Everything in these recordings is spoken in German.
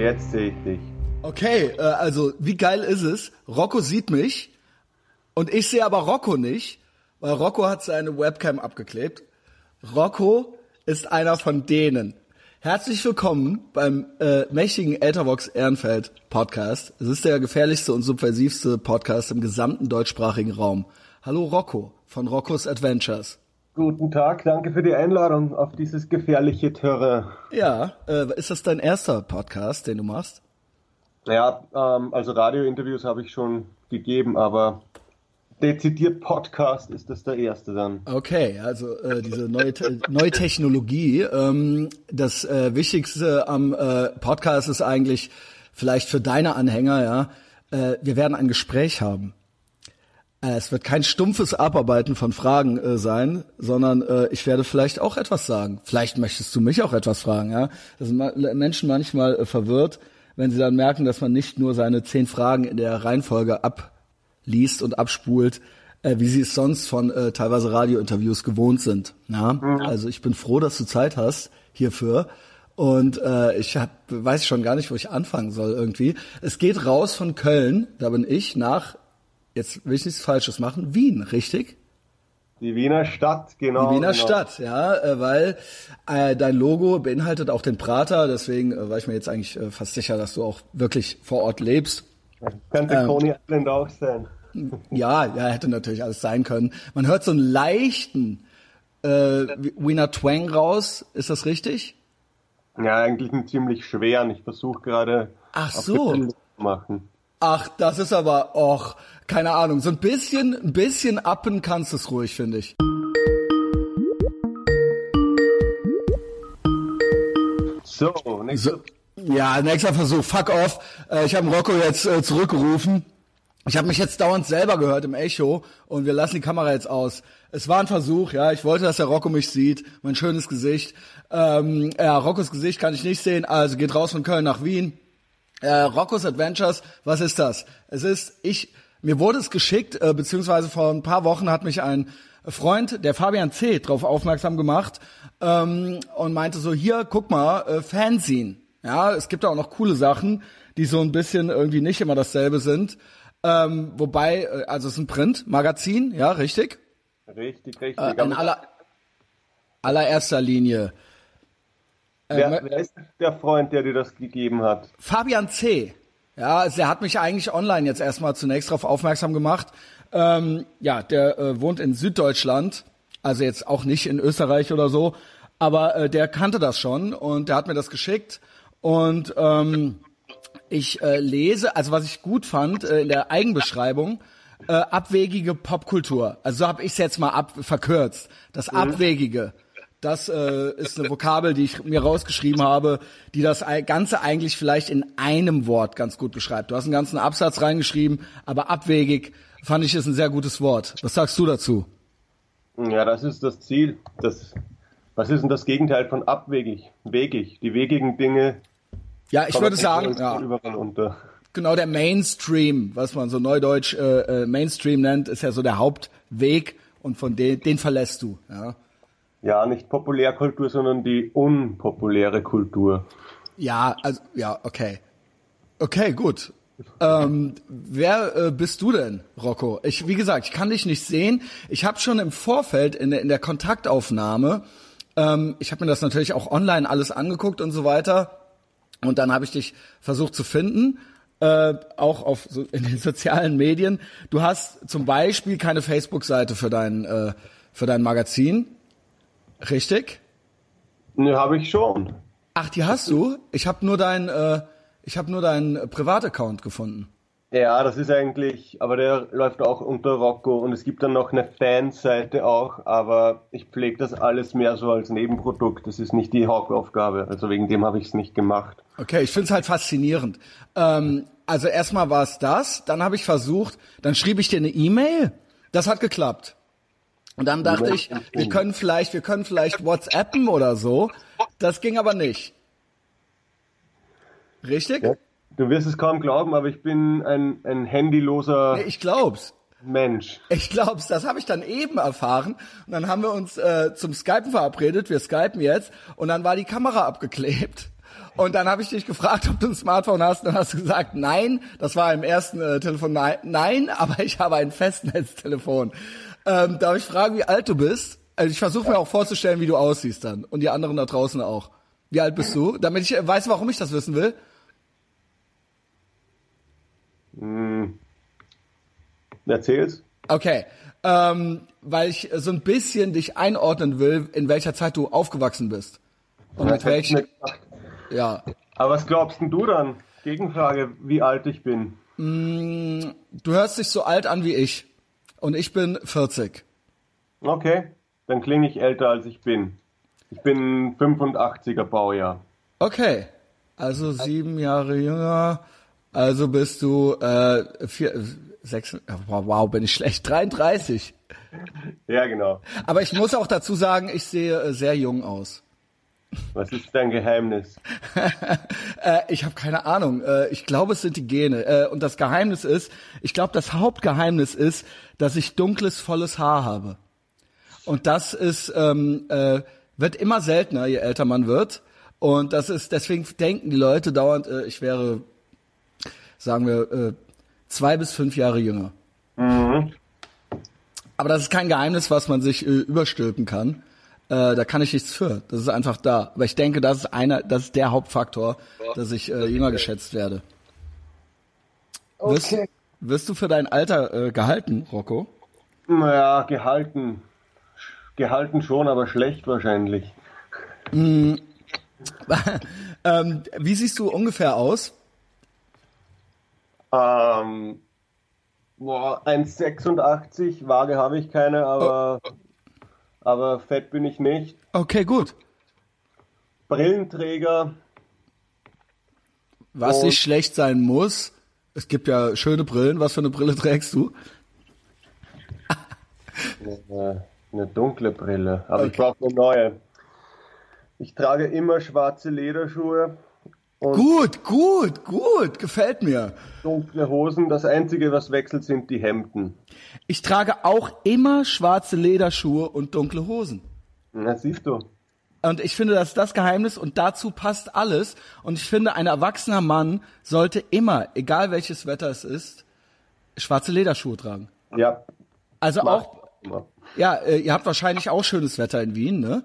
Jetzt sehe ich dich. Okay, äh, also wie geil ist es? Rocco sieht mich und ich sehe aber Rocco nicht, weil Rocco hat seine Webcam abgeklebt. Rocco ist einer von denen. Herzlich willkommen beim äh, mächtigen Eltervox Ehrenfeld Podcast. Es ist der gefährlichste und subversivste Podcast im gesamten deutschsprachigen Raum. Hallo Rocco von Roccos Adventures. Guten Tag, danke für die Einladung auf dieses gefährliche Terrain. Ja, äh, ist das dein erster Podcast, den du machst? Ja, ähm, also Radiointerviews habe ich schon gegeben, aber dezidiert Podcast ist das der erste dann. Okay, also äh, diese neue, Te neue Technologie. Ähm, das äh, Wichtigste am äh, Podcast ist eigentlich vielleicht für deine Anhänger, ja, äh, wir werden ein Gespräch haben. Äh, es wird kein stumpfes Abarbeiten von Fragen äh, sein, sondern äh, ich werde vielleicht auch etwas sagen. Vielleicht möchtest du mich auch etwas fragen, ja. Das sind ma Menschen manchmal äh, verwirrt, wenn sie dann merken, dass man nicht nur seine zehn Fragen in der Reihenfolge abliest und abspult, äh, wie sie es sonst von äh, teilweise Radiointerviews gewohnt sind. Ja? Mhm. Also ich bin froh, dass du Zeit hast hierfür. Und äh, ich hab, weiß schon gar nicht, wo ich anfangen soll irgendwie. Es geht raus von Köln, da bin ich, nach, jetzt will ich nichts Falsches machen, Wien, richtig? Die Wiener Stadt, genau. Die Wiener genau. Stadt, ja, äh, weil äh, dein Logo beinhaltet auch den Prater, deswegen äh, war ich mir jetzt eigentlich äh, fast sicher, dass du auch wirklich vor Ort lebst. Könnte ähm, Coney Island auch sein. Ja, ja, hätte natürlich alles sein können. Man hört so einen leichten äh, Wiener Twang raus, ist das richtig? Ja, eigentlich einen ziemlich schweren. Ich versuche gerade Ach so. zu machen. Ach, das ist aber, och, keine Ahnung, so ein bisschen, ein bisschen appen kannst du es ruhig, finde ich. So, nächster. So, ja, nächster Versuch. Fuck off. Äh, ich habe Rocco jetzt äh, zurückgerufen. Ich habe mich jetzt dauernd selber gehört im Echo und wir lassen die Kamera jetzt aus. Es war ein Versuch, ja. Ich wollte, dass der Rocco mich sieht, mein schönes Gesicht. Ähm, ja, Roccos Gesicht kann ich nicht sehen, also geht raus von Köln nach Wien. Äh, Roccos Adventures, was ist das? Es ist, ich, mir wurde es geschickt, äh, beziehungsweise vor ein paar Wochen hat mich ein Freund, der Fabian C., darauf aufmerksam gemacht ähm, und meinte so, hier, guck mal, äh, Fanzine. Ja, es gibt auch noch coole Sachen, die so ein bisschen irgendwie nicht immer dasselbe sind. Ähm, wobei, äh, also es ist ein Print-Magazin, ja, richtig? Richtig, richtig. Äh, in aller, allererster Linie. Wer, wer ist der Freund, der dir das gegeben hat? Fabian C. Ja, also er hat mich eigentlich online jetzt erstmal zunächst darauf aufmerksam gemacht. Ähm, ja, der äh, wohnt in Süddeutschland, also jetzt auch nicht in Österreich oder so, aber äh, der kannte das schon und der hat mir das geschickt und ähm, ich äh, lese, also was ich gut fand äh, in der Eigenbeschreibung, äh, abwegige Popkultur. Also so habe ich es jetzt mal ab verkürzt. Das mhm. Abwegige. Das äh, ist eine Vokabel, die ich mir rausgeschrieben habe, die das Ganze eigentlich vielleicht in einem Wort ganz gut beschreibt. Du hast einen ganzen Absatz reingeschrieben, aber abwegig fand ich ist ein sehr gutes Wort. Was sagst du dazu? Ja, das ist das Ziel. Das, was ist denn das Gegenteil von abwegig? Wegig. Die wegigen Dinge. Ja, ich würde sagen, ja. Unter. Genau, der Mainstream, was man so neudeutsch äh, äh, Mainstream nennt, ist ja so der Hauptweg und von den, den verlässt du. Ja. Ja, nicht Populärkultur, sondern die unpopuläre Kultur. Ja, also ja, okay. Okay, gut. Ähm, wer äh, bist du denn, Rocco? Ich, wie gesagt, ich kann dich nicht sehen. Ich habe schon im Vorfeld in der, in der Kontaktaufnahme, ähm, ich habe mir das natürlich auch online alles angeguckt und so weiter. Und dann habe ich dich versucht zu finden, äh, auch auf so, in den sozialen Medien. Du hast zum Beispiel keine Facebook-Seite für dein äh, für dein Magazin. Richtig? Ne, habe ich schon. Ach, die hast du? Ich habe nur dein, äh, ich habe nur deinen Privataccount gefunden. Ja, das ist eigentlich, aber der läuft auch unter Rocco und es gibt dann noch eine Fanseite auch, aber ich pflege das alles mehr so als Nebenprodukt. Das ist nicht die Hauptaufgabe, also wegen dem habe ich es nicht gemacht. Okay, ich finde es halt faszinierend. Ähm, also erstmal war es das, dann habe ich versucht, dann schrieb ich dir eine E-Mail, das hat geklappt. Und dann dachte ich, wir können vielleicht, wir können vielleicht WhatsAppen oder so. Das ging aber nicht. Richtig? Ja, du wirst es kaum glauben, aber ich bin ein, ein handyloser nee, ich glaub's. Mensch. Ich glaub's, das habe ich dann eben erfahren. Und dann haben wir uns äh, zum Skypen verabredet. Wir skypen jetzt. Und dann war die Kamera abgeklebt. Und dann habe ich dich gefragt, ob du ein Smartphone hast. Dann hast du gesagt, nein. Das war im ersten äh, Telefon. Nein, nein, aber ich habe ein Festnetztelefon. Ähm, darf ich fragen, wie alt du bist? Also ich versuche mir auch vorzustellen, wie du aussiehst dann. Und die anderen da draußen auch. Wie alt bist du? Damit ich äh, weiß, warum ich das wissen will. Hm. Erzähl's. Okay. Ähm, weil ich so ein bisschen dich einordnen will, in welcher Zeit du aufgewachsen bist. Und Ja, mit welchen. Ja. Aber was glaubst denn du dann? Gegenfrage, wie alt ich bin. Du hörst dich so alt an wie ich. Und ich bin 40. Okay, dann klinge ich älter als ich bin. Ich bin 85er Baujahr. Okay. Also sieben Jahre jünger. Also bist du äh, vier, sechs, wow, wow, bin ich schlecht, 33. Ja, genau. Aber ich muss auch dazu sagen, ich sehe äh, sehr jung aus. Was ist dein Geheimnis? Äh, ich habe keine Ahnung. Äh, ich glaube, es sind die Gene. Äh, und das Geheimnis ist, ich glaube, das Hauptgeheimnis ist, dass ich dunkles, volles Haar habe. Und das ist ähm, äh, wird immer seltener, je älter man wird. Und das ist deswegen denken die Leute dauernd, äh, ich wäre, sagen wir, äh, zwei bis fünf Jahre jünger. Aber das ist kein Geheimnis, was man sich überstülpen kann. Äh, da kann ich nichts für. Das ist einfach da. Aber ich denke, das ist einer, das ist der Hauptfaktor, dass ich äh, jünger geschätzt werde. Wirst, wirst du für dein Alter äh, gehalten, Rocco? Naja, gehalten. Gehalten schon, aber schlecht wahrscheinlich. ähm, wie siehst du ungefähr aus? Ähm, boah, 1,86, Waage habe ich keine, aber, aber fett bin ich nicht. Okay, gut. Brillenträger, Was nicht schlecht sein muss. Es gibt ja schöne Brillen. Was für eine Brille trägst du? eine, eine dunkle Brille, aber ich brauche eine neue. Ich trage immer schwarze Lederschuhe Gut, gut, gut. Gefällt mir. dunkle Hosen. Das Einzige, was wechselt, sind die Hemden. Ich trage auch immer schwarze Lederschuhe und dunkle Hosen. Na, siehst du. Und ich finde, das ist das Geheimnis und dazu passt alles. Und ich finde, ein erwachsener Mann sollte immer, egal welches Wetter es ist, schwarze Lederschuhe tragen. Ja, Also auch, immer. ja, äh, ihr habt wahrscheinlich auch schönes Wetter in Wien, ne?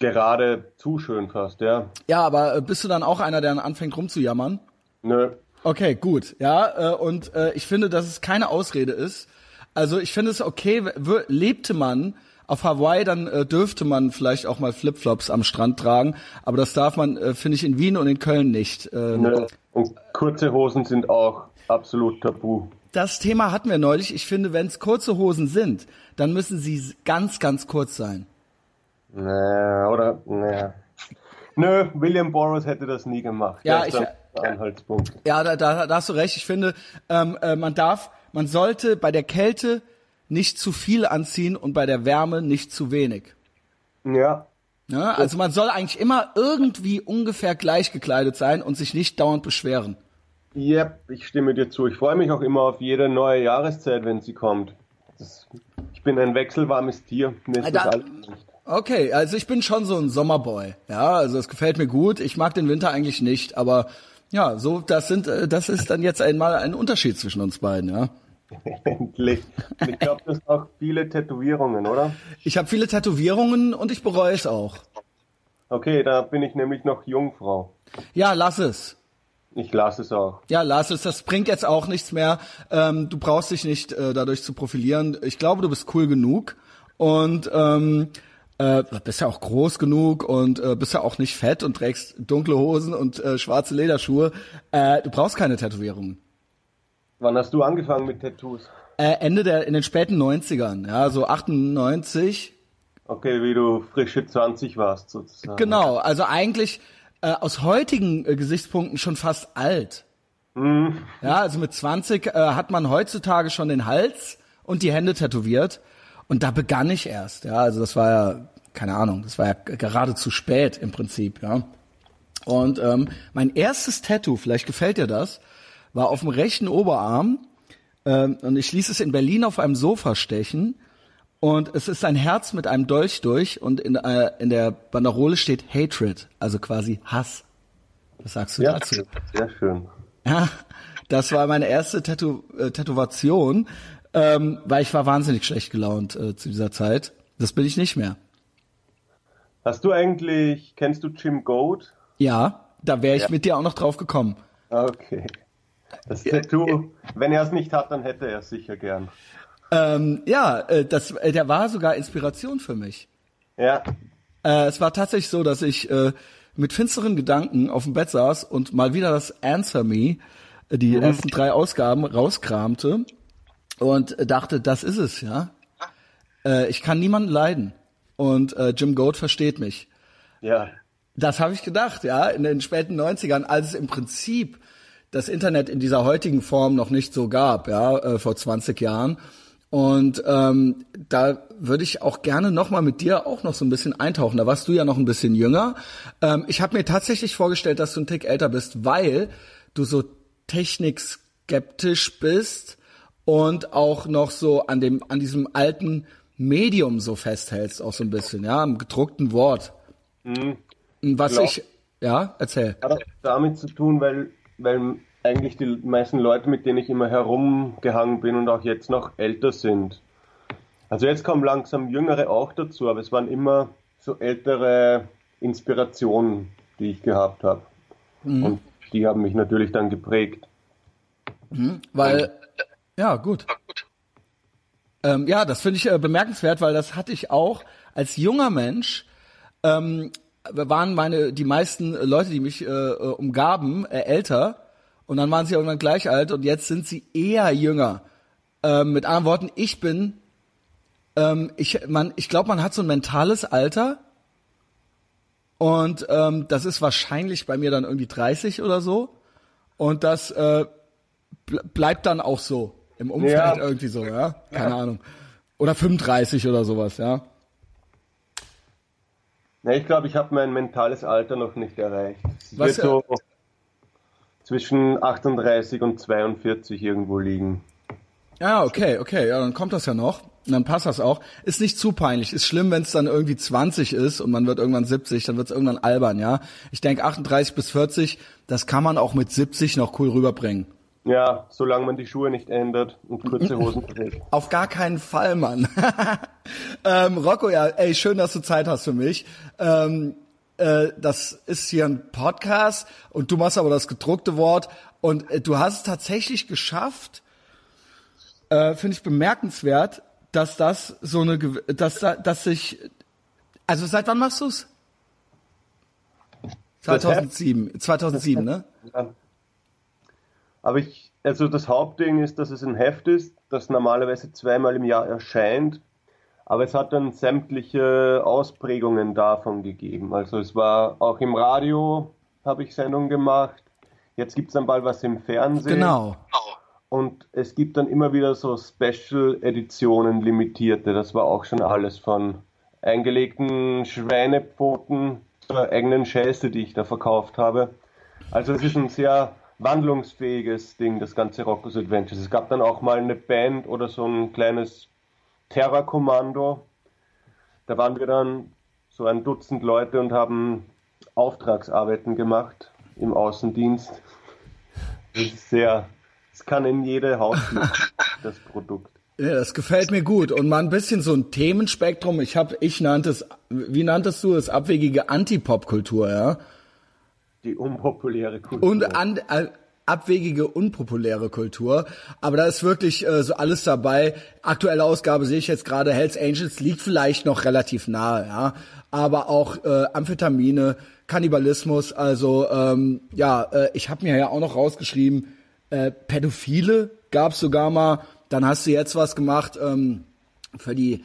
Gerade zu schön fast, ja. Ja, aber äh, bist du dann auch einer, der dann anfängt rumzujammern? Nö. Okay, gut, ja, äh, und äh, ich finde, dass es keine Ausrede ist. Also ich finde es okay, lebte man auf Hawaii, dann äh, dürfte man vielleicht auch mal Flipflops am Strand tragen, aber das darf man, äh, finde ich, in Wien und in Köln nicht. Ähm, Nö. Und kurze Hosen sind auch absolut tabu. Das Thema hatten wir neulich. Ich finde, wenn es kurze Hosen sind, dann müssen sie ganz, ganz kurz sein. Naja, oder, naja. Nö, William Burroughs hätte das nie gemacht. Ja, ich- Anhaltspunkt. Ja, da, da, da hast du recht. Ich finde, ähm, äh, man darf, man sollte bei der Kälte nicht zu viel anziehen und bei der Wärme nicht zu wenig. Ja, Ja, also man soll eigentlich immer irgendwie ungefähr gleich gekleidet sein und sich nicht dauernd beschweren. Yep, ich stimme dir zu. Ich freue mich auch immer auf jede neue Jahreszeit, wenn sie kommt. Das, ich bin ein wechselwarmes Tier. Mir ist Da- das. Okay, also ich bin schon so ein Sommerboy. Ja, also es gefällt mir gut. Ich mag den Winter eigentlich nicht, aber ja, so das sind äh, das ist dann jetzt einmal ein Unterschied zwischen uns beiden, ja. Endlich. Ich glaube, du hast auch viele Tätowierungen, oder? Ich habe viele Tätowierungen und ich bereue es auch. Okay, da bin ich nämlich noch Jungfrau. Ja, lass es. Ich lasse es auch. Ja, lass es. Das bringt jetzt auch nichts mehr. Ähm, du brauchst dich nicht äh, dadurch zu profilieren. Ich glaube, du bist cool genug und ähm, äh, bist ja auch groß genug und äh, bist ja auch nicht fett und trägst dunkle Hosen und äh, schwarze Lederschuhe. Äh, du brauchst keine Tätowierungen. Wann hast du angefangen mit Tattoos? Äh, Ende der in den späten 90ern, ja, so 98. Okay, wie du frische 20 warst sozusagen. Genau, also eigentlich äh, aus heutigen äh, Gesichtspunkten schon fast alt. Ja, also mit 20 äh, hat man heutzutage schon den Hals und die Hände tätowiert und da begann ich erst. Ja, also das war ja keine Ahnung, das war ja gerade zu spät im Prinzip. Ja. Und ähm, mein erstes Tattoo, vielleicht gefällt dir das, war auf dem rechten Oberarm ähm, und ich ließ es in Berlin auf einem Sofa stechen Und es ist ein Herz mit einem Dolch durch und in, äh, in der Banderole steht Hatred, also quasi Hass. Was sagst du Ja, dazu? sehr schön. Ja, das war meine erste Tätow äh, Tätowation, ähm, weil ich war wahnsinnig schlecht gelaunt äh, zu dieser Zeit. Das bin ich nicht mehr. Hast du eigentlich, kennst du Jim Goat? Ja, da wäre ich Ja. mit dir auch noch drauf gekommen. Ah, Okay. Das Tattoo, wenn er es nicht hat, dann hätte er es sicher gern. Ähm, ja, äh, das, äh, der war sogar Inspiration für mich. Ja, Äh, es war tatsächlich so, dass ich äh, mit finsteren Gedanken auf dem Bett saß und mal wieder das Answer Me, äh, die ersten drei Ausgaben, rauskramte und dachte, das ist es, ja. Äh, ich kann niemanden leiden. Und äh, Jim Goat versteht mich. ja. Das habe ich gedacht, ja, in den späten 90ern, als es im Prinzip das Internet in dieser heutigen Form noch nicht so gab, ja, äh, vor 20 Jahren. Und ähm, da würde ich auch gerne nochmal mit dir auch noch so ein bisschen eintauchen. Da warst du ja noch ein bisschen jünger. Ähm, ich habe mir tatsächlich vorgestellt, dass du ein Tick älter bist, weil du so technikskeptisch bist und auch noch so an dem an diesem alten Medium so festhältst, auch so ein bisschen, ja, am gedruckten Wort. Was Glaub- ich, ja, erzähl. Hat damit zu tun, weil, weil eigentlich die meisten Leute, mit denen ich immer herumgehangen bin und auch jetzt noch älter sind. Also jetzt kommen langsam Jüngere auch dazu, aber es waren immer so ältere Inspirationen, die ich gehabt habe. Und die haben mich natürlich dann geprägt. Weil, ja, gut. Ähm, ja, das finde ich äh, bemerkenswert, weil das hatte ich auch als junger Mensch. Ähm, waren meine die meisten Leute, die mich äh, äh, umgaben, äh, älter und dann waren sie irgendwann gleich alt und jetzt sind sie eher jünger. Ähm, mit anderen Worten, ich bin, ähm, ich man, ich glaube, man hat so ein mentales Alter und ähm, das ist wahrscheinlich bei mir dann irgendwie 30 oder so und das äh, ble- bleibt dann auch so im Umfeld Ja. irgendwie so, ja, keine Ahnung. Oder 35 oder sowas, ja. Ja, ich glaube, ich habe mein mentales Alter noch nicht erreicht. Es Was, wird so zwischen 38 und 42 irgendwo liegen. Ja, okay, okay, ja, dann kommt das ja noch. Und dann passt das auch. Ist nicht zu peinlich. Ist schlimm, wenn es dann irgendwie 20 ist und man wird irgendwann 70, dann wird es irgendwann albern, ja. Ich denke 38 bis 40, das kann man auch mit 70 noch cool rüberbringen. Ja, solange man die Schuhe nicht ändert und kurze Hosen trägt. Auf gar keinen Fall, Mann. ähm, Rocco, ja, ey, schön, dass du Zeit hast für mich. Ähm, äh, das ist hier ein Podcast und du machst aber das gedruckte Wort und äh, du hast es tatsächlich geschafft, äh, finde ich bemerkenswert, dass das so eine, dass da, dass sich, also seit wann machst du's? 2007, 2007, ne? Ja. Aber ich, also das Hauptding ist, dass es ein Heft ist, das normalerweise zweimal im Jahr erscheint. Aber es hat dann sämtliche Ausprägungen davon gegeben. Also es war auch im Radio, habe ich Sendungen gemacht. Jetzt gibt es dann bald was im Fernsehen. Genau. Und es gibt dann immer wieder so Special-Editionen, limitierte. Das war auch schon alles von eingelegten Schweinepfoten zur eigenen Scheiße, die ich da verkauft habe. Also es ist ein sehr wandlungsfähiges Ding, das ganze Rocco's Adventures. Es gab dann auch mal eine Band oder so ein kleines Terrorkommando. Da waren wir dann so ein Dutzend Leute und haben Auftragsarbeiten gemacht im Außendienst. Das ist sehr, es kann in jede Haustür, das Produkt. Ja, das gefällt mir gut. Und mal ein bisschen so ein Themenspektrum. Ich habe, ich nannte es, wie nanntest du es, abwegige Antipop-Kultur, ja? Die unpopuläre Kultur. Und an, äh, abwegige, unpopuläre Kultur. Aber da ist wirklich äh, so alles dabei. Aktuelle Ausgabe sehe ich jetzt gerade, Hells Angels liegt vielleicht noch relativ nahe, ja. Aber auch äh, Amphetamine, Kannibalismus, also ähm, ja, äh, ich habe mir ja auch noch rausgeschrieben, äh, Pädophile gab's sogar mal. Dann hast du jetzt was gemacht ähm, für die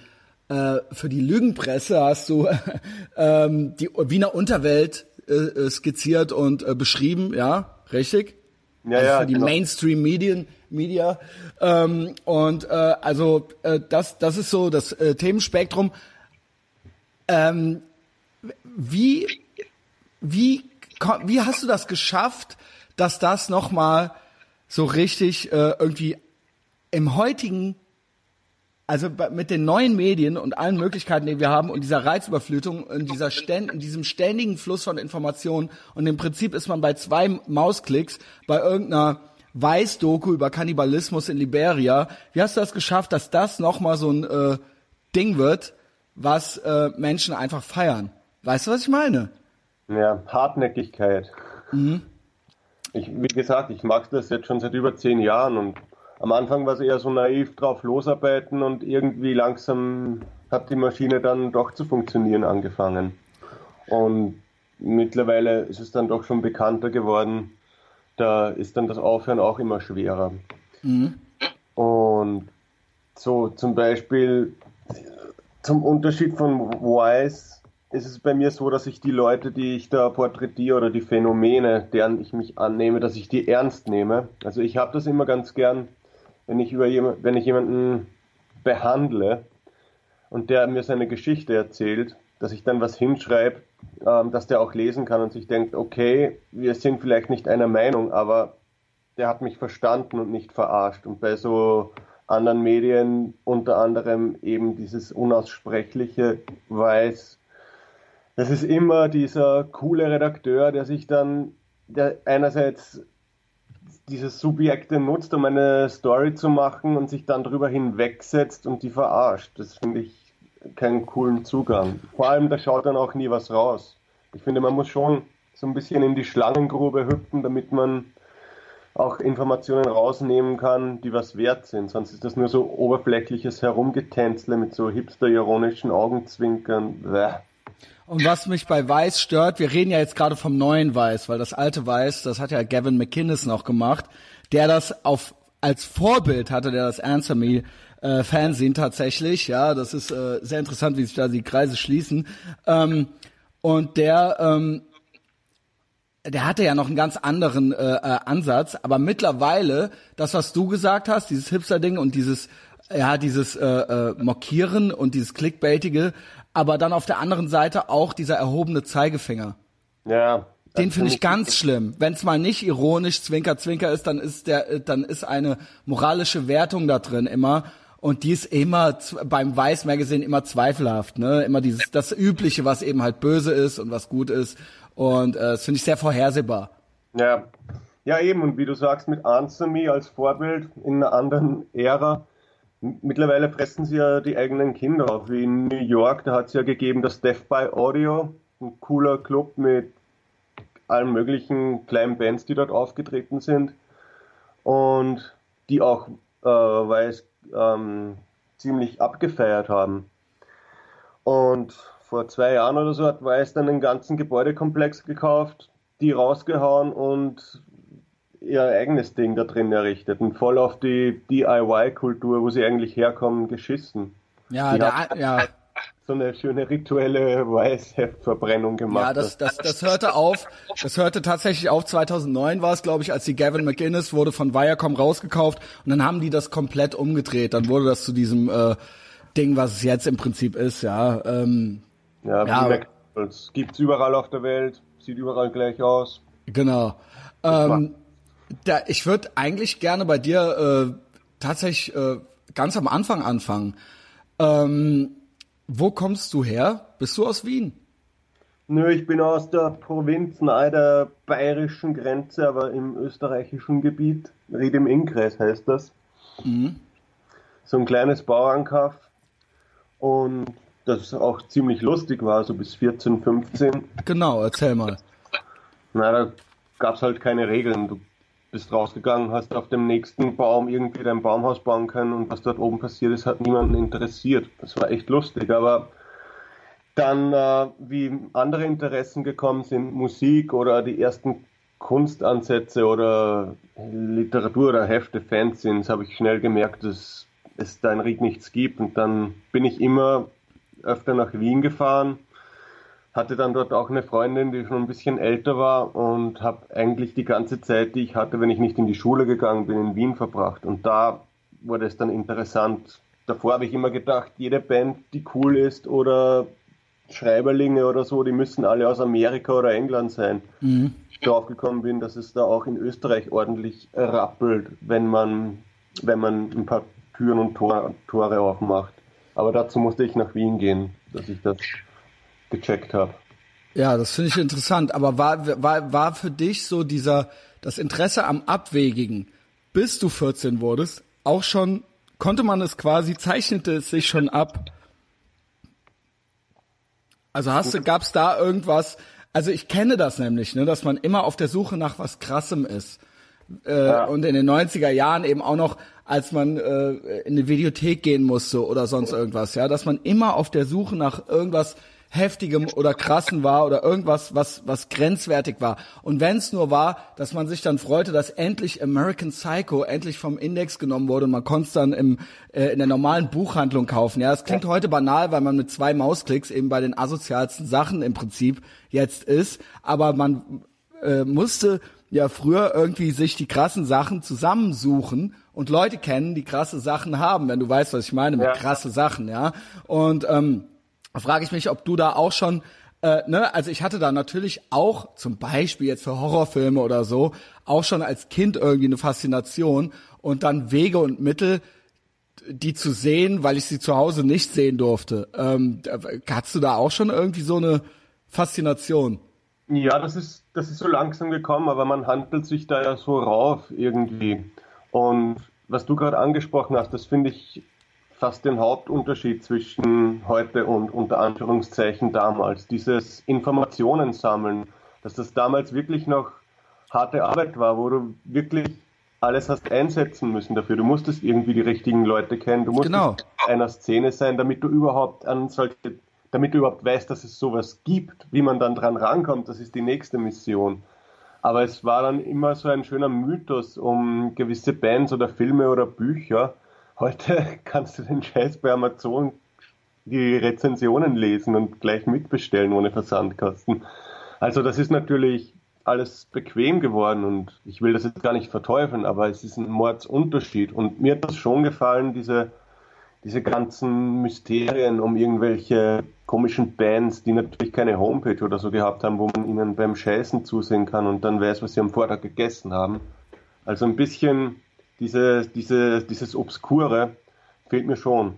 äh, für die Lügenpresse hast du ähm, die Wiener Unterwelt äh, äh, skizziert und äh, beschrieben, ja, richtig? ja, also ja, für die genau. Mainstream Medien, Media. Ähm, und äh, also äh, das, das ist so das äh, Themenspektrum. Ähm, wie, wie, wie hast du das geschafft, dass das nochmal so richtig äh, irgendwie im heutigen also mit den neuen Medien und allen Möglichkeiten, die wir haben und dieser Reizüberflutung und dieser Ständ, in diesem ständigen Fluss von Informationen und im Prinzip ist man bei zwei Mausklicks bei irgendeiner Weiß-Doku über Kannibalismus in Liberia. Wie hast du das geschafft, dass das nochmal so ein äh, Ding wird, was äh, Menschen einfach feiern? Weißt du, was ich meine? Ja, Hartnäckigkeit. Mhm. Ich, wie gesagt, ich mache das jetzt schon seit über zehn Jahren und am Anfang war es eher so naiv drauf losarbeiten und irgendwie langsam hat die Maschine dann doch zu funktionieren angefangen. Und mittlerweile ist es dann doch schon bekannter geworden. Da ist dann das Aufhören auch immer schwerer. Mhm. Und so zum Beispiel zum Unterschied von Wise ist es bei mir so, dass ich die Leute, die ich da porträtiere oder die Phänomene, deren ich mich annehme, dass ich die ernst nehme. Also ich habe das immer ganz gern, wenn ich über jemand, wenn ich jemanden behandle und der mir seine Geschichte erzählt, dass ich dann was hinschreibe, ähm, dass der auch lesen kann und sich denkt, okay, wir sind vielleicht nicht einer Meinung, aber der hat mich verstanden und nicht verarscht. Und bei so anderen Medien unter anderem eben dieses Unaussprechliche weiß, das ist immer dieser coole Redakteur, der sich dann, der einerseits dieses Subjekte nutzt, um eine Story zu machen und sich dann darüber hinwegsetzt und die verarscht. Das finde ich keinen coolen Zugang. Vor allem, da schaut dann auch nie was raus. Ich finde, man muss schon so ein bisschen in die Schlangengrube hüpfen, damit man auch Informationen rausnehmen kann, die was wert sind. Sonst ist das nur so oberflächliches Herumgetänzle mit so hipster-ironischen Augenzwinkern. Bäh. Und was mich bei Weiß stört, wir reden ja jetzt gerade vom neuen Weiß, weil das alte Weiß, das hat ja Gavin McInnes noch gemacht, der das auf als Vorbild hatte, der das Answer Me äh, Fernsehen tatsächlich, ja, das ist äh, sehr interessant, wie sich da die Kreise schließen. Ähm, und der ähm, der hatte ja noch einen ganz anderen äh, äh, Ansatz, aber mittlerweile, das, was du gesagt hast, dieses Hipster-Ding und dieses, ja, dieses äh, äh, Mockieren und dieses Clickbaitige, aber dann auf der anderen Seite auch dieser erhobene Zeigefinger. Ja. Den finde ich ganz schlimm. Wenn es mal nicht ironisch Zwinker Zwinker ist, dann ist der, dann ist eine moralische Wertung da drin immer. Und die ist immer beim Weiß Magazine immer zweifelhaft, ne? Immer dieses das übliche, was eben halt böse ist und was gut ist. Und äh, das finde ich sehr vorhersehbar. Ja. Ja, eben, und wie du sagst, mit Answer Me als Vorbild in einer anderen Ära, Mittlerweile fressen sie ja die eigenen Kinder auf. Wie in New York, da hat es ja gegeben das Death by Audio, ein cooler Club mit allen möglichen kleinen Bands, die dort aufgetreten sind. Und die auch, äh, weil es ähm, ziemlich abgefeiert haben. Und vor zwei Jahren oder so hat Weiß dann einen ganzen Gebäudekomplex gekauft, die rausgehauen und ihr eigenes Ding da drin errichtet und voll auf die DIY-Kultur, wo sie eigentlich herkommen, geschissen. Ja, da, ja. So eine schöne rituelle Weißheftverbrennung gemacht. Ja, das, das, das hörte auf. Das hörte tatsächlich auf. 2009 war es, glaube ich, als die Gavin McInnes wurde von Viacom rausgekauft und dann haben die das komplett umgedreht. Dann wurde das zu diesem äh, Ding, was es jetzt im Prinzip ist. Ja, ähm, ja, ja es gibt's überall auf der Welt, sieht überall gleich aus. Genau. Ähm, da, ich würde eigentlich gerne bei dir äh, tatsächlich äh, ganz am Anfang anfangen. Ähm, wo kommst du her? Bist du aus Wien? Nö, ich bin aus der Provinz nahe der bayerischen Grenze, aber im österreichischen Gebiet. Ried im Innkreis heißt das. Mhm. So ein kleines Bauernkaff. Und das auch ziemlich lustig war, so bis 14, 15. Genau, erzähl mal. Na, da gab es halt keine Regeln. Du bist rausgegangen, hast auf dem nächsten Baum irgendwie dein Baumhaus bauen können und was dort oben passiert ist, hat niemanden interessiert. Das war echt lustig, aber dann, äh, wie andere Interessen gekommen sind, Musik oder die ersten Kunstansätze oder Literatur oder Hefte, Fanzines, habe ich schnell gemerkt, dass es da in Ried nichts gibt und dann bin ich immer öfter nach Wien gefahren hatte dann dort auch eine Freundin, die schon ein bisschen älter war und habe eigentlich die ganze Zeit, die ich hatte, wenn ich nicht in die Schule gegangen bin, in Wien verbracht. Und da wurde es dann interessant. Davor habe ich immer gedacht, jede Band, die cool ist oder Schreiberlinge oder so, die müssen alle aus Amerika oder England sein. Mhm. Ich drauf gekommen bin, dass es da auch in Österreich ordentlich rappelt, wenn man, wenn man ein paar Türen und Tor, Tore aufmacht. Aber dazu musste ich nach Wien gehen, dass ich das gecheckt habe. Ja, das finde ich interessant. Aber war, war, war für dich so dieser, das Interesse am Abwegigen, bis du 14 wurdest, auch schon, konnte man es quasi, zeichnete es sich schon ab? Also hast du, gab's da irgendwas, also ich kenne das nämlich, ne, dass man immer auf der Suche nach was Krassem ist. Äh, ja. Und in den 90er Jahren eben auch noch, als man äh, in eine Videothek gehen musste oder sonst irgendwas, ja, dass man immer auf der Suche nach irgendwas heftigem oder krassen war oder irgendwas, was, was grenzwertig war. Und wenn es nur war, dass man sich dann freute, dass endlich American Psycho endlich vom Index genommen wurde und man konnte es dann im, äh, in der normalen Buchhandlung kaufen. Ja, das klingt ja. heute banal, weil man mit zwei Mausklicks eben bei den asozialsten Sachen im Prinzip jetzt ist. Aber man äh, musste ja früher irgendwie sich die krassen Sachen zusammensuchen und Leute kennen, die krasse Sachen haben, wenn du weißt, was ich meine mit ja. krasse Sachen, ja. Und ähm, frage ich mich, ob du da auch schon äh, ne, also ich hatte da natürlich auch zum Beispiel jetzt für Horrorfilme oder so auch schon als Kind irgendwie eine Faszination und dann Wege und Mittel, die zu sehen, weil ich sie zu Hause nicht sehen durfte. Ähm, hast du da auch schon irgendwie so eine Faszination? Ja, das ist, das ist so langsam gekommen, aber man handelt sich da ja so rauf irgendwie. Und was du gerade angesprochen hast, das finde ich fast den Hauptunterschied zwischen heute und unter Anführungszeichen damals. Dieses Informationen sammeln, dass das damals wirklich noch harte Arbeit war, wo du wirklich alles hast einsetzen müssen dafür. Du musstest irgendwie die richtigen Leute kennen, du musstest genau. einer Szene sein, damit du überhaupt an solche, damit du überhaupt weißt, dass es sowas gibt, wie man dann dran rankommt, das ist die nächste Mission. Aber es war dann immer so ein schöner Mythos um gewisse Bands oder Filme oder Bücher, Heute kannst du den Scheiß bei Amazon die Rezensionen lesen und gleich mitbestellen ohne Versandkosten. Also das ist natürlich alles bequem geworden und ich will das jetzt gar nicht verteufeln, aber es ist ein Mordsunterschied und mir hat das schon gefallen, diese, diese ganzen Mysterien um irgendwelche komischen Bands, die natürlich keine Homepage oder so gehabt haben, wo man ihnen beim Scheißen zusehen kann und dann weiß, was sie am Vortag gegessen haben. Also ein bisschen diese, diese, dieses Obskure fehlt mir schon.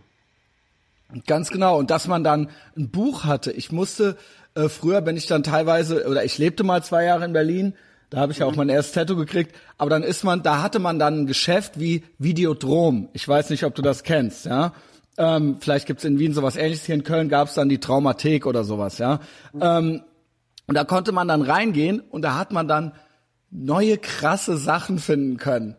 Ganz genau. Und dass man dann ein Buch hatte. Ich musste äh, früher, wenn ich dann teilweise, oder ich lebte mal zwei Jahre in Berlin, da habe ich ja auch mein erstes Tattoo gekriegt, aber dann ist man, da hatte man dann ein Geschäft wie Videodrom. Ich weiß nicht, ob du das kennst, ja. Ähm, vielleicht gibt's in Wien sowas ähnliches. Hier in Köln gab's dann die Traumathek oder sowas, ja. Ähm, und da konnte man dann reingehen und da hat man dann neue krasse Sachen finden können.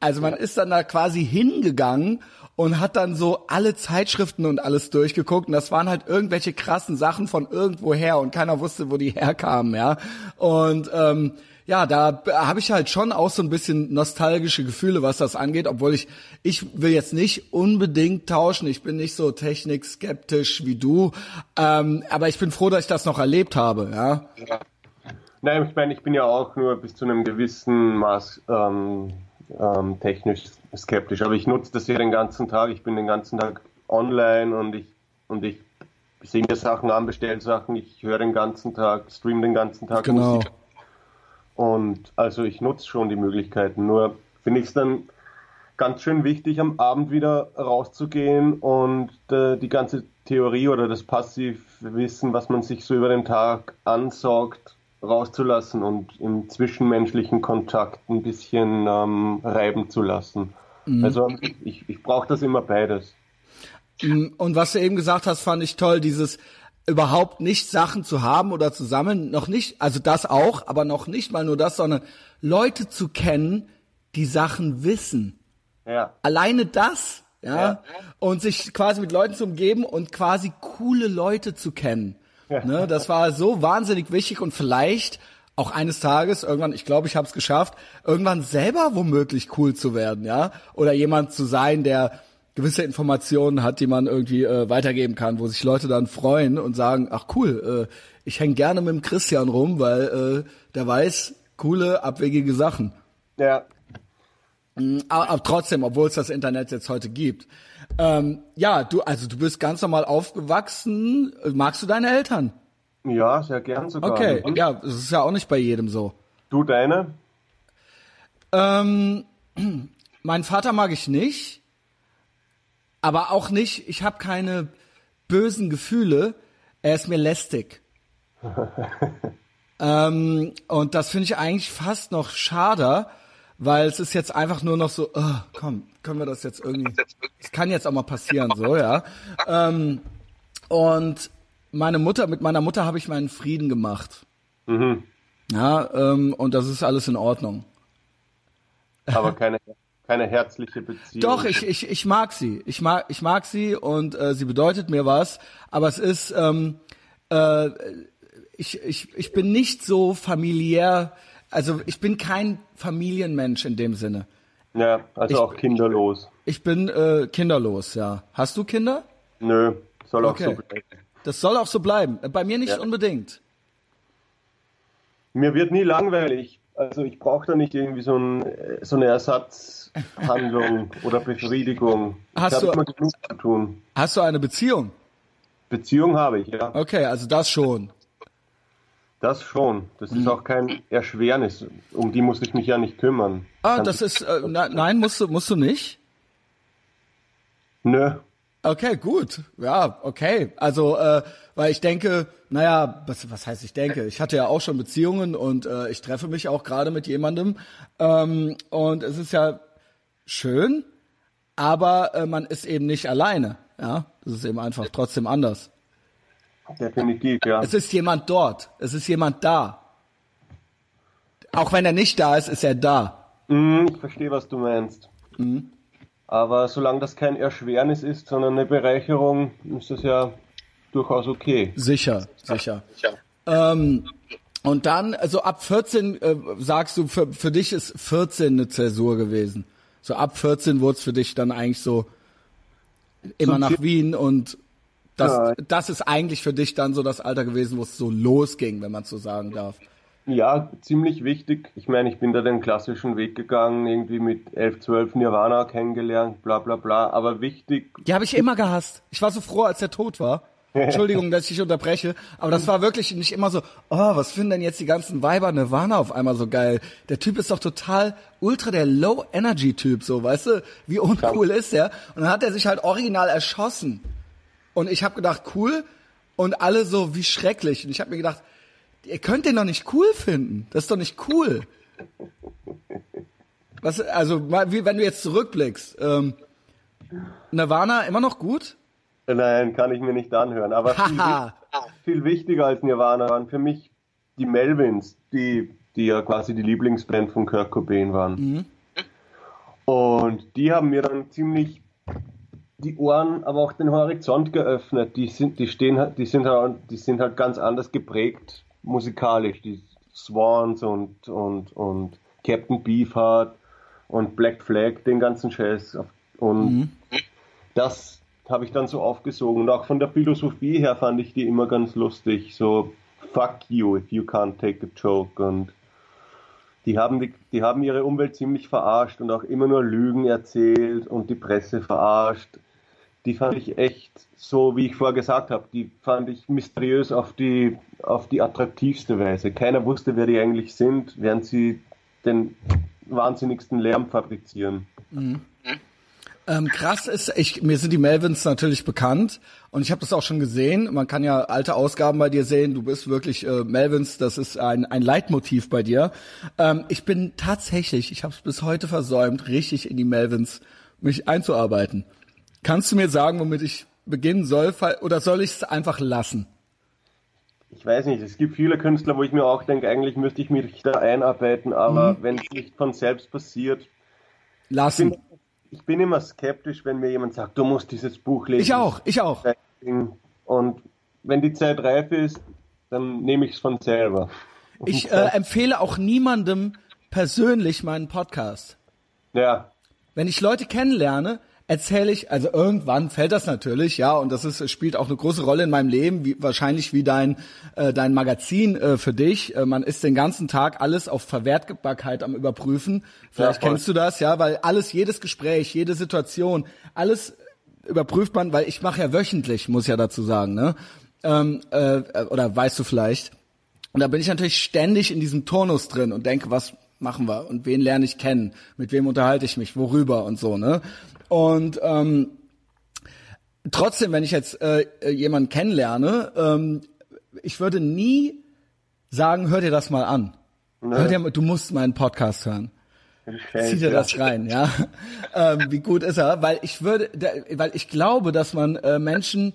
Also man ja. ist dann da quasi hingegangen und hat dann so alle Zeitschriften und alles durchgeguckt und das waren halt irgendwelche krassen Sachen von irgendwoher und keiner wusste, wo die herkamen, ja. Und ähm, ja, da habe ich halt schon auch so ein bisschen nostalgische Gefühle, was das angeht, obwohl ich, ich will jetzt nicht unbedingt tauschen, ich bin nicht so technikskeptisch wie du, ähm, aber ich bin froh, dass ich das noch erlebt habe, ja. ja. Nein, ich meine, ich bin ja auch nur bis zu einem gewissen Maß ähm, ähm, technisch skeptisch. Aber ich nutze das hier den ganzen Tag. Ich bin den ganzen Tag online und ich und ich sehe mir Sachen an, bestelle Sachen, ich höre den ganzen Tag, stream den ganzen Tag genau. Musik. Und also ich nutze schon die Möglichkeiten. Nur finde ich es dann ganz schön wichtig, am Abend wieder rauszugehen und äh, die ganze Theorie oder das Passivwissen, was man sich so über den Tag ansaugt, rauszulassen und im zwischenmenschlichen Kontakt ein bisschen ähm, reiben zu lassen. Mhm. Also ich, ich brauche das immer beides. Mm, und was du eben gesagt hast, fand ich toll, dieses überhaupt nicht Sachen zu haben oder zu sammeln, noch nicht, also das auch, aber noch nicht mal nur das, sondern Leute zu kennen, die Sachen wissen. Ja. Alleine das, ja, ja. und sich quasi mit Leuten zu umgeben und quasi coole Leute zu kennen. Ne, das war so wahnsinnig wichtig und vielleicht auch eines Tages irgendwann, ich glaube, ich habe es geschafft, irgendwann selber womöglich cool zu werden, ja, oder jemand zu sein, der gewisse Informationen hat, die man irgendwie äh, weitergeben kann, wo sich Leute dann freuen und sagen, ach cool, äh, ich häng gerne mit dem Christian rum, weil äh, der weiß coole, abwegige Sachen. Ja. Mm, aber, aber trotzdem, obwohl es das Internet jetzt heute gibt. Ähm, ja, du, also du bist ganz normal aufgewachsen. Magst du deine Eltern? Ja, sehr gern sogar. Okay, Und? ja, das ist ja auch nicht bei jedem so. Du deine? Ähm, meinen Vater mag ich nicht. aber auch nicht, ich habe keine bösen Gefühle, er ist mir lästig. ähm, und das finde ich eigentlich fast noch schade, weil es ist jetzt einfach nur noch so, oh, komm, können wir das jetzt irgendwie, es kann jetzt auch mal passieren, so, ja. Ähm, und meine Mutter, mit meiner Mutter habe ich meinen Frieden gemacht. Mhm. Ja, ähm, und das ist alles in Ordnung. Aber keine, keine herzliche Beziehung. Doch, ich, ich, ich mag sie. Ich mag, ich mag sie und äh, sie bedeutet mir was. Aber es ist, ähm, äh, ich, ich, ich bin nicht so familiär, also ich bin kein Familienmensch in dem Sinne. Ja, also Ich- auch kinderlos. Ich bin äh, kinderlos, ja. Hast du Kinder? Nö, soll auch Okay. so bleiben. Das soll auch so bleiben. Bei mir nicht Ja. unbedingt. Mir wird nie langweilig. Also ich brauche da nicht irgendwie so, ein, äh, so eine Ersatzhandlung oder Befriedigung. Hast ich habe immer genug zu tun. Hast du eine Beziehung? Beziehung habe ich, ja. Okay, also das schon. Das schon. Das Mhm. ist auch kein Erschwernis. Um die muss ich mich ja nicht kümmern. Ah, Kann- das ist, äh, na, nein, musst du, musst du nicht? Nö. Okay, gut. Ja, okay. Also, äh, weil ich denke, naja, was, was heißt ich denke? Ich hatte ja auch schon Beziehungen und äh, ich treffe mich auch gerade mit jemandem. Ähm, und es ist ja schön, aber äh, man ist eben nicht alleine. Ja, das ist eben einfach trotzdem anders. Definitiv, ja. Es ist jemand dort. Es ist jemand da. Auch wenn er nicht da ist, ist er da. Mm, ich verstehe, was du meinst. Mhm. Aber solange das kein Erschwernis ist, sondern eine Bereicherung, ist das ja durchaus okay. Sicher, sicher. Ähm, und dann, also ab 14 äh, sagst du, für, für dich ist 14 eine Zäsur gewesen. So ab 14 wurde es für dich dann eigentlich so immer So nach Wien und das, Ja. das ist eigentlich für dich dann so das Alter gewesen, wo es so losging, wenn man so sagen darf. Ja, ziemlich wichtig. Ich meine, ich bin da den klassischen Weg gegangen, irgendwie mit 11, 12 Nirvana kennengelernt, bla bla bla. Aber wichtig, Die habe ich immer gehasst. Ich war so froh, als er tot war. Entschuldigung, dass ich dich unterbreche, aber das war wirklich nicht immer so, oh, was finden denn jetzt die ganzen Weiber Nirvana auf einmal so geil? Der Typ ist doch total ultra der Low-Energy-Typ, so, weißt du? Wie uncool ist der? Und dann hat er sich halt original erschossen. Und ich habe gedacht, cool. Und alle so, wie schrecklich. Und ich habe mir gedacht, ihr könnt den doch nicht cool finden. Das ist doch nicht cool. Was, also, wie, wenn du jetzt zurückblickst, ähm, Nirvana immer noch gut? nein, kann ich mir nicht anhören. Aber viel, viel wichtiger als Nirvana waren für mich die Melvins, die, die ja quasi die Lieblingsband von Kurt Cobain waren. Und die haben mir dann ziemlich die Ohren, aber auch den Horizont geöffnet. Die sind, die stehen, halt- die sind halt, die sind halt ganz anders geprägt musikalisch. Die Swans und und und Captain Beefheart und Black Flag, den ganzen Scheiß. Und das habe ich dann so aufgesogen. Und auch von der Philosophie her fand ich die immer ganz lustig. So fuck you if you can't take a joke und die haben, die, die haben ihre Umwelt ziemlich verarscht und auch immer nur Lügen erzählt und die Presse verarscht. Die fand ich echt, so wie ich vorher gesagt habe, die fand ich mysteriös auf die, auf die attraktivste Weise. Keiner wusste, wer die eigentlich sind, während sie den wahnsinnigsten Lärm fabrizieren. Ähm, krass ist, ich, mir sind die Melvins natürlich bekannt und ich habe das auch schon gesehen. Man kann ja alte Ausgaben bei dir sehen. Du bist wirklich äh, Melvins, das ist ein, ein Leitmotiv bei dir. Ähm, ich bin tatsächlich, ich habe es bis heute versäumt, richtig in die Melvins mich einzuarbeiten. Kannst du mir sagen, womit ich beginnen soll, oder soll ich es einfach lassen? Ich weiß nicht, es gibt viele Künstler, wo ich mir auch denke, eigentlich müsste ich mich da einarbeiten, aber wenn es nicht von selbst passiert, ich Lassen. bin, ich bin immer skeptisch, wenn mir jemand sagt, du musst dieses Buch lesen. Ich auch, ich auch. Und wenn die Zeit reif ist, dann nehme ich es von selber. Ich äh, empfehle auch niemandem persönlich meinen Podcast. Ja, wenn ich Leute kennenlerne, erzähle ich, also irgendwann fällt das natürlich, ja, und das ist, spielt auch eine große Rolle in meinem Leben, wie, wahrscheinlich wie dein, äh, dein Magazin äh, für dich. Äh, man ist den ganzen Tag alles auf Verwertbarkeit am Überprüfen. Vielleicht Ja, kennst du das, ja, weil alles, jedes Gespräch, jede Situation, alles überprüft man, weil ich mache ja wöchentlich, muss ich ja dazu sagen, ne? Ähm, äh, oder weißt du vielleicht. Und da bin ich natürlich ständig in diesem Turnus drin und denke, was machen wir und wen lerne ich kennen, mit wem unterhalte ich mich, worüber und so, ne? Und ähm, trotzdem, wenn ich jetzt äh, jemanden kennenlerne, ähm, ich würde nie sagen, hör dir das mal an. Ne. Hör dir, du musst meinen Podcast hören. Zieh dir das rein, ja. ähm, wie gut ist er? Weil ich würde, weil ich glaube, dass man äh, Menschen,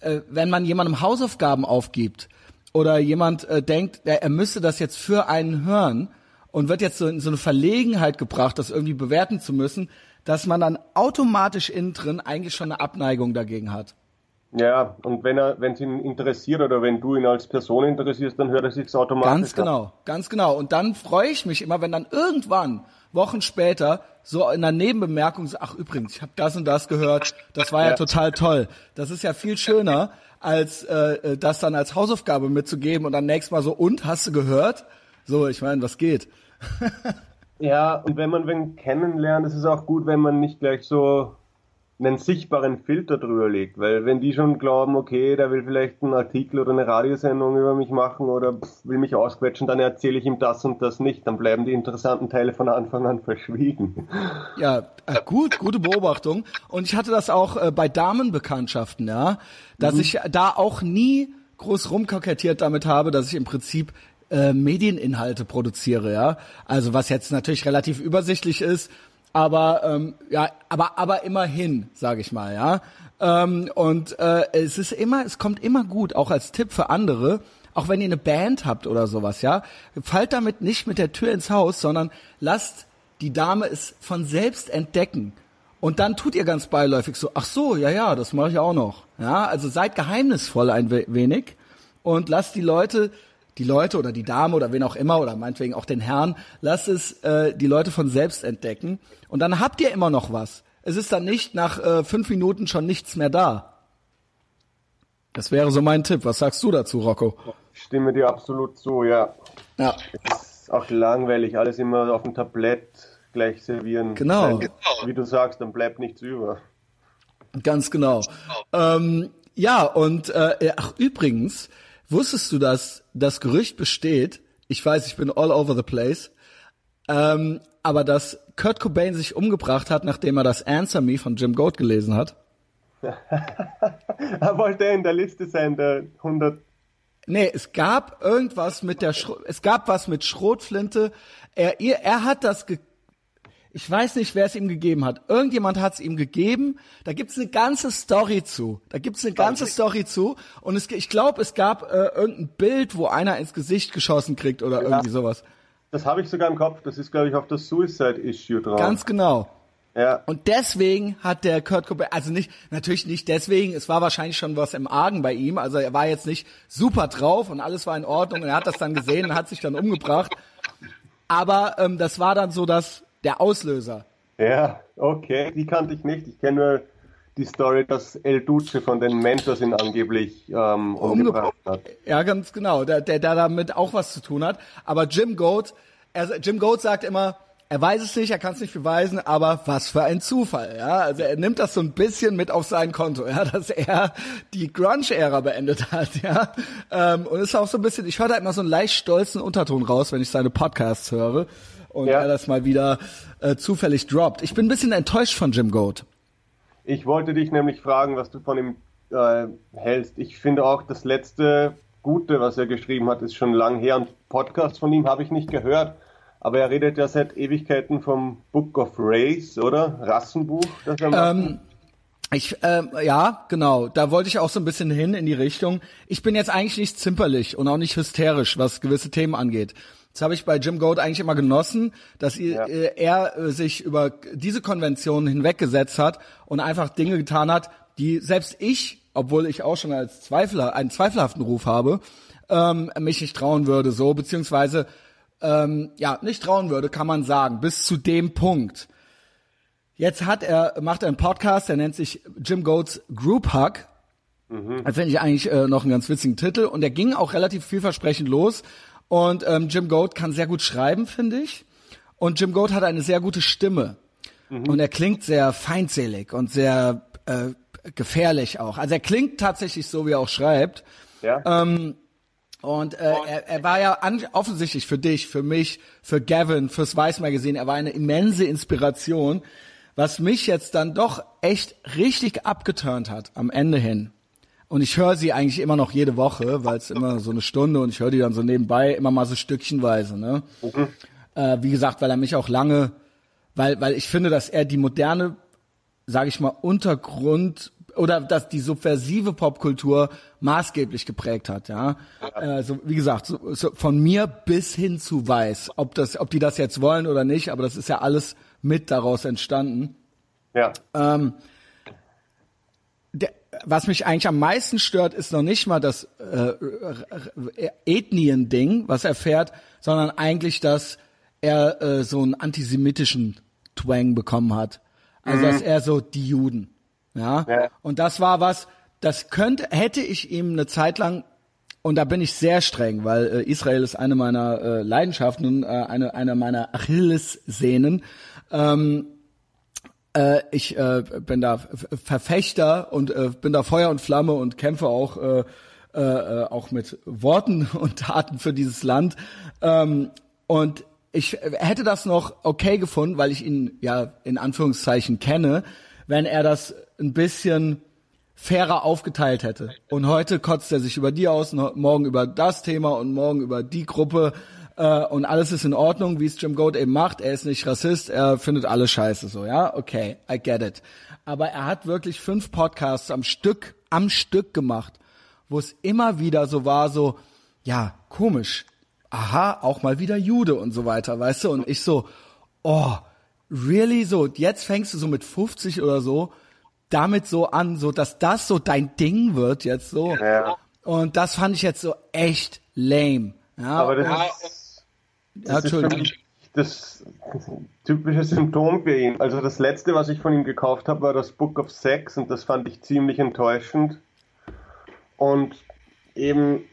äh, wenn man jemandem Hausaufgaben aufgibt oder jemand äh, denkt, er, er müsste das jetzt für einen hören und wird jetzt so in so eine Verlegenheit gebracht, das irgendwie bewerten zu müssen, dass man dann automatisch innen drin eigentlich schon eine Abneigung dagegen hat. Ja, und wenn er, wenn es ihn interessiert oder wenn du ihn als Person interessierst, dann hört er sich's automatisch. Ganz genau, ab. ganz genau. Und dann freue ich mich immer, wenn dann irgendwann Wochen später so in der Nebenbemerkung so, ach übrigens, ich habe das und das gehört, das war ja, ja, total toll. Das ist ja viel schöner, als äh, äh, das dann als Hausaufgabe mitzugeben und dann nächstes Mal so, und, hast du gehört? So, ich meine, was geht? ja, und wenn man wen kennenlernt, ist es auch gut, wenn man nicht gleich so einen sichtbaren Filter drüber legt, weil wenn die schon glauben, okay, der will vielleicht einen Artikel oder eine Radiosendung über mich machen oder pff, will mich ausquetschen, dann erzähle ich ihm das und das nicht, dann bleiben die interessanten Teile von Anfang an verschwiegen. Ja, äh, gut, gute Beobachtung. Und ich hatte das auch äh, bei Damenbekanntschaften, ja, dass mhm. ich da auch nie groß rumkokettiert damit habe, dass ich im Prinzip äh, Medieninhalte produziere, ja. Also was jetzt natürlich relativ übersichtlich ist, aber ähm, ja, aber aber immerhin, sage ich mal, ja. Ähm, und äh, es ist immer, es kommt immer gut, auch als Tipp für andere, auch wenn ihr eine Band habt oder sowas, ja, fallt damit nicht mit der Tür ins Haus, sondern lasst die Dame es von selbst entdecken. Und dann tut ihr ganz beiläufig so, ach so, ja, ja, das mache ich auch noch. Ja, also seid geheimnisvoll ein wenig und lasst die Leute die Leute oder die Dame oder wen auch immer oder meinetwegen auch den Herrn, lasst es äh, die Leute von selbst entdecken und dann habt ihr immer noch was. Es ist dann nicht nach äh, fünf Minuten schon nichts mehr da. Das wäre so mein Tipp. Was sagst du dazu, Rocco? Ich stimme dir absolut zu, ja. Ja. Es ist auch langweilig, alles immer auf dem Tablett gleich servieren. Genau. Weil, wie du sagst, dann bleibt nichts über. Ganz genau. Ähm, ja, und äh, ach übrigens, Wusstest du, dass das Gerücht besteht, ich weiß, ich bin all over the place, ähm, aber dass Kurt Cobain sich umgebracht hat, nachdem er das Answer Me von Jim Goat gelesen hat? er wollte in der Liste sein, der 100 Nee, es gab irgendwas mit der Schro es gab was mit Schrotflinte. Er, er hat das ge ich weiß nicht, wer es ihm gegeben hat. Irgendjemand hat es ihm gegeben. Da gibt's eine ganze Story zu. Da gibt's eine ganze Story zu. Und es, ich glaube, es gab äh, irgendein Bild, wo einer ins Gesicht geschossen kriegt oder ja, irgendwie sowas. Das habe ich sogar im Kopf. Das ist, glaube ich, auf das Suicide-Issue drauf. Ganz genau. Ja. Und deswegen hat der Kurt Cobain, also nicht, natürlich nicht deswegen, es war wahrscheinlich schon was im Argen bei ihm, also er war jetzt nicht super drauf und alles war in Ordnung und er hat das dann gesehen und hat sich dann umgebracht. Aber ähm, das war dann so das, der Auslöser. Ja, okay, die kannte ich nicht. Ich kenne nur die Story, dass El Duce von den Mentors ihn angeblich ähm, umgebracht hat. Ja, ganz genau, der, der, der damit auch was zu tun hat. Aber Jim Goat, er, Jim Goat sagt immer, er weiß es nicht, er kann es nicht beweisen, aber was für ein Zufall, ja. Also er nimmt das so ein bisschen mit auf sein Konto, ja, dass er die Grunge-Ära beendet hat, ja. Ähm, und ist auch so ein bisschen, ich höre da immer so einen leicht stolzen Unterton raus, wenn ich seine Podcasts höre und ja. er das mal wieder äh, zufällig droppt. Ich bin ein bisschen enttäuscht von Jim Goat. Ich wollte dich nämlich fragen, was du von ihm äh, hältst. Ich finde auch, das letzte Gute, was er geschrieben hat, ist schon lang her. Und Podcast von ihm habe ich nicht gehört. Aber er redet ja seit Ewigkeiten vom Book of Race, oder? Rassenbuch, das er macht. Ähm, ich, äh, ja, genau. Da wollte ich auch so ein bisschen hin in die Richtung. Ich bin jetzt eigentlich nicht zimperlich und auch nicht hysterisch, was gewisse Themen angeht. Das habe ich bei Jim Goat eigentlich immer genossen, dass ja. äh, er äh, sich über diese Konvention hinweggesetzt hat und einfach Dinge getan hat, die selbst ich, obwohl ich auch schon als Zweifler einen zweifelhaften Ruf habe, ähm, mich nicht trauen würde, so beziehungsweise ähm, ja nicht trauen würde, kann man sagen, bis zu dem Punkt. Jetzt hat er macht er einen Podcast, der nennt sich Jim Goats Group Hug. Mhm. Das finde ich eigentlich äh, noch einen ganz witzigen Titel und der ging auch relativ vielversprechend los und ähm, Jim Goat kann sehr gut schreiben, finde ich. Und Jim Goat hat eine sehr gute Stimme. Mhm. Und er klingt sehr feindselig und sehr äh, gefährlich auch. Also er klingt tatsächlich so, wie er auch schreibt. Ja. Ähm, und äh, er, er war ja an, offensichtlich für dich, für mich, für Gavin, fürs Vice Magazine, er war eine immense Inspiration, was mich jetzt dann doch echt richtig abgeturnt hat am Ende hin. Und ich höre sie eigentlich immer noch jede Woche, weil es immer so eine Stunde und ich höre die dann so nebenbei immer mal so stückchenweise. Ne? Mhm. Äh, wie gesagt, weil er mich auch lange, weil weil ich finde, dass er die moderne, sage ich mal, Untergrund oder dass die subversive Popkultur maßgeblich geprägt hat, ja. Äh, so, wie gesagt, so, so von mir bis hin zu Weiß, ob das, ob die das jetzt wollen oder nicht, aber das ist ja alles mit daraus entstanden. Ja. Ähm, was mich eigentlich am meisten stört, ist noch nicht mal das äh, Ethnien-Ding, was er fährt, sondern eigentlich, dass er äh, so einen antisemitischen Twang bekommen hat. Also mhm. dass er so die Juden. Ja? ja. Und das war was, das könnte, hätte ich ihm eine Zeit lang und da bin ich sehr streng, weil äh, Israel ist eine meiner äh, Leidenschaften und äh, eine, eine meiner Achillessehnen. Ähm, äh, ich äh, bin da Verfechter und äh, bin da Feuer und Flamme und kämpfe auch äh, äh, auch mit Worten und Taten für dieses Land. Ähm, und ich hätte das noch okay gefunden, weil ich ihn ja in Anführungszeichen kenne, wenn er das ein bisschen fairer aufgeteilt hätte. Und heute kotzt er sich über die aus, morgen über das Thema und morgen über die Gruppe äh, und alles ist in Ordnung, wie es Jim Goat eben macht. Er ist nicht Rassist, er findet alles scheiße so, ja, okay, I get it. Aber er hat wirklich fünf Podcasts am Stück, am Stück gemacht, wo es immer wieder so war, so, ja, komisch, aha, auch mal wieder Jude und so weiter, weißt du? Und ich so, oh, really so, jetzt fängst du so mit 50 oder so damit so an, so dass das so dein Ding wird jetzt so. Ja. Und das fand ich jetzt so echt lame. Ja, aber das, ist, das ist für mich das typische Symptom für ihn. Also das letzte, was ich von ihm gekauft habe, war das Book of Sex und das fand ich ziemlich enttäuschend. Und eben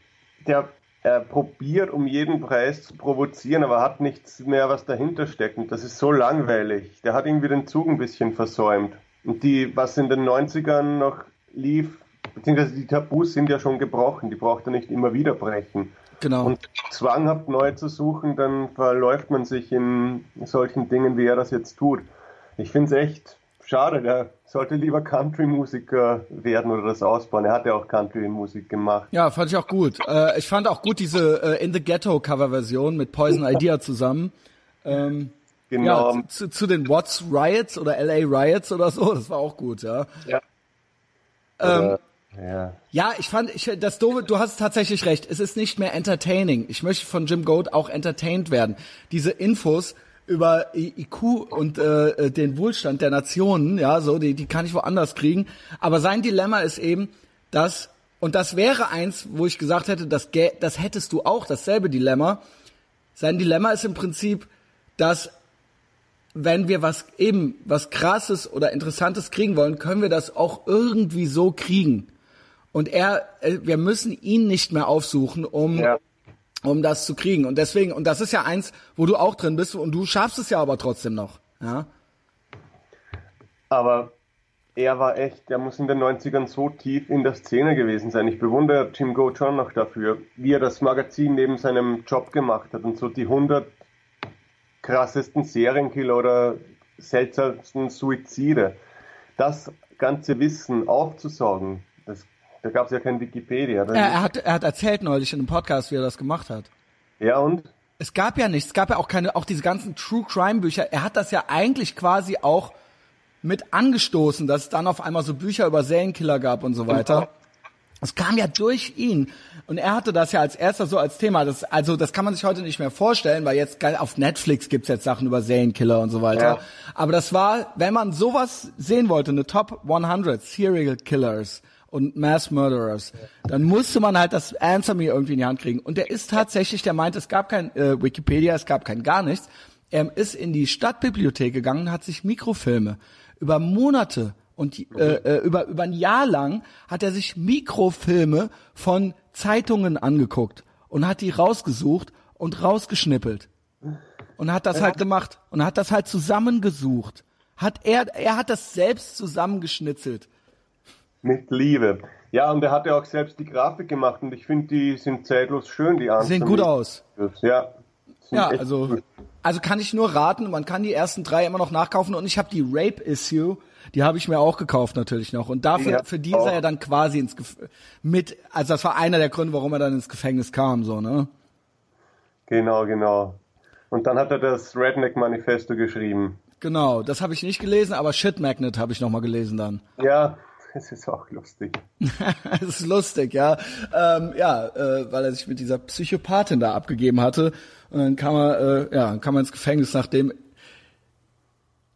der er probiert um jeden Preis zu provozieren, aber hat nichts mehr, was dahinter steckt. Und das ist so langweilig. Der hat irgendwie den Zug ein bisschen versäumt. Und die, was in den 90ern noch lief, beziehungsweise die Tabus sind ja schon gebrochen, die braucht er nicht immer wieder brechen. Genau. Und zwanghaft neu zu suchen, dann verläuft man sich in solchen Dingen, wie er das jetzt tut. Ich finde es echt schade, der sollte lieber Country-Musiker werden oder das ausbauen. Er hat ja auch Country-Musik gemacht. Ja, fand ich auch gut. Äh, ich fand auch gut diese äh, In the Ghetto Cover-Version mit Poison Idea zusammen. Ähm, Genau. Ja, zu, zu, den Watts Riots oder LA Riots oder so, das war auch gut, ja. Ja. Ähm, ja. ja, ich fand, ich, das doofe, du hast tatsächlich recht, es ist nicht mehr entertaining. Ich möchte von Jim Goat auch entertained werden. Diese Infos über IQ und äh, den Wohlstand der Nationen, ja, so, die, die kann ich woanders kriegen. Aber sein Dilemma ist eben, dass, und das wäre eins, wo ich gesagt hätte, das, das hättest du auch, dasselbe Dilemma. Sein Dilemma ist im Prinzip, dass wenn wir was eben was krasses oder interessantes kriegen wollen, können wir das auch irgendwie so kriegen. Und er, äh, wir müssen ihn nicht mehr aufsuchen, um ja. um das zu kriegen. Und deswegen, und das ist ja eins, wo du auch drin bist und du schaffst es ja aber trotzdem noch. Ja. Aber er war echt, er muss in den 90ern so tief in der Szene gewesen sein. Ich bewundere Jim Goat schon noch dafür, wie er das Magazin neben seinem Job gemacht hat und so die 100 krassesten Serienkiller oder seltsamsten Suizide. Das ganze Wissen aufzusaugen, das, da gab es ja kein Wikipedia. Er, er, hat, er hat erzählt neulich in einem Podcast, wie er das gemacht hat. Ja, und? Es gab ja nichts, es gab ja auch keine, auch diese ganzen True Crime Bücher. Er hat das ja eigentlich quasi auch mit angestoßen, dass es dann auf einmal so Bücher über Serienkiller gab und so weiter. Es kam ja durch ihn. Und er hatte das ja als erster so als Thema. Das, also das kann man sich heute nicht mehr vorstellen, weil jetzt auf Netflix gibt's jetzt Sachen über Serienkiller und so weiter. Ja. Aber das war, wenn man sowas sehen wollte, eine Top 100 Serial Killers und Mass Murderers, dann musste man halt das Answer Me irgendwie in die Hand kriegen. Und der ist tatsächlich, der meint, es gab kein äh, Wikipedia, es gab kein gar nichts. Er ist in die Stadtbibliothek gegangen und hat sich Mikrofilme über Monate und äh, äh, über, über ein Jahr lang hat er sich Mikrofilme von Zeitungen angeguckt und hat die rausgesucht und rausgeschnippelt. Und hat das ja. halt gemacht und hat das halt zusammengesucht. Hat er, er hat das selbst zusammengeschnitzelt. Mit Liebe. Ja, und er hat ja auch selbst die Grafik gemacht und ich finde, die sind zeitlos schön, die Sehen gut aus. Ja. Ja, also. Also kann ich nur raten, man kann die ersten drei immer noch nachkaufen und ich habe die Rape Issue, die habe ich mir auch gekauft natürlich noch und dafür Ja, für die ist er ja dann quasi ins Gef mit also das war einer der Gründe, warum er dann ins Gefängnis kam so, ne? Genau, genau. Und dann hat er das Redneck Manifesto geschrieben. Genau, das habe ich nicht gelesen, aber Shit Magnet habe ich noch mal gelesen dann. Ja, es ist auch lustig. das ist lustig, ja. Ähm, ja, äh, weil er sich mit dieser Psychopathin da abgegeben hatte. Und dann kam er, äh, ja, dann kam er ins Gefängnis, nachdem.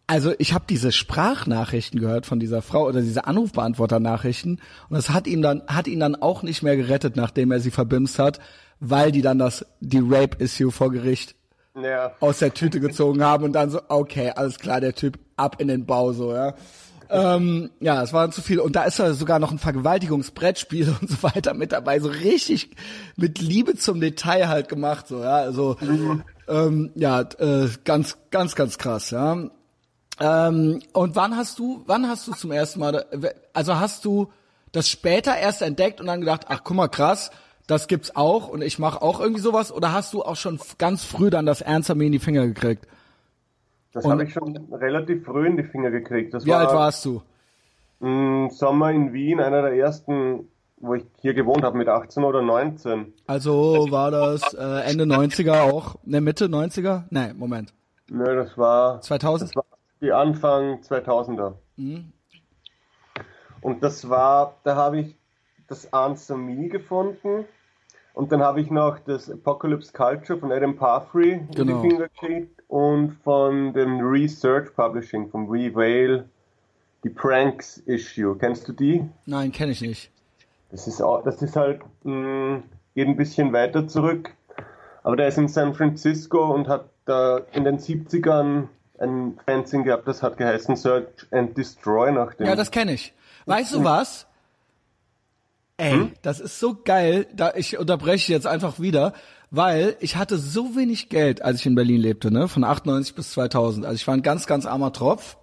Also ich habe diese Sprachnachrichten gehört von dieser Frau oder diese Anrufbeantworter-Nachrichten und das hat ihn dann hat ihn dann auch nicht mehr gerettet, nachdem er sie verbimst hat, weil die dann das die Rape-Issue vor Gericht Ja, aus der Tüte gezogen haben und dann so, okay, alles klar, der Typ ab in den Bau so, ja. Ähm, ja, es war zu viel. Und da ist ja sogar noch ein Vergewaltigungsbrettspiel und so weiter mit dabei. So richtig mit Liebe zum Detail halt gemacht, so, ja. Also, ähm, ja, äh, ganz, ganz, ganz krass, ja. Ähm, und wann hast du, wann hast du zum ersten Mal, also hast du das später erst entdeckt und dann gedacht, ach guck mal, krass, das gibt's auch und ich mache auch irgendwie sowas? Oder hast du auch schon ganz früh dann das ernster mir in die Finger gekriegt? Das habe ich schon relativ früh in die Finger gekriegt. Das Wie war alt warst du? im Sommer in Wien, einer der ersten, wo ich hier gewohnt habe, mit 18 oder 19. Also war das äh, Ende 90er auch? Ne, Mitte 90er? Ne, Moment. Nö, das war 2000? Das war die Anfang 2000er. Und das war, da habe ich das Answer Me gefunden. Und dann habe ich noch das Apocalypse Culture von Adam Parfrey in Genau. die Finger gekriegt und von dem Research Publishing, von Revale, die Pranks Issue. Kennst du die? Nein, kenne ich nicht. Das ist, auch, das ist halt, mh, geht ein bisschen weiter zurück. Aber der ist in San Francisco und hat da in den 70ern ein Fanzine gehabt, das hat geheißen Search and Destroy nach dem. Ja, das kenne ich. Weißt du was? Ey, das ist so geil. Da ich unterbreche jetzt einfach wieder, weil ich hatte so wenig Geld, als ich in Berlin lebte, ne, von 98 bis 2000. Also ich war ein ganz, ganz armer Tropf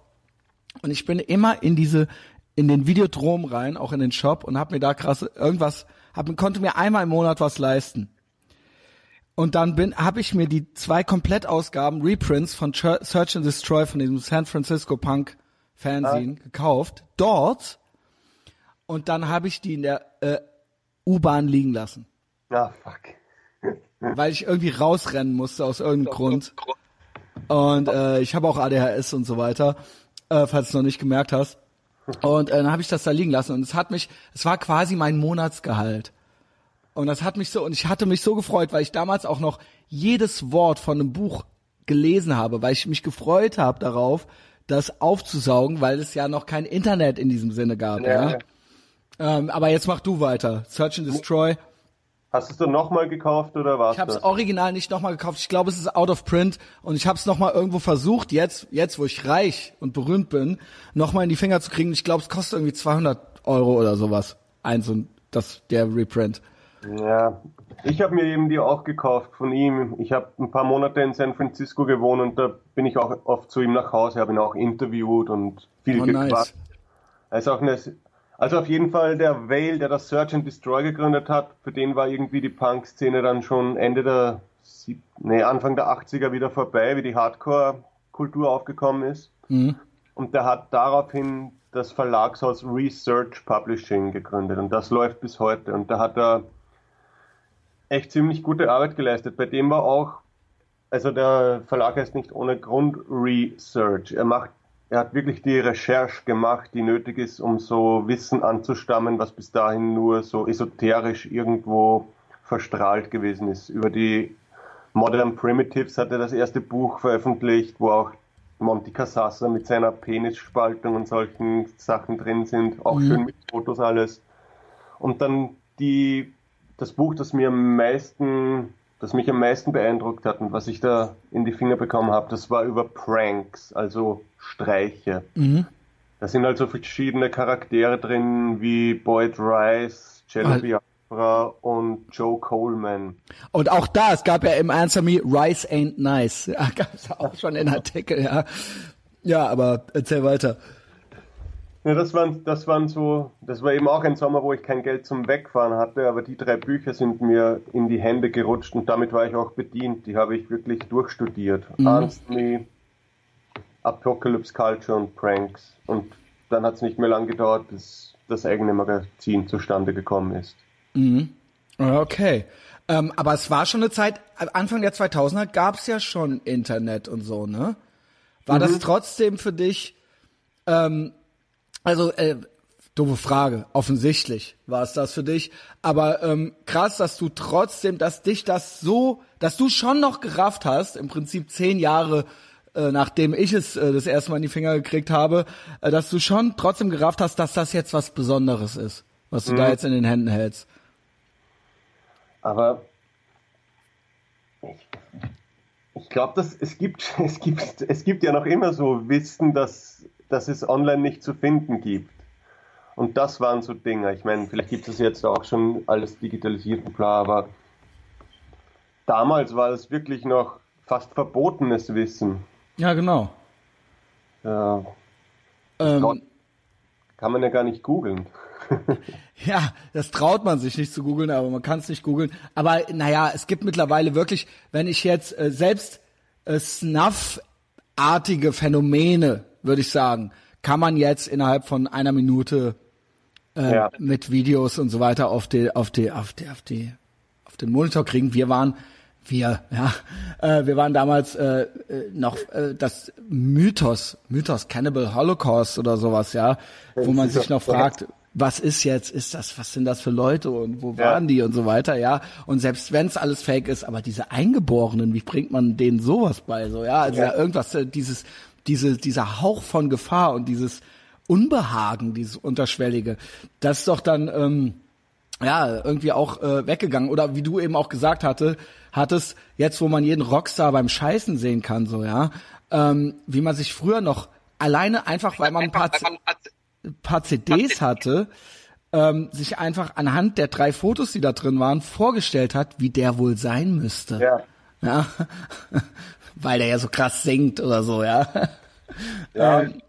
und ich bin immer in diese in den Videodrom rein, auch in den Shop und habe mir da krass irgendwas, hab, konnte mir einmal im Monat was leisten. Und dann bin, habe ich mir die zwei Komplettausgaben Reprints von Ch- Search and Destroy von diesem San Francisco Punk Fernsehen gekauft. Dort. Und dann habe ich die in der äh, U-Bahn liegen lassen. Ah, fuck. Weil ich irgendwie rausrennen musste aus irgendeinem Grund. Und äh, ich habe auch ADHS und so weiter, äh, falls du es noch nicht gemerkt hast. Und äh, dann habe ich das da liegen lassen. Und es hat mich, es war quasi mein Monatsgehalt. Und das hat mich so, und ich hatte mich so gefreut, weil ich damals auch noch jedes Wort von einem Buch gelesen habe, weil ich mich gefreut habe darauf, das aufzusaugen, weil es ja noch kein Internet in diesem Sinne gab. Ja. Ja. Ähm, aber jetzt mach du weiter. Search and Destroy. Hast du es dann nochmal gekauft oder was? Ich habe es original nicht nochmal gekauft. Ich glaube, es ist out of print und ich habe es nochmal irgendwo versucht, jetzt, jetzt, wo ich reich und berühmt bin, nochmal in die Finger zu kriegen. Ich glaube, es kostet irgendwie 200 Euro oder sowas. Eins und das, der Reprint. Ja, ich habe mir eben die auch gekauft von ihm. Ich habe ein paar Monate in San Francisco gewohnt und da bin ich auch oft zu ihm nach Hause, habe ihn auch interviewt und viel Oh, gequatscht. nice. Er ist auch eine, also auf jeden Fall der Vale, der das Search and Destroy gegründet hat, für den war irgendwie die Punk-Szene dann schon Ende der, sieb- nee, Anfang der 80er wieder vorbei, wie die Hardcore-Kultur aufgekommen ist. Und der hat daraufhin das Verlagshaus Research Publishing gegründet und das läuft bis heute. Und da hat er echt ziemlich gute Arbeit geleistet. Bei dem war auch, also der Verlag heißt nicht ohne Grund Research. Er macht, er hat wirklich die Recherche gemacht, die nötig ist, um so Wissen anzustammen, was bis dahin nur so esoterisch irgendwo verstrahlt gewesen ist. Über die Modern Primitives hat er das erste Buch veröffentlicht, wo auch Monty Casassa mit seiner Penisspaltung und solchen Sachen drin sind. Auch schön mit Fotos alles. Und dann die, das Buch, das mir am meisten, das mich am meisten beeindruckt hat und was ich da in die Finger bekommen habe, das war über Pranks, also Streiche. Da sind also verschiedene Charaktere drin, wie Boyd Rice, Jello Biafra und Joe Coleman. Und auch da, es gab ja im Answer Me, Rice ain't nice. Ja, gab es auch schon in Artikel, ja. Ja, aber erzähl weiter. Ja, das waren, das waren so, das war eben auch ein Sommer, wo ich kein Geld zum Wegfahren hatte, aber die drei Bücher sind mir in die Hände gerutscht und damit war ich auch bedient. Die habe ich wirklich durchstudiert. Mhm. Arnstly, Apocalypse Culture und Pranks. Und dann hat es nicht mehr lang gedauert, bis das eigene Magazin zustande gekommen ist. Mhm. Okay. Ähm, aber es war schon eine Zeit, Anfang der 2000er gab es ja schon Internet und so, ne? War mhm. das trotzdem für dich, ähm, also äh, doofe Frage, offensichtlich war es das für dich, aber ähm, krass, dass du trotzdem, dass dich das so, dass du schon noch gerafft hast, im Prinzip zehn Jahre äh, nachdem ich es äh, das erste Mal in die Finger gekriegt habe, äh, dass du schon trotzdem gerafft hast, dass das jetzt was Besonderes ist, was du mhm. da jetzt in den Händen hältst. Aber ich, ich glaube, dass es gibt, es gibt, es gibt ja noch immer so Wissen, dass, dass es online nicht zu finden gibt. Und das waren so Dinge. Ich meine, vielleicht gibt es jetzt auch schon alles digitalisiert und bla, aber damals war es wirklich noch fast verbotenes Wissen. Ja, genau. Ja. Ähm, kann man ja gar nicht googeln. ja, das traut man sich nicht zu googeln, aber man kann es nicht googeln. Aber naja, es gibt mittlerweile wirklich, wenn ich jetzt äh, selbst äh, Snuff-artige Phänomene, würde ich sagen, kann man jetzt innerhalb von einer Minute äh, ja. mit Videos und so weiter auf die, auf die, auf die, auf die, auf den Monitor kriegen. Wir waren wir, ja, äh, wir waren damals äh, äh, noch äh, das Mythos, Mythos Cannibal Holocaust oder sowas, ja, wo man sich noch fragt, was ist jetzt, ist das, was sind das für Leute und wo waren die und so weiter, ja. Und selbst wenn es alles fake ist, aber diese Eingeborenen, wie bringt man denen sowas bei, so, ja, also ja, ja irgendwas, äh, dieses, diese, dieser Hauch von Gefahr und dieses Unbehagen, dieses Unterschwellige, das ist doch dann, ähm, ja, irgendwie auch äh, weggegangen. Oder wie du eben auch gesagt hatte, hattest, jetzt wo man jeden Rockstar beim Scheißen sehen kann, so, ja, ähm, wie man sich früher noch alleine einfach, weil man ein paar, paar CDs hatte, ähm, sich einfach anhand der drei Fotos, die da drin waren, vorgestellt hat, wie der wohl sein müsste. Ja. ja? Weil der ja so krass singt oder so, ja. Ja, ähm,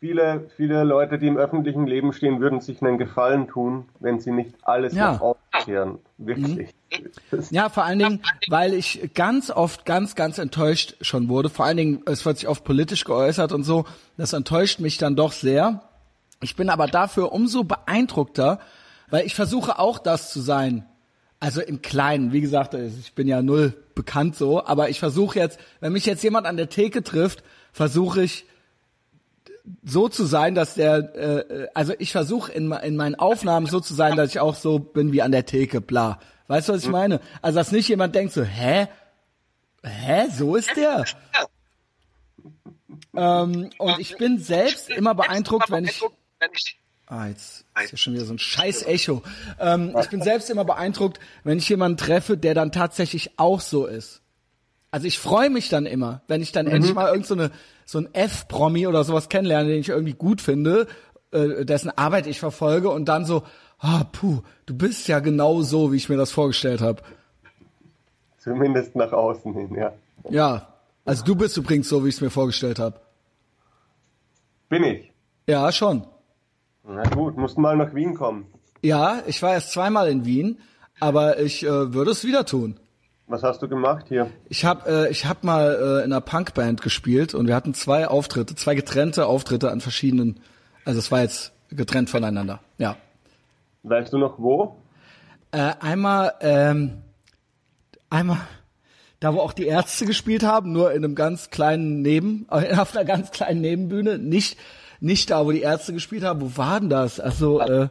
viele, viele Leute, die im öffentlichen Leben stehen, würden sich einen Gefallen tun, wenn sie nicht alles ja. noch aufklären. Wirklich. Mhm. Ja, vor allen Dingen, weil ich ganz oft ganz, ganz enttäuscht schon wurde. Vor allen Dingen, es wird sich oft politisch geäußert und so. Das enttäuscht mich dann doch sehr. Ich bin aber dafür umso beeindruckter, weil ich versuche auch das zu sein. Also im Kleinen, wie gesagt, ich bin ja null bekannt so, aber ich versuche jetzt, wenn mich jetzt jemand an der Theke trifft, versuche ich so zu sein, dass der, äh, also ich versuche in, in meinen Aufnahmen so zu sein, dass ich auch so bin wie an der Theke, bla. Weißt du, was ich meine? Also dass nicht jemand denkt so, hä? Hä? So ist der? ähm, und ich bin selbst immer beeindruckt, wenn ich Ah, jetzt ist ja schon wieder so ein scheiß Echo. Ähm, ich bin selbst immer beeindruckt, wenn ich jemanden treffe, der dann tatsächlich auch so ist. Also ich freue mich dann immer, wenn ich dann mhm. endlich mal irgend so eine so ein F-Promi oder sowas kennenlerne, den ich irgendwie gut finde, äh, dessen Arbeit ich verfolge und dann so, ah, puh, du bist ja genau so, wie ich mir das vorgestellt habe. Zumindest nach außen hin, ja. Ja, also du bist übrigens so, wie ich es mir vorgestellt habe. Bin ich? Ja, schon. Na gut, musst mal nach Wien kommen. Ja, ich war erst zweimal in Wien, aber ich äh, würde es wieder tun. Was hast du gemacht hier? Ich habe äh, ich hab mal äh, in einer Punkband gespielt und wir hatten zwei Auftritte, zwei getrennte Auftritte an verschiedenen, also es war jetzt getrennt voneinander, ja. Weißt du noch wo? Äh, einmal, ähm, einmal da wo auch die Ärzte gespielt haben, nur in einem ganz kleinen Neben, auf einer ganz kleinen Nebenbühne, nicht nicht da, wo die Ärzte gespielt haben. Wo war denn das? Also äh,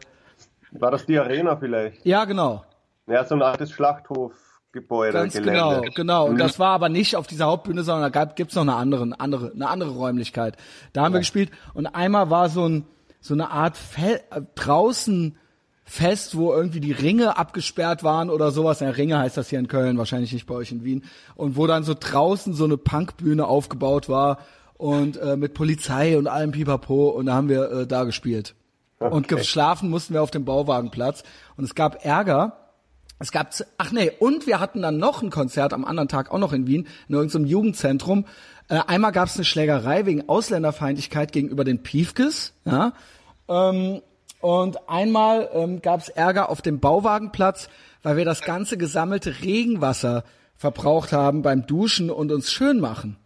war das die Arena vielleicht? Ja, genau. Ja, so ein altes Schlachthof. Gebäude, Ganz Gelände. genau, genau. Und mhm. das war aber nicht auf dieser Hauptbühne, sondern da gab, gibt's noch eine andere, eine andere, eine andere Räumlichkeit. Da haben ja. wir gespielt und einmal war so ein, so eine Art Fe äh, draußen Fest, wo irgendwie die Ringe abgesperrt waren oder sowas. Ja, Ringe heißt das hier in Köln, wahrscheinlich nicht bei euch in Wien. Und wo dann so draußen so eine Punkbühne aufgebaut war und äh, mit Polizei und allem Pipapo und da haben wir äh, da gespielt. Okay. Und geschlafen mussten wir auf dem Bauwagenplatz und es gab Ärger, es gab, ach nee, und wir hatten dann noch ein Konzert am anderen Tag auch noch in Wien, in irgendeinem Jugendzentrum. Äh, einmal gab es eine Schlägerei wegen Ausländerfeindlichkeit gegenüber den Piefkes, ja. Ähm, und einmal ähm, gab es Ärger auf dem Bauwagenplatz, weil wir das ganze gesammelte Regenwasser verbraucht haben beim Duschen und uns schön machen.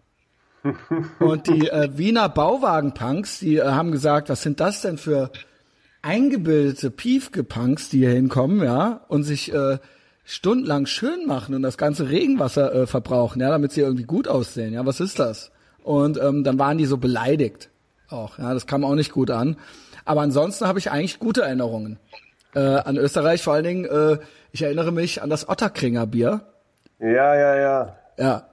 Und die äh, Wiener Bauwagenpunks, die äh, haben gesagt, was sind das denn für eingebildete Piefke-Punks, die hier hinkommen, ja, und sich äh, stundenlang schön machen und das ganze Regenwasser äh, verbrauchen, ja, damit sie irgendwie gut aussehen. Ja, was ist das? Und ähm, dann waren die so beleidigt auch. Ja, das kam auch nicht gut an. Aber ansonsten habe ich eigentlich gute Erinnerungen äh, an Österreich. Vor allen Dingen, äh, ich erinnere mich an das Otterkringer Bier. Ja, ja, ja. Ja.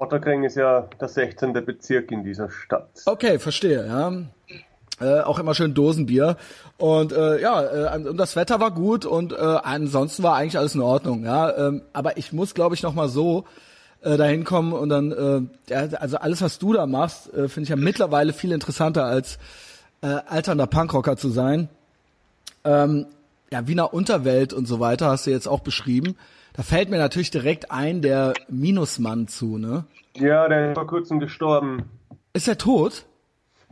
Otterkring ist ja der 16. Bezirk in dieser Stadt. Okay, verstehe. Ja. Äh, auch immer schön Dosenbier. Und äh, ja, äh, und das Wetter war gut und äh, ansonsten war eigentlich alles in Ordnung. Ja, ähm, aber ich muss, glaube ich, noch mal so äh, dahin kommen und dann, äh, also alles, was du da machst, äh, finde ich ja mittlerweile viel interessanter als äh, alternder Punkrocker zu sein. Ähm, ja, Wiener Unterwelt und so weiter hast du jetzt auch beschrieben. Da fällt mir natürlich direkt ein der Minusmann zu, ne? Ja, der ist vor kurzem gestorben. Ist er tot?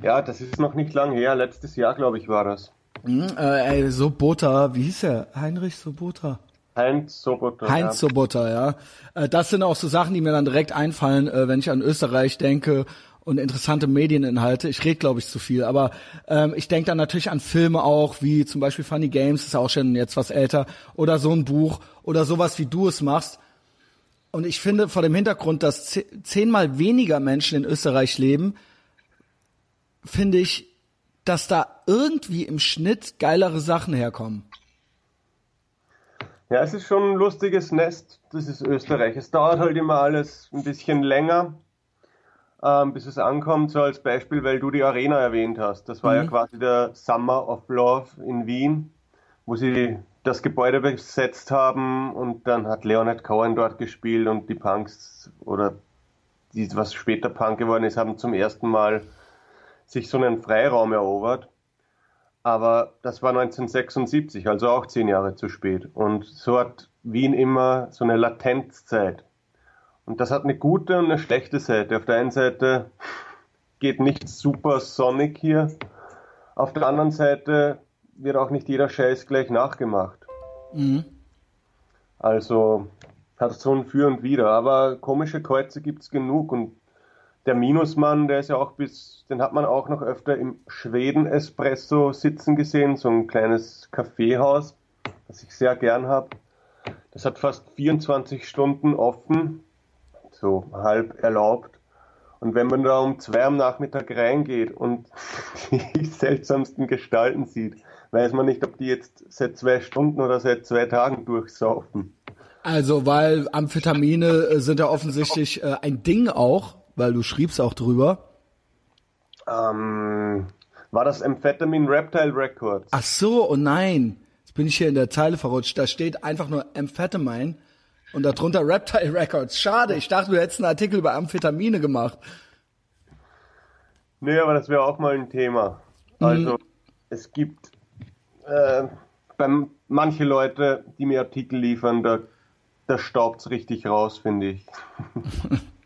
Ja, das ist noch nicht lang her. Letztes Jahr, glaube ich, war das. Mhm, äh, ey, Sobota, wie hieß er? Heinrich Sobota. Heinz Sobota. Heinz ja. Sobota, ja. Äh, das sind auch so Sachen, die mir dann direkt einfallen, äh, wenn ich an Österreich denke und interessante Medieninhalte. Ich rede, glaube ich, zu viel, aber ähm, ich denke dann natürlich an Filme auch, wie zum Beispiel Funny Games, ist auch schon jetzt was älter, oder so ein Buch oder sowas, wie du es machst. Und ich finde vor dem Hintergrund, dass zehnmal weniger Menschen in Österreich leben, finde ich, dass da irgendwie im Schnitt geilere Sachen herkommen. Ja, es ist schon ein lustiges Nest, das ist Österreich. Es dauert halt immer alles ein bisschen länger, ähm, bis es ankommt. So als Beispiel, weil du die Arena erwähnt hast. Das war mhm. ja quasi der Summer of Love in Wien, wo sie das Gebäude besetzt haben und dann hat Leonard Cohen dort gespielt und die Punks oder die, was später Punk geworden ist, haben zum ersten Mal sich so einen Freiraum erobert. Aber das war 1976, also auch zehn Jahre zu spät. Und so hat Wien immer so eine Latenzzeit. Und das hat eine gute und eine schlechte Seite. Auf der einen Seite geht nicht super Sonic hier. Auf der anderen Seite wird auch nicht jeder Scheiß gleich nachgemacht. Mhm. Also hat so ein Für und Wider. Aber komische Kreuze gibt es genug und der Minusmann, der ist ja auch bis, den hat man auch noch öfter im Schweden Espresso sitzen gesehen, so ein kleines Kaffeehaus, das ich sehr gern habe. Das hat fast 24 Stunden offen, so halb erlaubt. Und wenn man da um zwei am Nachmittag reingeht und die seltsamsten Gestalten sieht, weiß man nicht, ob die jetzt seit zwei Stunden oder seit zwei Tagen durchsaufen. Also, weil Amphetamine äh, sind ja offensichtlich äh, ein Ding auch weil du schriebst auch drüber. Ähm, war das Amphetamine Reptile Records? Ach so, oh nein. Jetzt bin ich hier in der Zeile verrutscht. Da steht einfach nur Amphetamine und darunter Reptile Records. Schade, ich dachte, du hättest einen Artikel über Amphetamine gemacht. Nee, aber das wäre auch mal ein Thema. Mhm. Also, mhm. es gibt äh, beim, manche Leute, die mir Artikel liefern, da, da staubt es richtig raus, finde ich.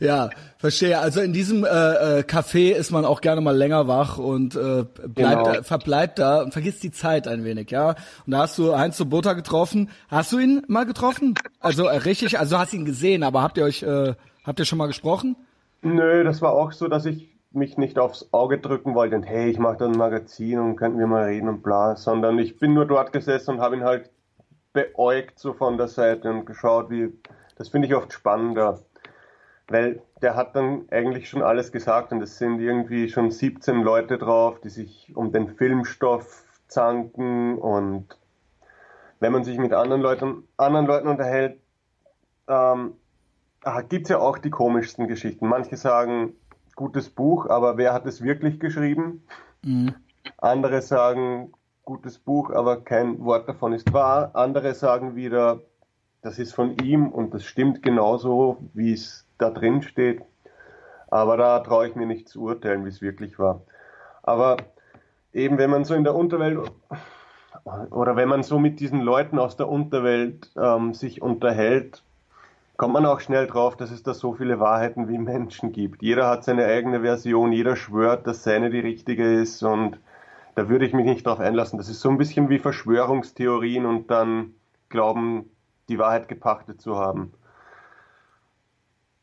Ja, verstehe. Also in diesem äh, äh, Café ist man auch gerne mal länger wach und äh, bleibt, genau. da, verbleibt da und vergisst die Zeit ein wenig, ja. Und da hast du Heinz Sobota getroffen. Hast du ihn mal getroffen? Also äh, richtig, also hast ihn gesehen, aber habt ihr euch, äh, habt ihr schon mal gesprochen? Nö, das war auch so, dass ich mich nicht aufs Auge drücken wollte und hey, ich mache da ein Magazin und könnten wir mal reden und bla, sondern ich bin nur dort gesessen und habe ihn halt beäugt so von der Seite und geschaut, wie das finde ich oft spannender weil der hat dann eigentlich schon alles gesagt und es sind irgendwie schon 17 Leute drauf, die sich um den Filmstoff zanken und wenn man sich mit anderen Leuten, anderen Leuten unterhält, ähm, ah, gibt es ja auch die komischsten Geschichten. Manche sagen, gutes Buch, aber wer hat es wirklich geschrieben? Mhm. Andere sagen, gutes Buch, aber kein Wort davon ist wahr. Andere sagen wieder, das ist von ihm und das stimmt genauso, wie es da drin steht. Aber da traue ich mir nicht zu urteilen, wie es wirklich war. Aber eben, wenn man so in der Unterwelt oder wenn man so mit diesen Leuten aus der Unterwelt ähm, sich unterhält, kommt man auch schnell drauf, dass es da so viele Wahrheiten wie Menschen gibt. Jeder hat seine eigene Version, jeder schwört, dass seine die richtige ist und da würde ich mich nicht drauf einlassen. Das ist so ein bisschen wie Verschwörungstheorien und dann glauben, die Wahrheit gepachtet zu haben.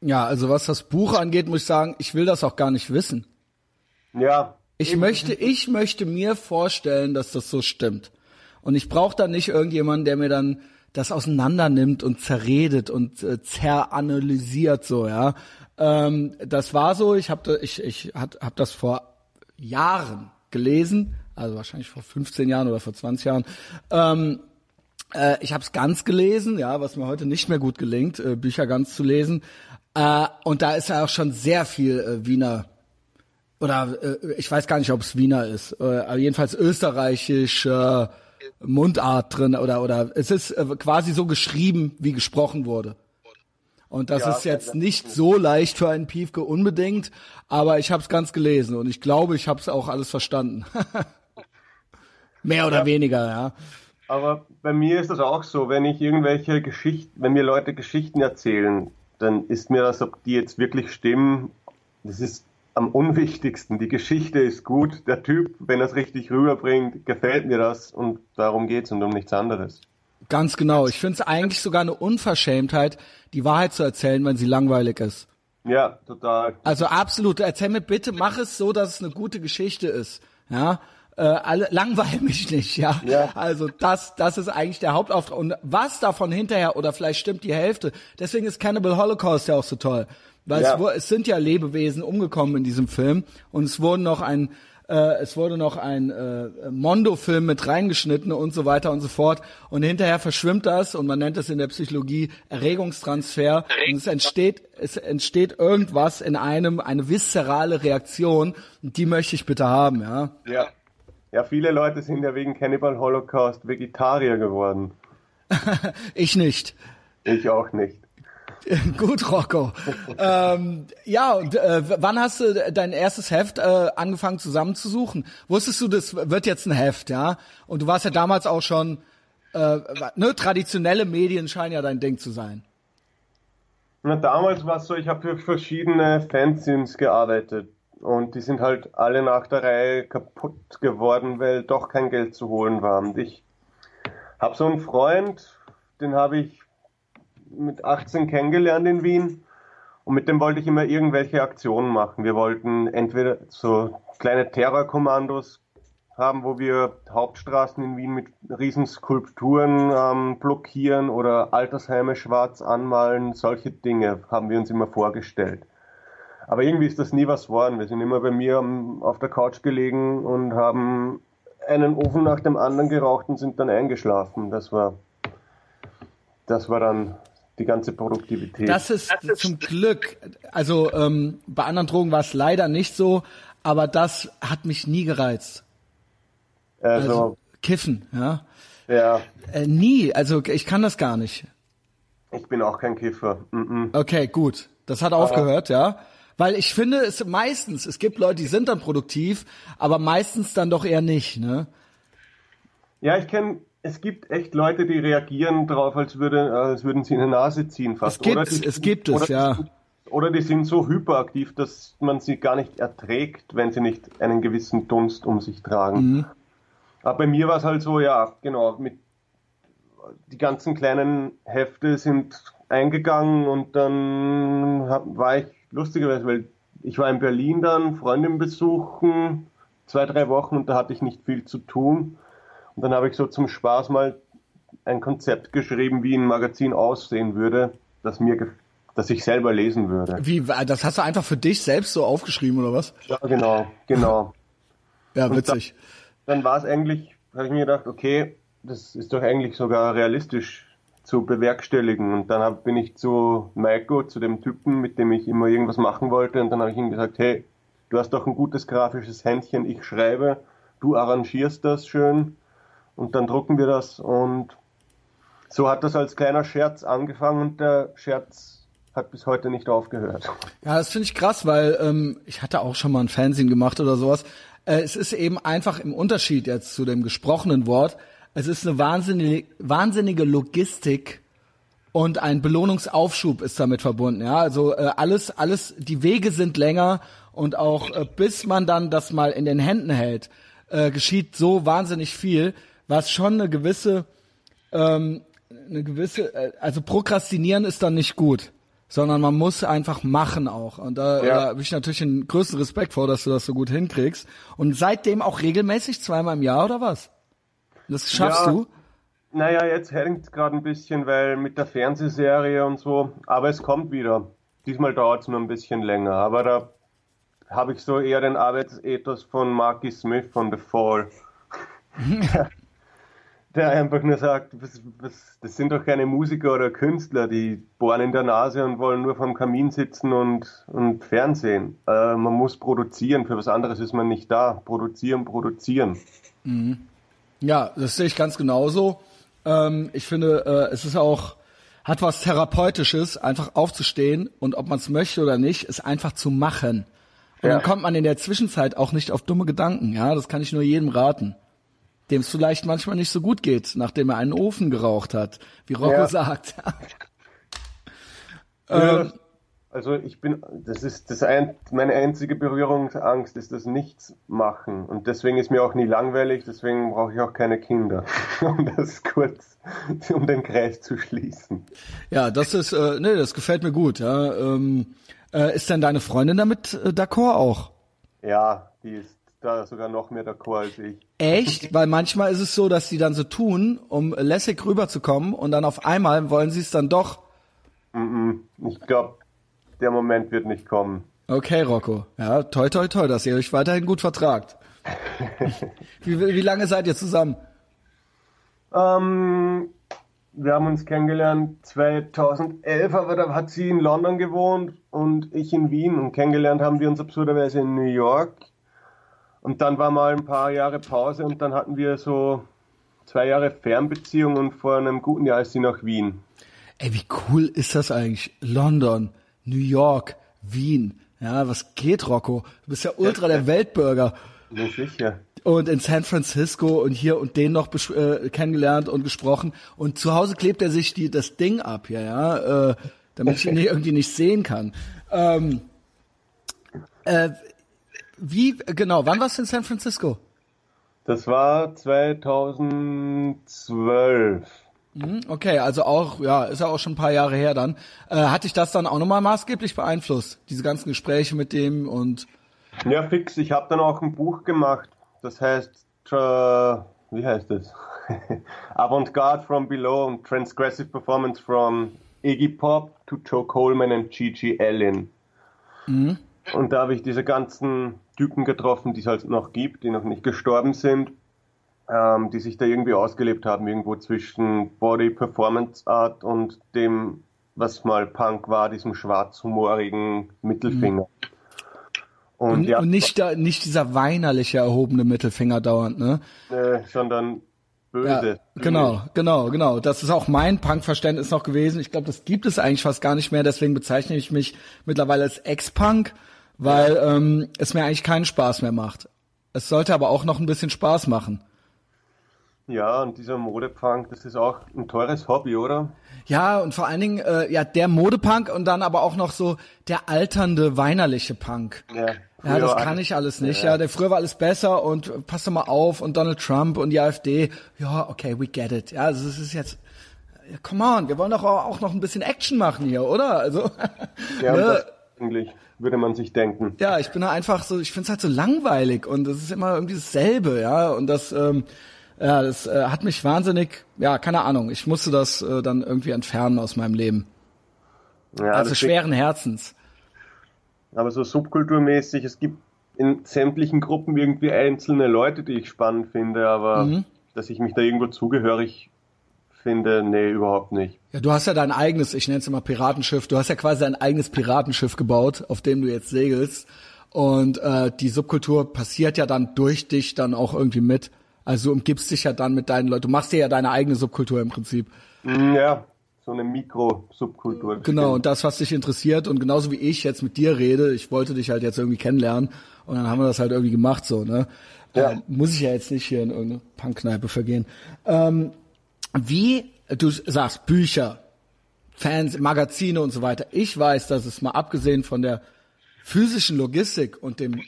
Ja, also was das Buch angeht, muss ich sagen, ich will das auch gar nicht wissen. Ja. Ich möchte, ich möchte mir vorstellen, dass das so stimmt. Und ich brauche da nicht irgendjemanden, der mir dann das auseinander nimmt und zerredet und äh, zeranalysiert so, ja. Ähm, das war so, ich habe ich, ich hab das vor Jahren gelesen, also wahrscheinlich vor 15 Jahren oder vor 20 Jahren. Ähm, äh, ich habe es ganz gelesen, ja, was mir heute nicht mehr gut gelingt, äh, Bücher ganz zu lesen. Äh, und da ist ja auch schon sehr viel äh, Wiener oder äh, ich weiß gar nicht, ob es Wiener ist, äh, aber jedenfalls österreichisch Mundart drin oder oder es ist äh, quasi so geschrieben, wie gesprochen wurde. Und das ja, ist jetzt nicht so leicht für einen Piefke unbedingt, aber ich habe es ganz gelesen und ich glaube, ich habe es auch alles verstanden. Mehr oder ja. weniger, ja. Aber bei mir ist das auch so, wenn ich irgendwelche Geschichten, wenn mir Leute Geschichten erzählen, dann ist mir das, ob die jetzt wirklich stimmen, das ist am unwichtigsten. Die Geschichte ist gut, der Typ, wenn er es richtig rüberbringt, gefällt mir das und darum geht's und um nichts anderes. Ganz genau. Ich finde es eigentlich sogar eine Unverschämtheit, die Wahrheit zu erzählen, wenn sie langweilig ist. Ja, total. Also absolut. Erzähl mir bitte, mach es so, dass es eine gute Geschichte ist. Ja, äh, alle, langweil mich nicht, ja? ja. Also das, das ist eigentlich der Hauptauftrag. Und was davon hinterher, oder vielleicht stimmt die Hälfte, deswegen ist Cannibal Holocaust ja auch so toll. Weil ja. es, es sind ja Lebewesen umgekommen in diesem Film und es wurden noch ein äh, es wurde noch ein äh, Mondo-Film mit reingeschnitten und so weiter und so fort. Und hinterher verschwimmt das und man nennt es in der Psychologie Erregungstransfer. Und es entsteht, es entsteht irgendwas in einem, eine viszerale Reaktion. Und die möchte ich bitte haben, ja. Ja. Ja, viele Leute sind ja wegen Cannibal Holocaust Vegetarier geworden. ich nicht. Ich auch nicht. Gut, Rocco. ähm, ja, und äh, wann hast du dein erstes Heft äh, angefangen zusammenzusuchen? Wusstest du, das wird jetzt ein Heft, ja? Und du warst ja damals auch schon, äh, ne, traditionelle Medien scheinen ja dein Ding zu sein. Na, damals war es so, ich habe für verschiedene Fanzines gearbeitet. Und die sind halt alle nach der Reihe kaputt geworden, weil doch kein Geld zu holen war. Und ich habe so einen Freund, den habe ich mit 18 kennengelernt in Wien. Und mit dem wollte ich immer irgendwelche Aktionen machen. Wir wollten entweder so kleine Terrorkommandos haben, wo wir Hauptstraßen in Wien mit Riesenskulpturen ähm, blockieren oder Altersheime schwarz anmalen. Solche Dinge haben wir uns immer vorgestellt. Aber irgendwie ist das nie was geworden. Wir sind immer bei mir auf der Couch gelegen und haben einen Ofen nach dem anderen geraucht und sind dann eingeschlafen. Das war, das war dann die ganze Produktivität. Das ist, das ist zum Glück, also ähm, bei anderen Drogen war es leider nicht so, aber das hat mich nie gereizt. Also, also Kiffen, ja. Ja. Äh, nie, also ich kann das gar nicht. Ich bin auch kein Kiffer. Mm -mm. Okay, gut. Das hat aufgehört, ja. Weil ich finde, es meistens, es gibt Leute, die sind dann produktiv, aber meistens dann doch eher nicht, ne? Ja, ich kenne, es gibt echt Leute, die reagieren darauf, als, würde, als würden sie in die Nase ziehen fast. Es gibt, die, es gibt es, ja. Oder die sind so hyperaktiv, dass man sie gar nicht erträgt, wenn sie nicht einen gewissen Dunst um sich tragen. Mhm. Aber bei mir war es halt so, ja, genau, mit die ganzen kleinen Hefte sind eingegangen und dann hab, war ich lustigerweise, weil ich war in Berlin dann, Freundin besuchen, zwei, drei Wochen und da hatte ich nicht viel zu tun. Und dann habe ich so zum Spaß mal ein Konzept geschrieben, wie ein Magazin aussehen würde, das mir das ich selber lesen würde. Wie, das hast du einfach für dich selbst so aufgeschrieben oder was? Ja, genau, genau. ja, witzig. dann, dann war es eigentlich, habe ich mir gedacht, okay, das ist doch eigentlich sogar realistisch zu bewerkstelligen. Und dann hab, bin ich zu Maiko, zu dem Typen, mit dem ich immer irgendwas machen wollte. Und dann habe ich ihm gesagt, hey, du hast doch ein gutes grafisches Händchen, ich schreibe, du arrangierst das schön und dann drucken wir das. Und so hat das als kleiner Scherz angefangen und der Scherz hat bis heute nicht aufgehört. Ja, das finde ich krass, weil ähm, ich hatte auch schon mal ein Fernsehen gemacht oder sowas. Äh, es ist eben einfach im Unterschied jetzt zu dem gesprochenen Wort es ist eine wahnsinnige, wahnsinnige Logistik und ein Belohnungsaufschub ist damit verbunden. Ja, also äh, alles, alles, die Wege sind länger und auch äh, bis man dann das mal in den Händen hält, äh, geschieht so wahnsinnig viel, was schon eine gewisse, ähm, eine gewisse, äh, also prokrastinieren ist dann nicht gut sondern man muss einfach machen auch. Und da, ja. da habe ich natürlich einen größten Respekt vor, dass du das so gut hinkriegst. Und seitdem auch regelmäßig, zweimal im Jahr oder was? Das schaffst ja, du? Naja, jetzt hängt es gerade ein bisschen, weil mit der Fernsehserie und so, aber es kommt wieder. Diesmal dauert es nur ein bisschen länger, aber da habe ich so eher den Arbeitsethos von Marky Smith von The Fall. der einfach nur sagt, was, was, das sind doch keine Musiker oder Künstler, die bohren in der Nase und wollen nur vom Kamin sitzen und, und Fernsehen. Äh, man muss produzieren, für was anderes ist man nicht da. Produzieren, produzieren. Mhm. Ja, das sehe ich ganz genauso. Ähm, ich finde, äh, es ist auch, hat was Therapeutisches, einfach aufzustehen und ob man es möchte oder nicht, ist einfach zu machen. Und ja. dann kommt man in der Zwischenzeit auch nicht auf dumme Gedanken. Ja, das kann ich nur jedem raten dem es vielleicht manchmal nicht so gut geht, nachdem er einen Ofen geraucht hat, wie Rocco ja. sagt. ja, ähm, also ich bin, das ist das ein, meine einzige Berührungsangst ist das Nichts machen und deswegen ist mir auch nie langweilig, deswegen brauche ich auch keine Kinder, um das kurz, um den Kreis zu schließen. Ja, das ist, äh, nee, das gefällt mir gut. Ja. Ähm, äh, ist denn deine Freundin damit äh, d'accord auch? Ja, die ist da sogar noch mehr d'accord als ich. Echt? Weil manchmal ist es so, dass sie dann so tun, um lässig rüberzukommen und dann auf einmal wollen sie es dann doch. Mm -mm. Ich glaube, der Moment wird nicht kommen. Okay, Rocco. Ja, toi, toi, toi, dass ihr euch weiterhin gut vertragt. wie, wie lange seid ihr zusammen? Ähm, wir haben uns kennengelernt 2011, aber da hat sie in London gewohnt und ich in Wien. Und kennengelernt haben wir uns absurderweise in New York. Und dann war mal ein paar Jahre Pause und dann hatten wir so zwei Jahre Fernbeziehung und vor einem guten Jahr ist sie nach Wien. Ey, wie cool ist das eigentlich? London, New York, Wien. Ja, was geht, Rocco? Du bist ja ultra der Weltbürger. Ja, sicher. Und in San Francisco und hier und den noch äh, kennengelernt und gesprochen. Und zu Hause klebt er sich die, das Ding ab, ja, ja, äh, damit ich ihn irgendwie nicht sehen kann. Ähm, äh, wie, genau, wann warst du in San Francisco? Das war 2012. Mhm, okay, also auch, ja, ist ja auch schon ein paar Jahre her dann. Äh, hat dich das dann auch nochmal maßgeblich beeinflusst? Diese ganzen Gespräche mit dem und. Ja, fix. Ich habe dann auch ein Buch gemacht. Das heißt, tra wie heißt es? Avantgarde from Below und Transgressive Performance from Iggy Pop to Joe Coleman and Gigi Allen. Mhm. Und da habe ich diese ganzen Typen getroffen, die es halt noch gibt, die noch nicht gestorben sind, ähm, die sich da irgendwie ausgelebt haben, irgendwo zwischen Body Performance Art und dem, was mal Punk war, diesem schwarzhumorigen Mittelfinger. Mhm. Und, und, ja, und nicht, da, nicht dieser weinerliche erhobene Mittelfinger dauernd, ne? Äh, sondern böse. Ja, genau, genau, genau. Das ist auch mein Punk-Verständnis noch gewesen. Ich glaube, das gibt es eigentlich fast gar nicht mehr. Deswegen bezeichne ich mich mittlerweile als Ex-Punk weil ähm, es mir eigentlich keinen Spaß mehr macht. Es sollte aber auch noch ein bisschen Spaß machen. Ja, und dieser Modepunk, das ist auch ein teures Hobby, oder? Ja, und vor allen Dingen, äh, ja, der Modepunk und dann aber auch noch so der alternde, weinerliche Punk. Ja, ja das kann ich alles nicht. Ja. ja, der früher war alles besser und passt doch mal auf und Donald Trump und die AfD. Ja, okay, we get it. Ja, also es ist jetzt, come on, wir wollen doch auch noch ein bisschen Action machen hier, oder? Also, ja, ne? eigentlich würde man sich denken. Ja, ich bin da einfach so, ich finde es halt so langweilig und es ist immer irgendwie dasselbe, ja, und das, ähm, ja, das äh, hat mich wahnsinnig, ja, keine Ahnung, ich musste das äh, dann irgendwie entfernen aus meinem Leben. Ja, also schweren Herzens. Aber so subkulturmäßig, es gibt in sämtlichen Gruppen irgendwie einzelne Leute, die ich spannend finde, aber mhm. dass ich mich da irgendwo zugehörig finde, nee, überhaupt nicht. Ja, du hast ja dein eigenes, ich nenne es immer Piratenschiff, du hast ja quasi dein eigenes Piratenschiff gebaut, auf dem du jetzt segelst. Und äh, die Subkultur passiert ja dann durch dich dann auch irgendwie mit. Also du umgibst dich ja dann mit deinen Leuten. Du machst dir ja deine eigene Subkultur im Prinzip. Mm, ja, so eine Mikro-Subkultur. Genau, und das, was dich interessiert und genauso wie ich jetzt mit dir rede, ich wollte dich halt jetzt irgendwie kennenlernen und dann haben wir das halt irgendwie gemacht so, ne? Ja. Äh, muss ich ja jetzt nicht hier in irgendeine Punkkneipe vergehen. Ähm, wie, du sagst Bücher, Fans, Magazine und so weiter. Ich weiß, dass es mal abgesehen von der physischen Logistik und dem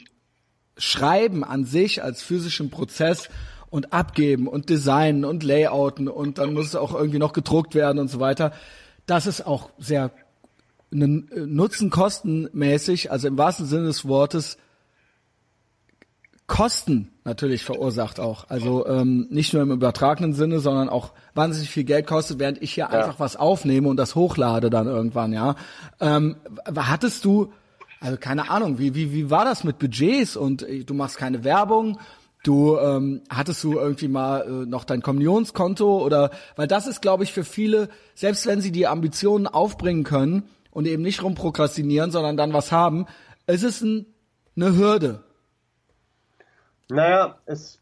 Schreiben an sich als physischen Prozess und abgeben und designen und layouten und dann muss es auch irgendwie noch gedruckt werden und so weiter. Das ist auch sehr nutzenkostenmäßig, also im wahrsten Sinne des Wortes, Kosten natürlich verursacht auch. Also ähm, nicht nur im übertragenen Sinne, sondern auch wahnsinnig viel Geld kostet, während ich hier ja. einfach was aufnehme und das hochlade dann irgendwann, ja. Ähm, hattest du, also keine Ahnung, wie, wie, wie war das mit Budgets und äh, du machst keine Werbung Du ähm, hattest du irgendwie mal äh, noch dein Kommunionskonto oder weil das ist, glaube ich, für viele, selbst wenn sie die Ambitionen aufbringen können und eben nicht rumprokrastinieren, sondern dann was haben, es ist ein, eine Hürde. Naja, es,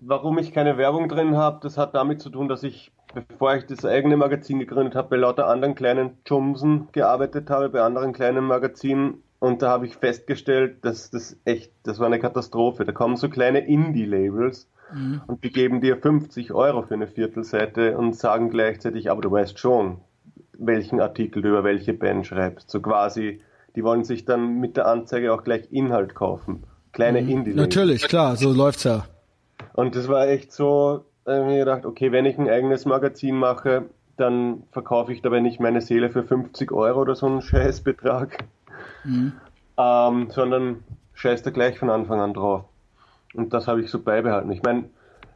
warum ich keine Werbung drin habe, das hat damit zu tun, dass ich, bevor ich das eigene Magazin gegründet habe, bei lauter anderen kleinen Jumsen gearbeitet habe, bei anderen kleinen Magazinen und da habe ich festgestellt, dass das echt, das war eine Katastrophe. Da kommen so kleine Indie-Labels mhm. und die geben dir 50 Euro für eine Viertelseite und sagen gleichzeitig, aber du weißt schon, welchen Artikel du über welche Band schreibst. So quasi, die wollen sich dann mit der Anzeige auch gleich Inhalt kaufen. Kleine mhm. Indie-Labels. Natürlich, klar, so läuft's ja. Und das war echt so, da habe ich mir gedacht, okay, wenn ich ein eigenes Magazin mache, dann verkaufe ich dabei nicht meine Seele für 50 Euro oder so einen Scheißbetrag mhm. ähm, sondern scheißt er gleich von Anfang an drauf. Und das habe ich so beibehalten. Ich meine,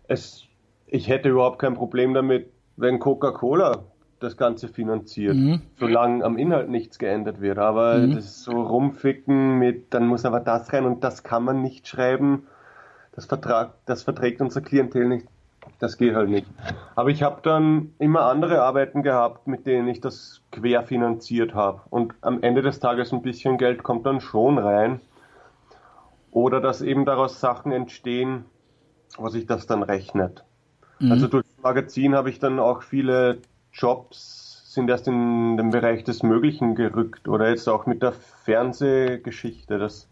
es, ich hätte überhaupt kein Problem damit, wenn Coca-Cola das Ganze finanziert, mhm. solange am Inhalt nichts geändert wird. Aber mhm. das so rumficken mit, dann muss aber das rein und das kann man nicht schreiben, das, Vertrag, das verträgt unser Klientel nicht. Das geht halt nicht. Aber ich habe dann immer andere Arbeiten gehabt, mit denen ich das querfinanziert habe. Und am Ende des Tages ein bisschen Geld kommt dann schon rein. Oder dass eben daraus Sachen entstehen, wo sich das dann rechnet. Mhm. Also durch das Magazin habe ich dann auch viele Jobs sind erst in den Bereich des Möglichen gerückt. Oder jetzt auch mit der Fernsehgeschichte. Das,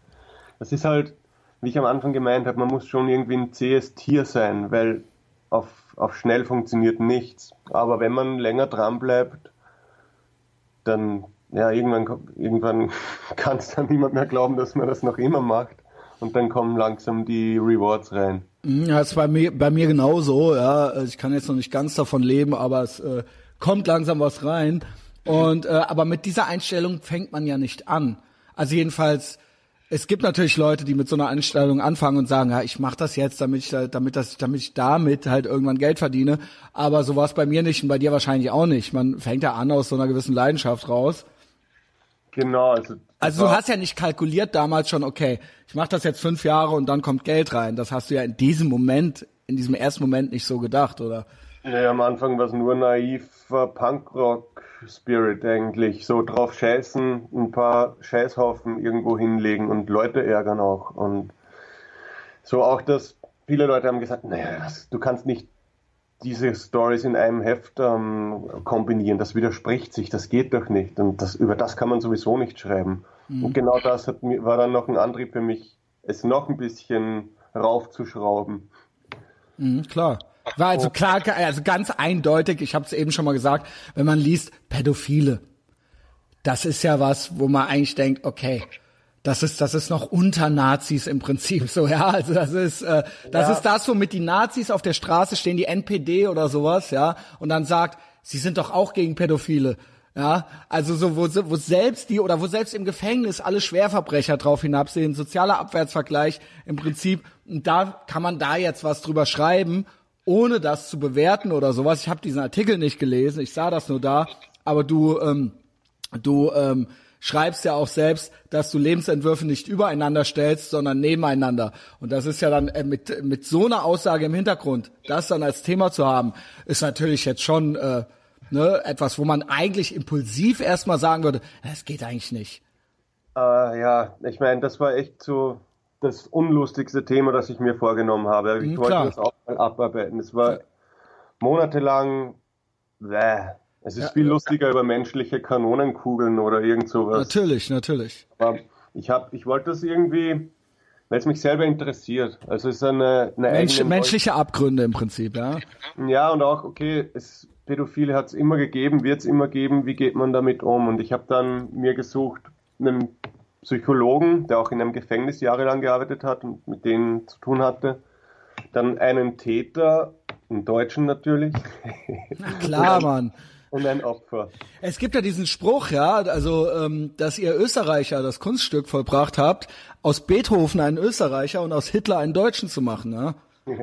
das ist halt, wie ich am Anfang gemeint habe, man muss schon irgendwie ein zähes Tier sein, weil auf, auf schnell funktioniert nichts. Aber wenn man länger dran bleibt, dann ja, irgendwann, irgendwann kann es dann niemand mehr glauben, dass man das noch immer macht. Und dann kommen langsam die Rewards rein. Mhm, ja, ist bei mir, bei mir genauso, ja. Ich kann jetzt noch nicht ganz davon leben, aber es äh, kommt langsam was rein. Und äh, aber mit dieser Einstellung fängt man ja nicht an. Also jedenfalls es gibt natürlich Leute, die mit so einer Einstellung anfangen und sagen, ja, ich mache das jetzt, damit ich, damit, das, damit ich damit halt irgendwann Geld verdiene. Aber so war es bei mir nicht und bei dir wahrscheinlich auch nicht. Man fängt ja an aus so einer gewissen Leidenschaft raus. Genau. Also, also du hast ja nicht kalkuliert damals schon, okay, ich mache das jetzt fünf Jahre und dann kommt Geld rein. Das hast du ja in diesem Moment, in diesem ersten Moment nicht so gedacht, oder? Ja, am Anfang war es nur naiver Punkrock-Spirit eigentlich. So drauf scheißen, ein paar Scheißhaufen irgendwo hinlegen und Leute ärgern auch. Und so auch, dass viele Leute haben gesagt, naja, du kannst nicht diese Stories in einem Heft ähm, kombinieren. Das widerspricht sich, das geht doch nicht. Und das, über das kann man sowieso nicht schreiben. Mhm. Und genau das hat, war dann noch ein Antrieb für mich, es noch ein bisschen raufzuschrauben. Mhm, klar. War also klar, also ganz eindeutig, ich habe es eben schon mal gesagt, wenn man liest Pädophile, das ist ja was, wo man eigentlich denkt, okay, das ist das ist noch unter Nazis im Prinzip so ja. Also das ist äh, das ja. ist das womit die Nazis auf der Straße stehen die NPD oder sowas ja und dann sagt sie sind doch auch gegen Pädophile ja. Also so wo, wo selbst die oder wo selbst im Gefängnis alle Schwerverbrecher drauf hinabsehen sozialer Abwärtsvergleich im Prinzip und da kann man da jetzt was drüber schreiben ohne das zu bewerten oder sowas. Ich habe diesen Artikel nicht gelesen, ich sah das nur da, aber du, ähm, du ähm, schreibst ja auch selbst, dass du Lebensentwürfe nicht übereinander stellst, sondern nebeneinander. Und das ist ja dann äh, mit, mit so einer Aussage im Hintergrund, das dann als Thema zu haben, ist natürlich jetzt schon äh, ne, etwas, wo man eigentlich impulsiv erstmal sagen würde, es geht eigentlich nicht. Äh, ja, ich meine, das war echt so das unlustigste Thema, das ich mir vorgenommen habe. Ich mhm, wollte das auch mal abarbeiten. Es war monatelang, bäh. Es ist ja, viel lustiger über menschliche Kanonenkugeln oder irgend sowas. Natürlich, natürlich. Aber ich hab, ich wollte das irgendwie, weil es mich selber interessiert. Also es ist eine, eine Mensch, menschliche Abgründe im Prinzip, ja. Ja und auch okay, es Pädophile hat es immer gegeben, wird es immer geben. Wie geht man damit um? Und ich habe dann mir gesucht einen Psychologen, der auch in einem Gefängnis jahrelang gearbeitet hat und mit denen zu tun hatte. Dann einen Täter, einen Deutschen natürlich. Na klar, Mann. Und ein Opfer. Es gibt ja diesen Spruch, ja, also, ähm, dass ihr Österreicher das Kunststück vollbracht habt, aus Beethoven einen Österreicher und aus Hitler einen Deutschen zu machen, ja.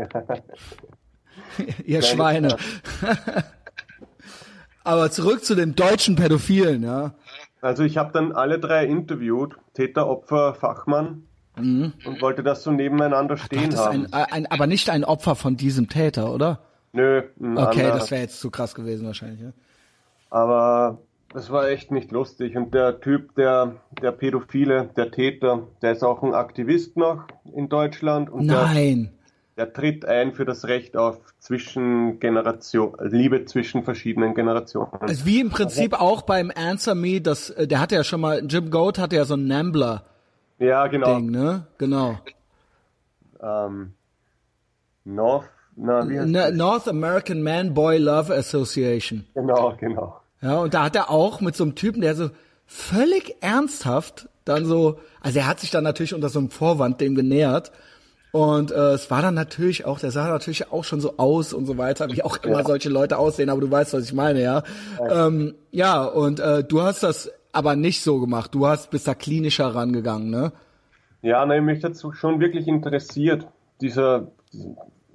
ihr Schweine. Aber zurück zu den deutschen Pädophilen, ja. Also ich habe dann alle drei interviewt, Täter, Opfer, Fachmann, mhm. und wollte das so nebeneinander stehen Ach, haben. Ein, ein, aber nicht ein Opfer von diesem Täter, oder? Nö. Okay, anderer. das wäre jetzt zu krass gewesen wahrscheinlich. Ja? Aber das war echt nicht lustig. Und der Typ, der, der Pädophile, der Täter, der ist auch ein Aktivist noch in Deutschland. Und Nein. Der, der tritt ein für das Recht auf Zwischengeneration, Liebe zwischen verschiedenen Generationen. Also wie im Prinzip auch beim Answer Me, das, äh, der hatte ja schon mal, Jim Goat hatte ja so ein Nambler. Ja, genau. Ding, ne? Genau. Ähm, North, na, wie heißt N North American Man Boy Love Association. Genau, genau. Ja, und da hat er auch mit so einem Typen, der so völlig ernsthaft dann so, also er hat sich dann natürlich unter so einem Vorwand dem genähert und äh, es war dann natürlich auch, der sah natürlich auch schon so aus und so weiter, wie auch immer ja. solche Leute aussehen, aber du weißt, was ich meine, ja. Ja, ähm, ja und äh, du hast das aber nicht so gemacht. Du hast bist da klinischer rangegangen, ne? Ja, nein, mich hat schon wirklich interessiert. Dieser,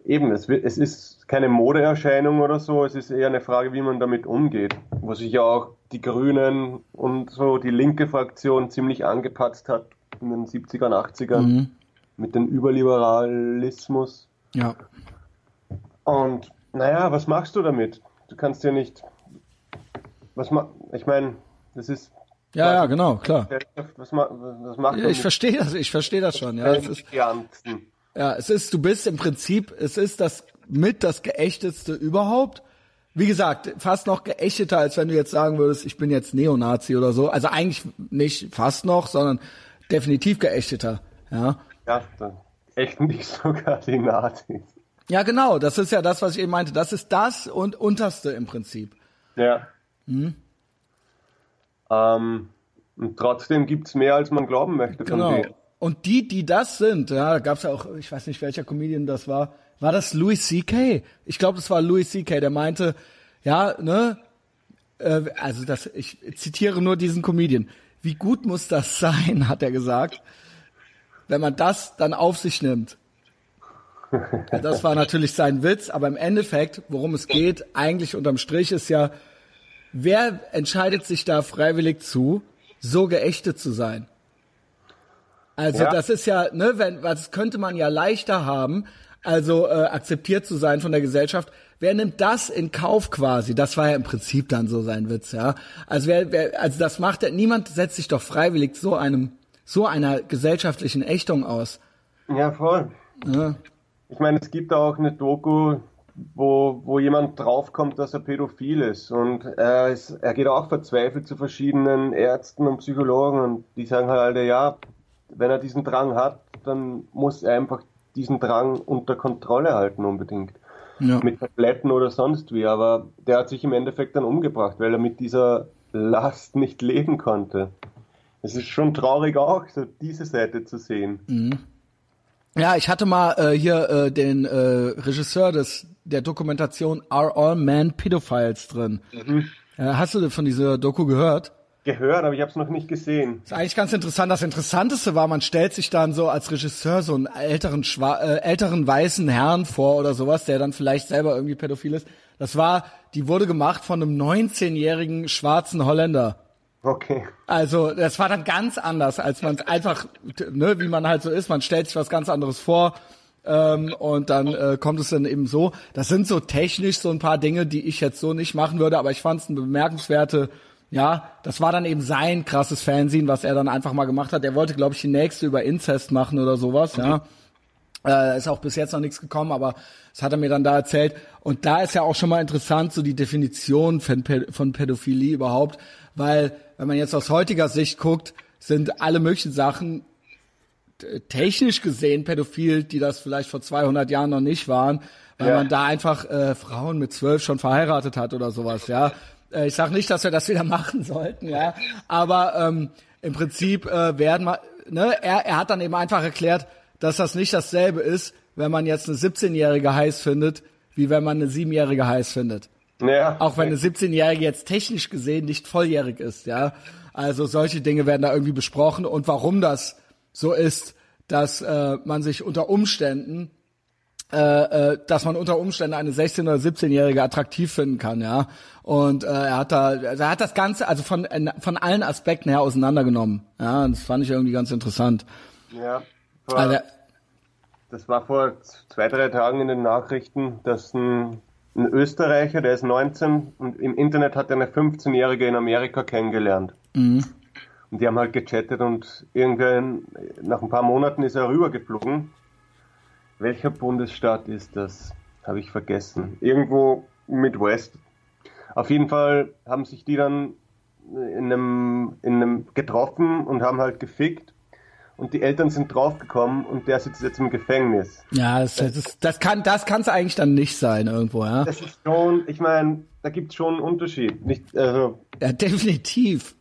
eben, es, es ist keine Modeerscheinung oder so, es ist eher eine Frage, wie man damit umgeht. Wo sich ja auch die Grünen und so die linke Fraktion ziemlich angepatzt hat in den 70ern, 80ern. Mhm mit dem Überliberalismus. Ja. Und naja, was machst du damit? Du kannst ja nicht. Was ma ich meine, das ist. Ja, ja, genau, klar. Was, ma was macht ja, ich verstehe das, ich verstehe das schon. Ja, es ist, ja, es ist, du bist im Prinzip, es ist das mit das geächtetste überhaupt. Wie gesagt, fast noch geächteter, als wenn du jetzt sagen würdest, ich bin jetzt Neonazi oder so. Also eigentlich nicht fast noch, sondern definitiv geächteter. Ja. Ja, dann echt nicht sogar die Nazis. Ja, genau, das ist ja das, was ich eben meinte. Das ist das und unterste im Prinzip. Ja. Hm? Ähm, und trotzdem gibt's mehr, als man glauben möchte. Genau. Und die, die das sind, ja, da gab's ja auch, ich weiß nicht, welcher Comedian das war. War das Louis C.K.? Ich glaube, das war Louis C.K., der meinte, ja, ne, äh, also das, ich zitiere nur diesen Comedian. Wie gut muss das sein, hat er gesagt wenn man das dann auf sich nimmt. Das war natürlich sein Witz, aber im Endeffekt, worum es geht, eigentlich unterm Strich ist ja, wer entscheidet sich da freiwillig zu, so geächtet zu sein? Also ja. das ist ja, ne, wenn, was könnte man ja leichter haben, also äh, akzeptiert zu sein von der Gesellschaft. Wer nimmt das in Kauf quasi? Das war ja im Prinzip dann so sein Witz, ja. Also wer, wer also das macht ja, niemand setzt sich doch freiwillig so einem so einer gesellschaftlichen Ächtung aus. Ja, voll. Ja. Ich meine, es gibt auch eine Doku, wo, wo jemand draufkommt, dass er pädophil ist. Und er, ist, er geht auch verzweifelt zu verschiedenen Ärzten und Psychologen und die sagen halt alle, ja, wenn er diesen Drang hat, dann muss er einfach diesen Drang unter Kontrolle halten unbedingt. Ja. Mit Tabletten oder sonst wie. Aber der hat sich im Endeffekt dann umgebracht, weil er mit dieser Last nicht leben konnte. Es ist schon traurig auch, so diese Seite zu sehen. Mhm. Ja, ich hatte mal äh, hier äh, den äh, Regisseur des der Dokumentation Are All Men Pedophiles drin. Mhm. Äh, hast du von dieser Doku gehört? Gehört, aber ich habe es noch nicht gesehen. Das ist eigentlich ganz interessant. Das Interessanteste war, man stellt sich dann so als Regisseur so einen älteren, schwa äh, älteren weißen Herrn vor oder sowas, der dann vielleicht selber irgendwie pädophil ist. Das war, die wurde gemacht von einem 19-jährigen schwarzen Holländer. Okay. Also das war dann ganz anders, als man einfach, ne, wie man halt so ist, man stellt sich was ganz anderes vor ähm, und dann äh, kommt es dann eben so. Das sind so technisch so ein paar Dinge, die ich jetzt so nicht machen würde, aber ich fand es eine bemerkenswerte, ja, das war dann eben sein krasses Fernsehen, was er dann einfach mal gemacht hat. Er wollte, glaube ich, die nächste über Inzest machen oder sowas, okay. ja. Äh, ist auch bis jetzt noch nichts gekommen, aber das hat er mir dann da erzählt. Und da ist ja auch schon mal interessant, so die Definition von, von Pädophilie überhaupt, weil wenn man jetzt aus heutiger Sicht guckt, sind alle möglichen Sachen technisch gesehen pädophil, die das vielleicht vor 200 Jahren noch nicht waren, weil ja. man da einfach äh, Frauen mit zwölf schon verheiratet hat oder sowas, ja. Äh, ich sage nicht, dass wir das wieder machen sollten, ja, aber ähm, im Prinzip äh, werden wir, ne, er, er hat dann eben einfach erklärt, dass das nicht dasselbe ist, wenn man jetzt eine 17-Jährige heiß findet, wie wenn man eine 7-Jährige heiß findet. Ja. Auch wenn eine 17-Jährige jetzt technisch gesehen nicht volljährig ist, ja. Also solche Dinge werden da irgendwie besprochen und warum das so ist, dass äh, man sich unter Umständen äh, äh, dass man unter Umständen eine 16- oder 17-Jährige attraktiv finden kann, ja. Und äh, er hat da, er hat das Ganze also von äh, von allen Aspekten her auseinandergenommen. Ja, das fand ich irgendwie ganz interessant. Ja. Vor, also, das war vor zwei, drei Tagen in den Nachrichten, dass ein, ein Österreicher, der ist 19 und im Internet hat er eine 15-Jährige in Amerika kennengelernt. Mhm. Und die haben halt gechattet und irgendwann, nach ein paar Monaten ist er rübergeflogen. Welcher Bundesstaat ist das? Habe ich vergessen. Irgendwo Midwest. Auf jeden Fall haben sich die dann in einem, in einem getroffen und haben halt gefickt. Und die Eltern sind draufgekommen und der sitzt jetzt im Gefängnis. Ja, das, das, das kann das eigentlich dann nicht sein irgendwo, ja. Das ist schon, ich meine, da gibt es schon einen Unterschied. Nicht, also, ja, definitiv.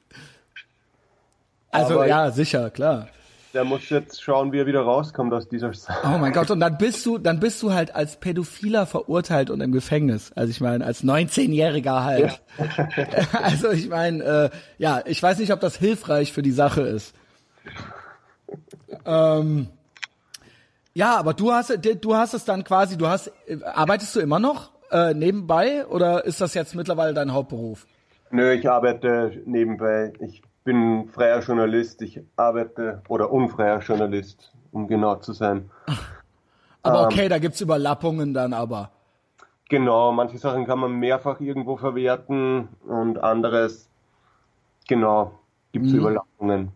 Also ja, sicher, klar. Der muss jetzt schauen, wie er wieder rauskommt aus dieser Sache. Oh mein Gott, und dann bist du, dann bist du halt als Pädophiler verurteilt und im Gefängnis. Also ich meine, als 19-Jähriger halt. Ja. also ich meine, äh, ja, ich weiß nicht, ob das hilfreich für die Sache ist. Ähm, ja, aber du hast, du hast es dann quasi, du hast, arbeitest du immer noch äh, nebenbei oder ist das jetzt mittlerweile dein Hauptberuf? Nö, ich arbeite nebenbei. Ich bin freier Journalist, ich arbeite oder unfreier Journalist, um genau zu sein. Aber ähm, okay, da gibt's Überlappungen dann aber. Genau, manche Sachen kann man mehrfach irgendwo verwerten und anderes, genau, gibt's mhm. Überlappungen.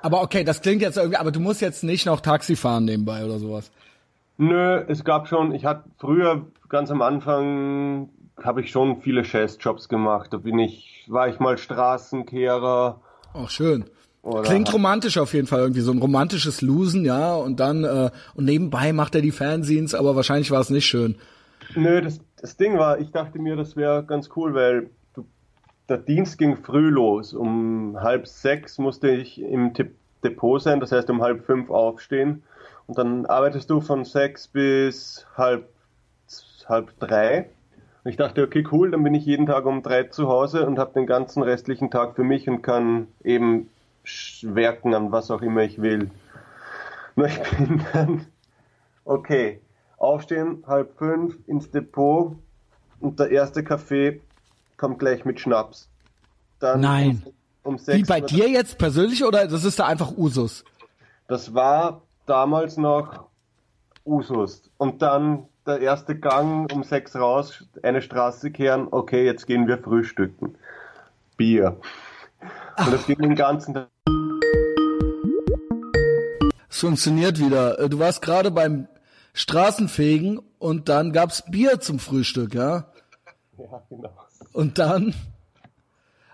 Aber okay, das klingt jetzt irgendwie, aber du musst jetzt nicht noch Taxi fahren nebenbei oder sowas. Nö, es gab schon, ich hatte früher ganz am Anfang habe ich schon viele Scheißjobs gemacht. Da bin ich, war ich mal Straßenkehrer, auch schön. Oder Klingt romantisch auf jeden Fall irgendwie so ein romantisches Losen, ja, und dann äh, und nebenbei macht er die Fernsehens, aber wahrscheinlich war es nicht schön. Nö, das, das Ding war, ich dachte mir, das wäre ganz cool, weil der Dienst ging früh los. Um halb sechs musste ich im Depot sein, das heißt um halb fünf aufstehen. Und dann arbeitest du von sechs bis halb, halb drei. Und ich dachte, okay, cool, dann bin ich jeden Tag um drei zu Hause und habe den ganzen restlichen Tag für mich und kann eben werken an was auch immer ich will. Nur ich bin dann, okay, aufstehen, halb fünf, ins Depot und der erste Kaffee kommt gleich mit Schnaps. Dann Nein. Um, um Wie bei dir jetzt persönlich oder das ist da einfach Usus? Das war damals noch Usus. Und dann der erste Gang um sechs raus, eine Straße kehren, okay, jetzt gehen wir frühstücken. Bier. Und das ging den ganzen Tag. Es funktioniert wieder. Äh, du warst gerade beim Straßenfegen und dann gab's Bier zum Frühstück, ja? Ja, genau. Und dann,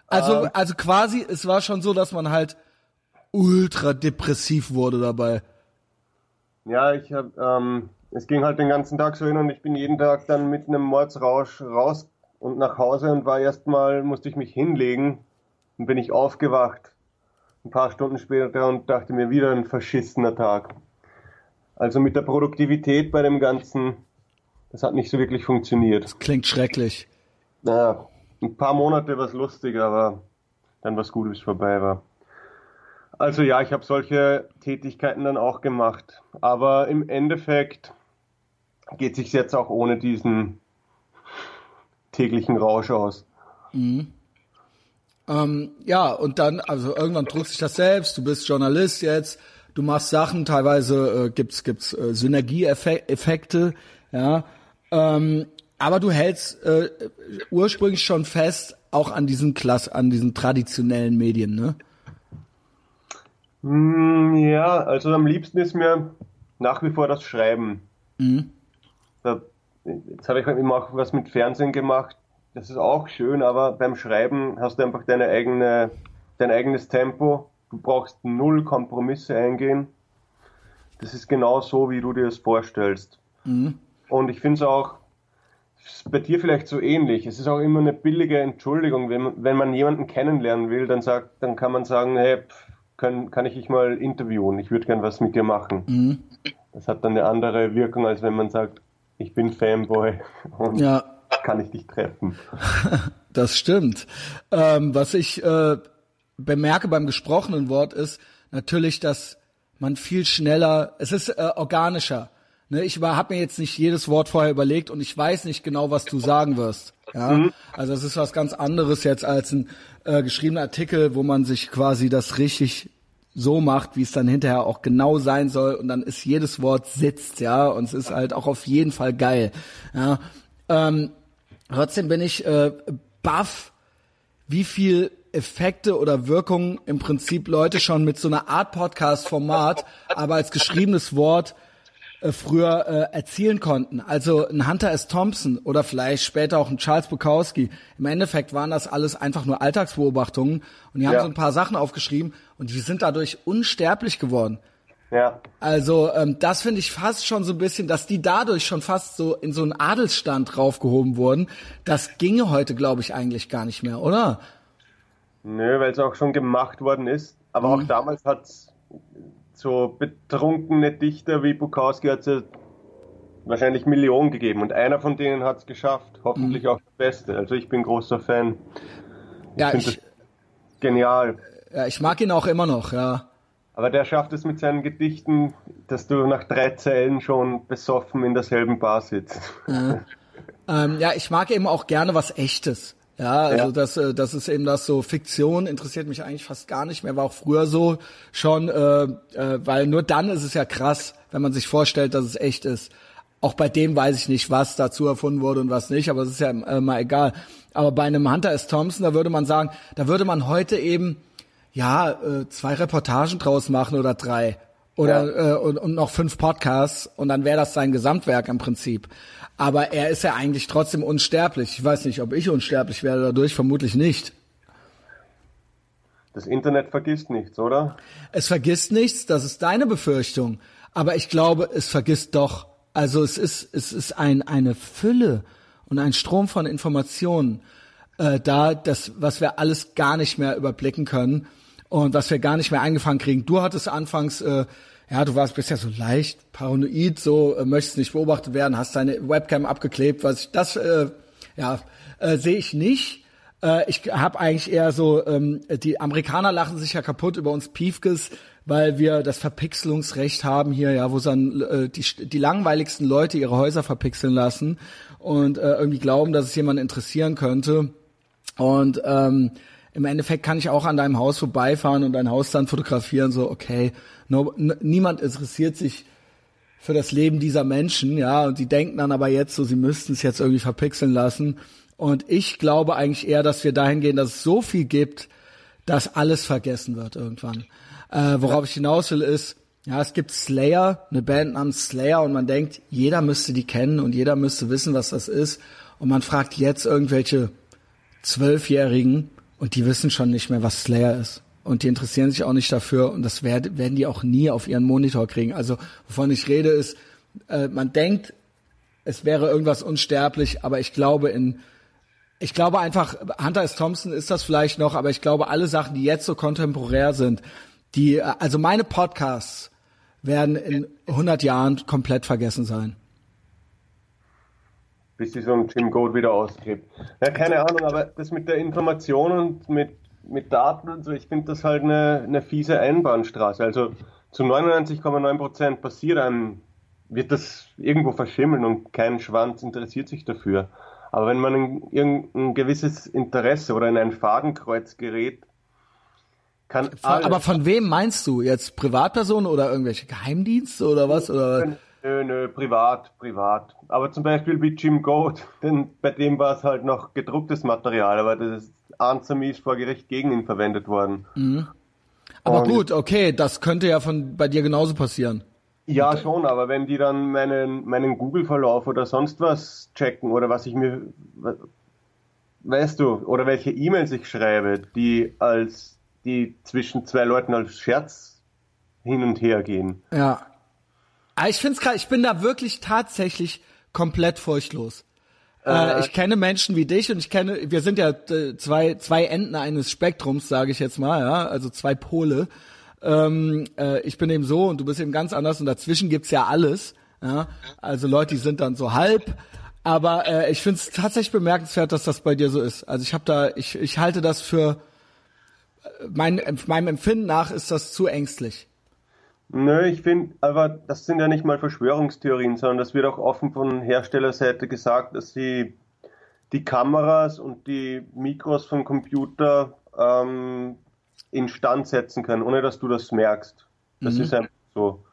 also, ähm, also quasi, es war schon so, dass man halt ultra depressiv wurde dabei. Ja, ich habe ähm, es ging halt den ganzen Tag so hin und ich bin jeden Tag dann mit einem Mordsrausch raus und nach Hause und war erstmal, musste ich mich hinlegen und bin ich aufgewacht. Ein paar Stunden später und dachte mir wieder ein verschissener Tag. Also mit der Produktivität bei dem Ganzen, das hat nicht so wirklich funktioniert. Das klingt schrecklich. Naja, ein paar Monate war es lustig, aber dann war es gut, bis es vorbei war. Also ja, ich habe solche Tätigkeiten dann auch gemacht. Aber im Endeffekt geht sich jetzt auch ohne diesen täglichen Rausch aus. Mhm. Ähm, ja, und dann, also irgendwann drückt sich das selbst, du bist Journalist jetzt, du machst Sachen, teilweise äh, gibt's gibt's äh, Synergieeffekte, ja. Ähm, aber du hältst äh, ursprünglich schon fest, auch an diesen Klass, an diesen traditionellen Medien, ne? Mm, ja, also am liebsten ist mir nach wie vor das Schreiben. Mhm. Da, jetzt habe ich eben auch was mit Fernsehen gemacht. Das ist auch schön, aber beim Schreiben hast du einfach deine eigene, dein eigenes Tempo. Du brauchst null Kompromisse eingehen. Das ist genau so, wie du dir das vorstellst. Mhm. Und ich finde es auch bei dir vielleicht so ähnlich. Es ist auch immer eine billige Entschuldigung, wenn, wenn man jemanden kennenlernen will, dann sagt, dann kann man sagen, hey, kann, kann ich dich mal interviewen? Ich würde gern was mit dir machen. Mhm. Das hat dann eine andere Wirkung, als wenn man sagt, ich bin Fanboy und ja. kann ich dich treffen. das stimmt. Ähm, was ich äh, bemerke beim gesprochenen Wort ist natürlich, dass man viel schneller, es ist äh, organischer. Ne, ich habe mir jetzt nicht jedes Wort vorher überlegt und ich weiß nicht genau, was du sagen wirst. Ja, mhm. also es ist was ganz anderes jetzt als ein äh, geschriebener Artikel, wo man sich quasi das richtig so macht, wie es dann hinterher auch genau sein soll und dann ist jedes Wort sitzt, ja, und es ist halt auch auf jeden Fall geil. Ja, ähm, trotzdem bin ich äh, baff, wie viel Effekte oder Wirkungen im Prinzip Leute schon mit so einer Art Podcast-Format, aber als geschriebenes Wort äh, früher äh, erzielen konnten. Also ein Hunter S. Thompson oder vielleicht später auch ein Charles Bukowski. Im Endeffekt waren das alles einfach nur Alltagsbeobachtungen und die haben ja. so ein paar Sachen aufgeschrieben und die sind dadurch unsterblich geworden. Ja. Also ähm, das finde ich fast schon so ein bisschen, dass die dadurch schon fast so in so einen Adelsstand raufgehoben wurden. Das ginge heute, glaube ich, eigentlich gar nicht mehr, oder? Nö, weil es auch schon gemacht worden ist. Aber mhm. auch damals hat's so betrunkene Dichter wie Bukowski hat es ja wahrscheinlich Millionen gegeben und einer von denen hat es geschafft. Hoffentlich mhm. auch der Beste. Also ich bin großer Fan. Ich ja, ich, genial. Ja, ich mag ihn auch immer noch, ja. Aber der schafft es mit seinen Gedichten, dass du nach drei Zeilen schon besoffen in derselben Bar sitzt. Ja, ähm, ja ich mag eben auch gerne was Echtes. Ja, also ja. das, äh, das ist eben das so, Fiktion interessiert mich eigentlich fast gar nicht mehr, war auch früher so schon, äh, äh, weil nur dann ist es ja krass, wenn man sich vorstellt, dass es echt ist. Auch bei dem weiß ich nicht, was dazu erfunden wurde und was nicht, aber es ist ja äh, mal egal. Aber bei einem Hunter S. Thompson, da würde man sagen, da würde man heute eben ja äh, zwei Reportagen draus machen oder drei oder ja. äh, und, und noch fünf Podcasts und dann wäre das sein Gesamtwerk im Prinzip. Aber er ist ja eigentlich trotzdem unsterblich. Ich weiß nicht, ob ich unsterblich werde dadurch, vermutlich nicht. Das Internet vergisst nichts, oder? Es vergisst nichts, das ist deine Befürchtung. Aber ich glaube, es vergisst doch. Also es ist, es ist ein, eine Fülle und ein Strom von Informationen äh, da, das, was wir alles gar nicht mehr überblicken können und was wir gar nicht mehr eingefangen kriegen. Du hattest anfangs äh, ja, du warst bisher so leicht paranoid, so äh, möchtest nicht beobachtet werden, hast deine Webcam abgeklebt, was ich das äh, ja äh, sehe ich nicht. Äh, ich habe eigentlich eher so ähm, die Amerikaner lachen sich ja kaputt über uns Piefkes, weil wir das Verpixelungsrecht haben hier, ja, wo dann äh, die die langweiligsten Leute ihre Häuser verpixeln lassen und äh, irgendwie glauben, dass es jemanden interessieren könnte. Und ähm, im Endeffekt kann ich auch an deinem Haus vorbeifahren und dein Haus dann fotografieren, so, okay, no, niemand interessiert sich für das Leben dieser Menschen, ja, und die denken dann aber jetzt so, sie müssten es jetzt irgendwie verpixeln lassen. Und ich glaube eigentlich eher, dass wir dahin gehen, dass es so viel gibt, dass alles vergessen wird irgendwann. Äh, worauf ich hinaus will ist, ja, es gibt Slayer, eine Band namens Slayer und man denkt, jeder müsste die kennen und jeder müsste wissen, was das ist. Und man fragt jetzt irgendwelche Zwölfjährigen, und die wissen schon nicht mehr, was Slayer ist. Und die interessieren sich auch nicht dafür und das werden, die auch nie auf ihren Monitor kriegen. Also wovon ich rede ist, äh, man denkt, es wäre irgendwas unsterblich, aber ich glaube in ich glaube einfach, Hunter S. Thompson ist das vielleicht noch, aber ich glaube, alle Sachen, die jetzt so kontemporär sind, die, äh, also meine Podcasts werden in 100 Jahren komplett vergessen sein bis sich so ein Jim Goat wieder ausklebt. Ja, keine Ahnung, aber das mit der Information und mit, mit Daten und so, ich finde das halt eine, eine fiese Einbahnstraße. Also zu 99,9 Prozent passiert einem, wird das irgendwo verschimmeln und kein Schwanz interessiert sich dafür. Aber wenn man in irgendein gewisses Interesse oder in ein Fadenkreuz gerät, kann Aber von wem meinst du? Jetzt Privatpersonen oder irgendwelche Geheimdienste oder was? Oder? Nö, nö, privat, privat. Aber zum Beispiel wie Jim Goat, denn bei dem war es halt noch gedrucktes Material, aber das ist Anzamis vor Gericht gegen ihn verwendet worden. Mhm. Aber Und gut, okay, das könnte ja von bei dir genauso passieren. Ja, schon, aber wenn die dann meinen, meinen Google-Verlauf oder sonst was checken oder was ich mir, weißt du, oder welche E-Mails ich schreibe, die als, die zwischen zwei Leuten als Scherz hin und her gehen. Ja. Aber ich find's gerade, ich bin da wirklich tatsächlich komplett furchtlos. Äh, ich kenne Menschen wie dich und ich kenne, wir sind ja äh, zwei, zwei Enden eines Spektrums, sage ich jetzt mal, ja, also zwei Pole. Ähm, äh, ich bin eben so und du bist eben ganz anders und dazwischen gibt's ja alles. Ja? Also Leute, die sind dann so halb. Aber äh, ich finde es tatsächlich bemerkenswert, dass das bei dir so ist. Also ich habe da, ich, ich halte das für mein, meinem Empfinden nach ist das zu ängstlich. Nö, ich finde, aber das sind ja nicht mal Verschwörungstheorien, sondern das wird auch offen von Herstellerseite gesagt, dass sie die Kameras und die Mikros vom Computer ähm, instand setzen können, ohne dass du das merkst. Das mhm. ist einfach so.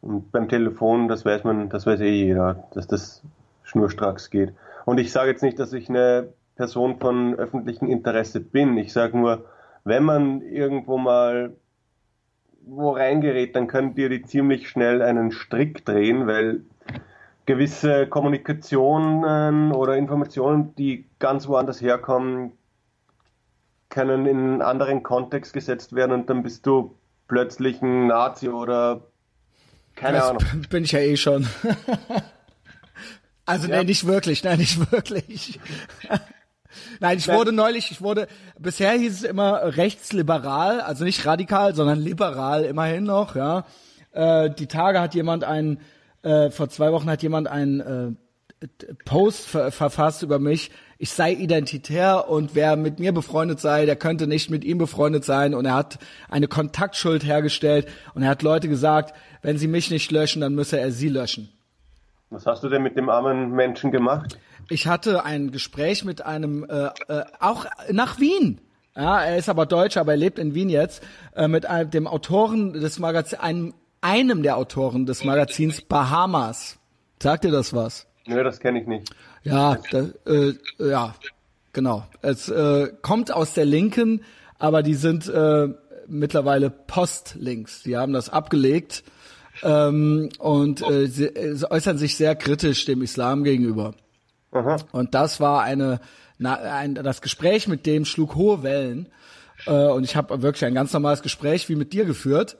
Und beim Telefon, das weiß man, das weiß eh jeder, dass das schnurstracks geht. Und ich sage jetzt nicht, dass ich eine Person von öffentlichem Interesse bin. Ich sage nur, wenn man irgendwo mal wo reingerät, dann könnt ihr die ziemlich schnell einen Strick drehen, weil gewisse Kommunikationen oder Informationen, die ganz woanders herkommen, können in einen anderen Kontext gesetzt werden und dann bist du plötzlich ein Nazi oder keine das Ahnung. Bin ich ja eh schon. also ja. nee, nicht wirklich, nein, nicht wirklich. Nein, ich wurde neulich, ich wurde, bisher hieß es immer rechtsliberal, also nicht radikal, sondern liberal immerhin noch, ja. Äh, die Tage hat jemand einen, äh, vor zwei Wochen hat jemand einen äh, Post ver verfasst über mich, ich sei identitär und wer mit mir befreundet sei, der könnte nicht mit ihm befreundet sein und er hat eine Kontaktschuld hergestellt und er hat Leute gesagt, wenn sie mich nicht löschen, dann müsse er sie löschen. Was hast du denn mit dem armen Menschen gemacht? Ich hatte ein Gespräch mit einem, äh, äh, auch nach Wien. Ja, er ist aber Deutscher, aber er lebt in Wien jetzt, äh, mit einem, dem Autoren des Magazins, einem, einem der Autoren des Magazins Bahamas. Sagt dir das was? Nö, das kenne ich nicht. Ja, da, äh, ja, genau. Es äh, kommt aus der Linken, aber die sind äh, mittlerweile Postlinks. Die haben das abgelegt ähm, und äh, sie, sie äußern sich sehr kritisch dem Islam gegenüber. Aha. Und das war eine, na, ein, das Gespräch mit dem schlug hohe Wellen. Äh, und ich habe wirklich ein ganz normales Gespräch wie mit dir geführt.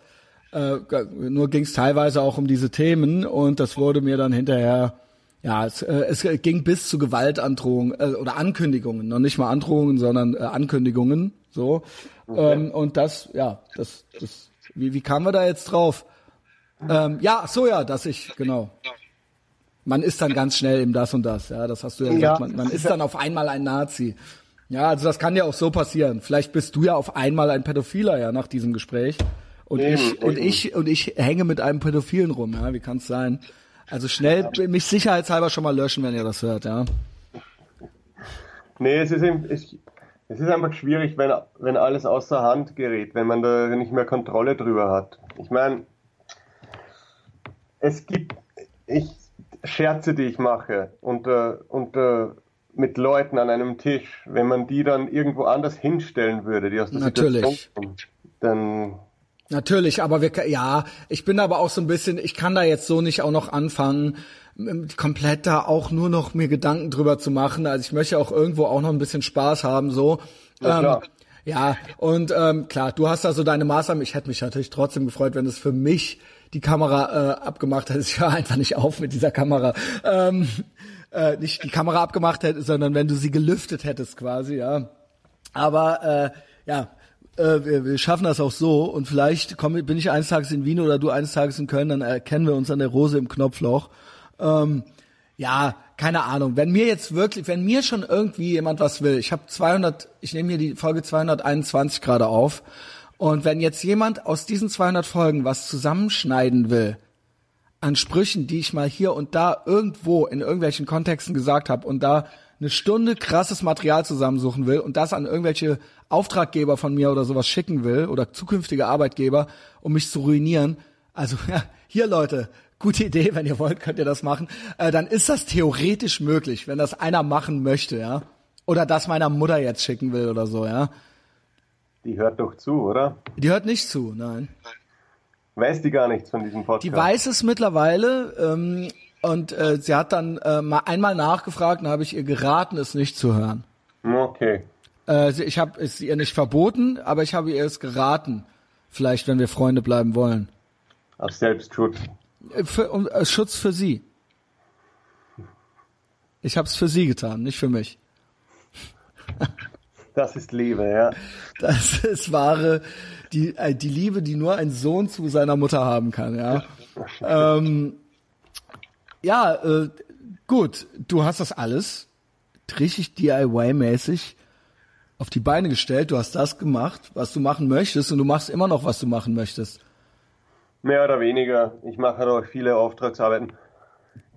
Äh, nur ging es teilweise auch um diese Themen und das wurde mir dann hinterher, ja, es, äh, es ging bis zu Gewaltandrohungen äh, oder Ankündigungen, noch nicht mal Androhungen, sondern äh, Ankündigungen. So. Okay. Ähm, und das, ja, das, das, wie, wie kamen wir da jetzt drauf? Ähm, ja, so ja, dass ich, genau man ist dann ganz schnell im das und das. Ja, das hast du ja gesagt. Man, man ist dann auf einmal ein Nazi. Ja, also das kann ja auch so passieren. Vielleicht bist du ja auf einmal ein Pädophiler ja nach diesem Gespräch. Und eben, ich und eben. ich und ich hänge mit einem Pädophilen rum. Ja, wie kann es sein? Also schnell ja. mich sicherheitshalber schon mal löschen, wenn ihr das hört. Ja. Nee, es ist, es, es ist einfach schwierig, wenn, wenn alles außer Hand gerät, wenn man da nicht mehr Kontrolle drüber hat. Ich meine, es gibt, ich Scherze, die ich mache unter, unter, mit Leuten an einem Tisch, wenn man die dann irgendwo anders hinstellen würde, die aus der Natürlich. Situation kommen, dann Natürlich, aber wir, ja, ich bin aber auch so ein bisschen, ich kann da jetzt so nicht auch noch anfangen, komplett da auch nur noch mir Gedanken drüber zu machen. Also ich möchte auch irgendwo auch noch ein bisschen Spaß haben, so. Ja, ähm, ja und ähm, klar, du hast da so deine Maßnahmen. Ich hätte mich natürlich trotzdem gefreut, wenn es für mich die Kamera äh, abgemacht hätte. Ich höre einfach nicht auf mit dieser Kamera. Ähm, äh, nicht die Kamera abgemacht hätte, sondern wenn du sie gelüftet hättest quasi, ja. Aber äh, ja, äh, wir, wir schaffen das auch so und vielleicht komm, bin ich eines Tages in Wien oder du eines Tages in Köln, dann erkennen wir uns an der Rose im Knopfloch. Ähm, ja, keine Ahnung. Wenn mir jetzt wirklich, wenn mir schon irgendwie jemand was will, ich habe 200, ich nehme hier die Folge 221 gerade auf und wenn jetzt jemand aus diesen 200 Folgen was zusammenschneiden will, an Sprüchen, die ich mal hier und da irgendwo in irgendwelchen Kontexten gesagt habe und da eine Stunde krasses Material zusammensuchen will und das an irgendwelche Auftraggeber von mir oder sowas schicken will oder zukünftige Arbeitgeber, um mich zu ruinieren. Also ja, hier Leute, gute Idee, wenn ihr wollt, könnt ihr das machen. Äh, dann ist das theoretisch möglich, wenn das einer machen möchte, ja. Oder das meiner Mutter jetzt schicken will oder so, ja. Die hört doch zu, oder? Die hört nicht zu, nein. Weiß die gar nichts von diesem Podcast? Die weiß es mittlerweile ähm, und äh, sie hat dann äh, mal einmal nachgefragt und habe ich ihr geraten, es nicht zu hören. Okay. Äh, ich habe es ihr nicht verboten, aber ich habe ihr es geraten. Vielleicht, wenn wir Freunde bleiben wollen. Aus Selbstschutz. Äh, Für, um, äh, Schutz für sie. Ich habe es für sie getan, nicht für mich. Das ist Liebe, ja. Das ist wahre, die, äh, die Liebe, die nur ein Sohn zu seiner Mutter haben kann, ja. ähm, ja, äh, gut, du hast das alles richtig DIY-mäßig auf die Beine gestellt. Du hast das gemacht, was du machen möchtest und du machst immer noch, was du machen möchtest. Mehr oder weniger. Ich mache halt auch viele Auftragsarbeiten,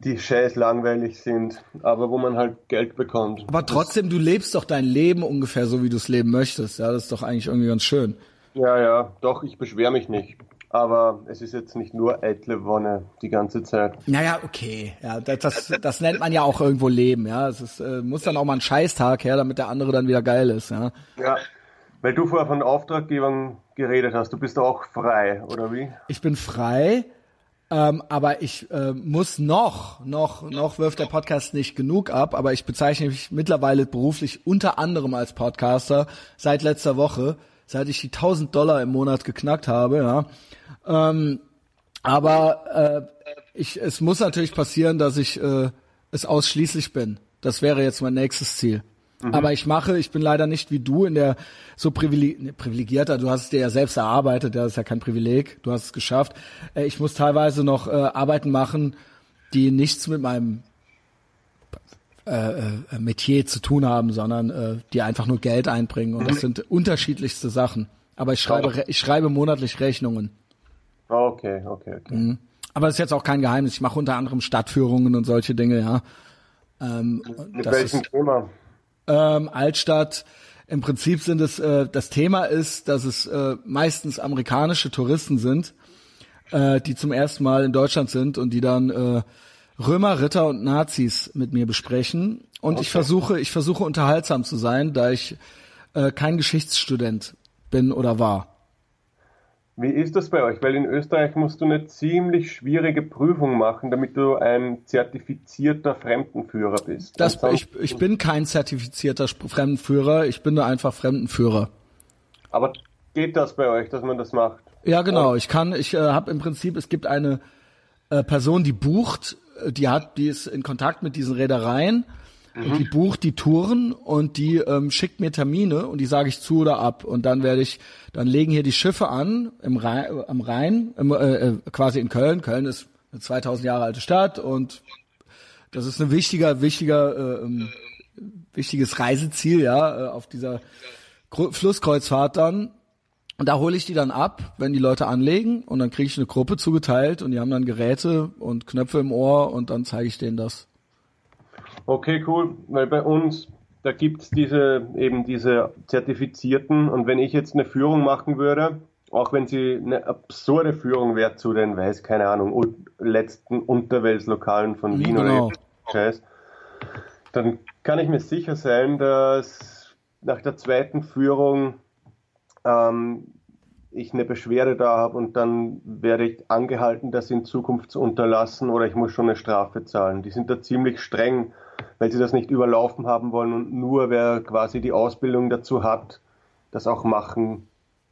die scheiß langweilig sind, aber wo man halt Geld bekommt. Aber trotzdem, du lebst doch dein Leben ungefähr so, wie du es leben möchtest. Ja, das ist doch eigentlich irgendwie ganz schön. Ja, ja, doch, ich beschwere mich nicht. Aber es ist jetzt nicht nur eitle Wonne die ganze Zeit. Naja, okay. Ja, das, das, das nennt man ja auch irgendwo Leben, ja. Es ist, äh, muss dann auch mal ein Scheißtag her, damit der andere dann wieder geil ist, ja. Ja, weil du vorher von Auftraggebern geredet hast, du bist doch auch frei, oder wie? Ich bin frei, ähm, aber ich äh, muss noch, noch, noch wirft der Podcast nicht genug ab, aber ich bezeichne mich mittlerweile beruflich unter anderem als Podcaster seit letzter Woche, seit ich die 1000 Dollar im Monat geknackt habe, ja. Ähm, aber äh, ich, es muss natürlich passieren, dass ich äh, es ausschließlich bin. Das wäre jetzt mein nächstes Ziel. Aber ich mache, ich bin leider nicht wie du in der so ne, privilegierter, du hast es dir ja selbst erarbeitet, das ist ja kein Privileg, du hast es geschafft. Äh, ich muss teilweise noch äh, Arbeiten machen, die nichts mit meinem äh, äh, Metier zu tun haben, sondern äh, die einfach nur Geld einbringen und das sind unterschiedlichste Sachen. Aber ich schreibe, re- ich schreibe monatlich Rechnungen. Okay, okay, okay. Mhm. Aber das ist jetzt auch kein Geheimnis. Ich mache unter anderem Stadtführungen und solche Dinge, ja. Ähm, Mit welchem ist, Thema? Ähm, Altstadt. Im Prinzip sind es, äh, das Thema ist, dass es äh, meistens amerikanische Touristen sind, äh, die zum ersten Mal in Deutschland sind und die dann äh, Römer, Ritter und Nazis mit mir besprechen. Und ich versuche, ich versuche unterhaltsam zu sein, da ich äh, kein Geschichtsstudent bin oder war. Wie ist das bei euch? Weil in Österreich musst du eine ziemlich schwierige Prüfung machen, damit du ein zertifizierter Fremdenführer bist. Das, Ansonsten- ich, ich bin kein zertifizierter Fremdenführer, ich bin nur einfach Fremdenführer. Aber geht das bei euch, dass man das macht? Ja, genau. Ich kann, ich äh, habe im Prinzip, es gibt eine äh, Person, die bucht, äh, die hat, die ist in Kontakt mit diesen Reedereien und die bucht die Touren und die ähm, schickt mir Termine und die sage ich zu oder ab und dann werde ich, dann legen hier die Schiffe an im Rhein, äh, am Rhein, im, äh, äh, quasi in Köln. Köln ist eine 2000 Jahre alte Stadt und das ist ein wichtiger, wichtiger, äh, ähm, wichtiges Reiseziel, ja, äh, auf dieser Gru- Flusskreuzfahrt dann. Und da hole ich die dann ab, wenn die Leute anlegen und dann kriege ich eine Gruppe zugeteilt und die haben dann Geräte und Knöpfe im Ohr und dann zeige ich denen das. Okay, cool, weil bei uns, da gibt's diese, eben diese Zertifizierten und wenn ich jetzt eine Führung machen würde, auch wenn sie eine absurde Führung wäre zu den, weiß keine Ahnung, letzten Unterweltslokalen von Wien genau. oder Scheiß, dann kann ich mir sicher sein, dass nach der zweiten Führung ähm, ich eine Beschwerde da habe und dann werde ich angehalten, das in Zukunft zu unterlassen oder ich muss schon eine Strafe zahlen. Die sind da ziemlich streng, weil sie das nicht überlaufen haben wollen und nur wer quasi die Ausbildung dazu hat, das auch machen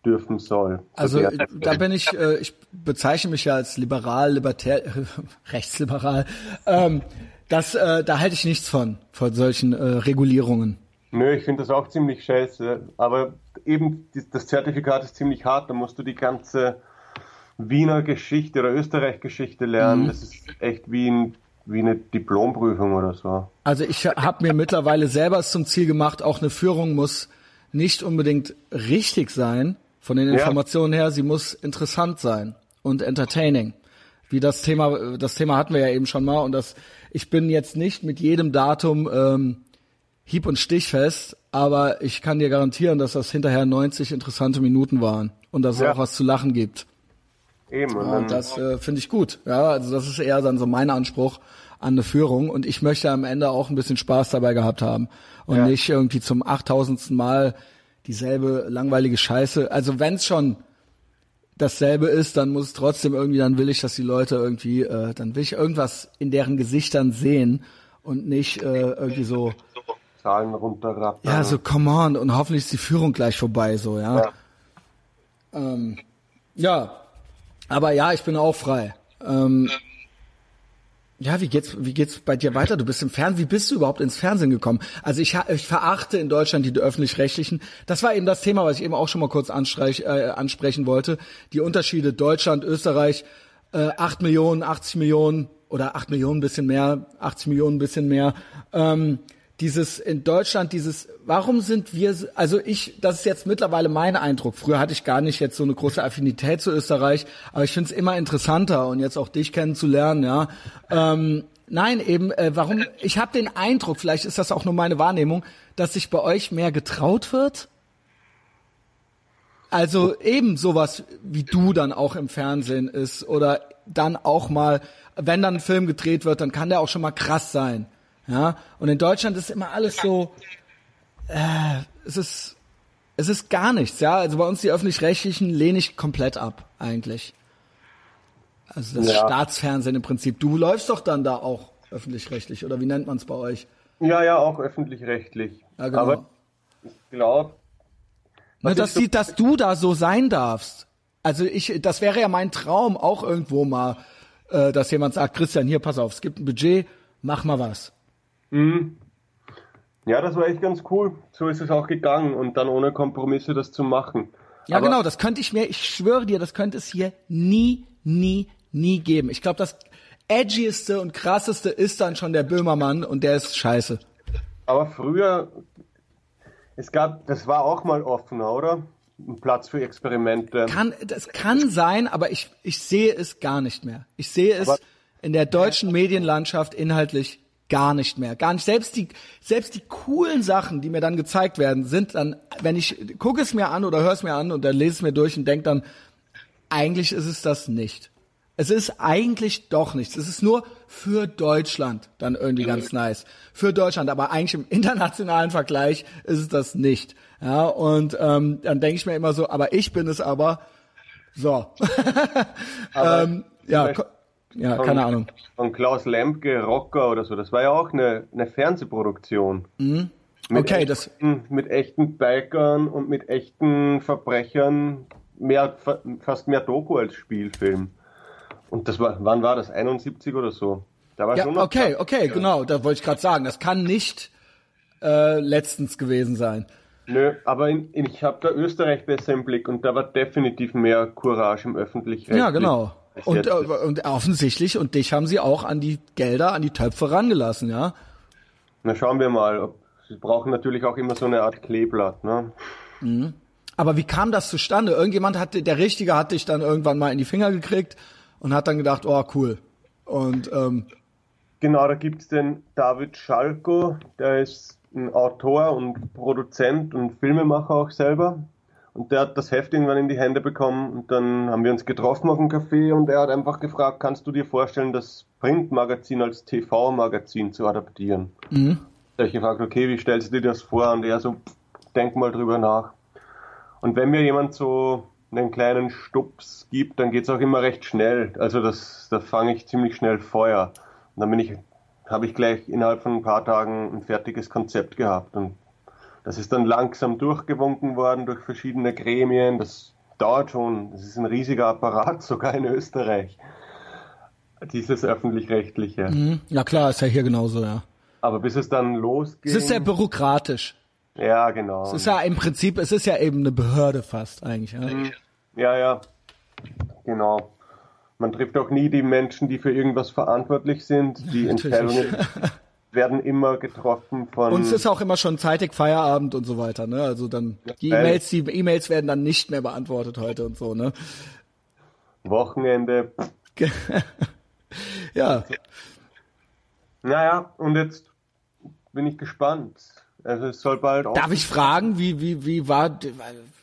dürfen soll. Also äh, da bin ich, äh, ich bezeichne mich ja als liberal, libertär, rechtsliberal. Ähm, das, äh, da halte ich nichts von, von solchen äh, Regulierungen. Nö, ich finde das auch ziemlich scheiße. Aber eben das Zertifikat ist ziemlich hart. Da musst du die ganze Wiener Geschichte oder Österreich-Geschichte lernen. Das ist echt wie, ein, wie eine Diplomprüfung oder so. Also ich habe mir mittlerweile selber zum Ziel gemacht, auch eine Führung muss nicht unbedingt richtig sein von den Ja. Informationen her, sie muss interessant sein und entertaining. Wie das Thema, das Thema hatten wir ja eben schon mal und das, ich bin jetzt nicht mit jedem Datum ähm, hieb- und stichfest, aber ich kann dir garantieren, dass das hinterher 90 interessante Minuten waren und dass es Ja. auch was zu lachen gibt. Eben. Und Ja, und das äh, finde ich gut. Ja, also das ist eher dann so mein Anspruch an eine Führung und ich möchte am Ende auch ein bisschen Spaß dabei gehabt haben und Ja. nicht irgendwie zum achttausendsten Mal dieselbe langweilige Scheiße. Also wenn es schon dasselbe ist, dann muss es trotzdem irgendwie, dann will ich, dass die Leute irgendwie, äh, dann will ich irgendwas in deren Gesichtern sehen und nicht äh, irgendwie so Zahlen runterrattern. ja so come on und hoffentlich ist die Führung gleich vorbei so ja Ja. ähm, ja aber ja ich bin auch frei. Ähm, ja wie geht's wie geht's bei dir weiter? Du bist im Fernsehen wie bist du überhaupt ins Fernsehen gekommen? Also ich ich verachte in Deutschland die öffentlich-rechtlichen. Das war eben das Thema was ich eben auch schon mal kurz äh, ansprechen wollte. Die Unterschiede Deutschland Österreich äh, 8 Millionen, 80 Millionen oder 8 Millionen ein bisschen mehr, 80 Millionen ein bisschen mehr. Ähm, dieses in Deutschland, dieses, warum sind wir, also ich, das ist jetzt mittlerweile mein Eindruck. Früher hatte ich gar nicht jetzt so eine große Affinität zu Österreich, aber ich finde es immer interessanter und jetzt auch dich kennenzulernen, ja. Ähm, nein, eben, äh, warum, ich habe den Eindruck, vielleicht ist das auch nur meine Wahrnehmung, dass sich bei euch mehr getraut wird. Also eben sowas wie du dann auch im Fernsehen ist oder dann auch mal, wenn dann ein Film gedreht wird, dann kann der auch schon mal krass sein. Ja, und in Deutschland ist immer alles so, äh, es ist, es ist gar nichts, ja. Also bei uns die öffentlich-rechtlichen lehne ich komplett ab, eigentlich. Also das Ja. Staatsfernsehen im Prinzip. Du läufst doch dann da auch öffentlich-rechtlich, oder wie nennt man es bei euch? ja, ja, auch öffentlich-rechtlich. Ja, genau. Aber ich glaube, Ne, dass, so- die, dass du da so sein darfst. Also ich, das wäre ja mein Traum, auch irgendwo mal, äh, dass jemand sagt, Christian, hier, pass auf, es gibt ein Budget, mach mal was. Ja, das war echt ganz cool. So ist es auch gegangen und dann ohne Kompromisse das zu machen. Ja, Aber- genau, das könnte ich mir, ich schwöre dir, das könnte es hier nie, nie, nie geben. Ich glaube, das edgieste und krasseste ist dann schon der Böhmermann und der ist scheiße. Aber früher, es gab, das war auch mal offener, oder? Ein Platz für Experimente. Kann, das kann sein, aber ich, ich sehe es gar nicht mehr. Ich sehe es Aber- in der deutschen Medienlandschaft inhaltlich gar nicht mehr. Gar nicht. Selbst die, selbst die coolen Sachen, die mir dann gezeigt werden, sind dann, wenn ich gucke es mir an oder höre es mir an und dann lese es mir durch und denke dann, eigentlich ist es das nicht. Es ist eigentlich doch nichts. Es ist nur für Deutschland dann irgendwie ganz nice. Für Deutschland, aber eigentlich im internationalen Vergleich ist es das nicht. Ja, und ähm, dann denke ich mir immer so, aber ich bin es aber so. Aber ähm, ja, ja, von- keine Ahnung. Von Klaus Lemke, Rocker oder so. Das war ja auch eine, eine Fernsehproduktion. Mhm. Okay, das- echten, mit echten Bikern und mit echten Verbrechern. Mehr, fa- fast mehr Doku als Spielfilm. Und das war, wann war das? 71 oder so? Da war Ja, schon noch okay, okay, genau, da wollte ich gerade sagen. Das kann nicht äh, letztens gewesen sein. Nö, aber in, in, ich habe da Österreich besser im Blick und da war definitiv mehr Courage im öffentlich Ja, genau. Und, äh, und offensichtlich, und dich haben sie auch an die Gelder, an die Töpfe rangelassen, ja? Na schauen wir mal. Sie brauchen natürlich auch immer so eine Art Kleeblatt, ne? Aber wie kam das zustande? Irgendjemand hatte, der Richtige hat dich dann irgendwann mal in die Finger gekriegt und hat dann gedacht, oh cool. Und ähm, Genau, da gibt's den David Schalko, der ist ein Autor und Produzent und Filmemacher auch selber. Und der hat das Heft irgendwann in die Hände bekommen und dann haben wir uns getroffen auf dem Café und er hat einfach gefragt, kannst du dir vorstellen, das Printmagazin als TV-Magazin zu adaptieren? Da hab ich gefragt, okay, wie stellst du dir das vor? Und er so, "Pff, denk mal drüber nach. Und wenn mir jemand so einen kleinen Stups gibt, dann geht's auch immer recht schnell. Also das, da fange ich ziemlich schnell Feuer. Und dann bin ich, habe ich gleich innerhalb von ein paar Tagen ein fertiges Konzept gehabt. Und das ist dann langsam durchgewunken worden durch verschiedene Gremien. Das dauert schon. Das ist ein riesiger Apparat, sogar in Österreich. Dieses öffentlich-rechtliche. hm, ja klar, ist ja hier genauso, ja. Aber bis es dann losgeht. Es ist sehr bürokratisch. ja, genau. Es ist ja im Prinzip, es ist ja eben eine Behörde fast eigentlich. Ja? Ja, ja, genau. Man trifft auch nie die Menschen, die für irgendwas verantwortlich sind. Die Entscheidungen werden immer getroffen von. Und es ist auch immer schon zeitig Feierabend und so weiter, ne? Also dann die weil- E-Mails, die E-Mails werden dann nicht mehr beantwortet heute und so, ne? Wochenende. Ja, Naja, und jetzt bin ich gespannt. Also es soll bald auch. Darf ich fragen, wie, wie, wie war,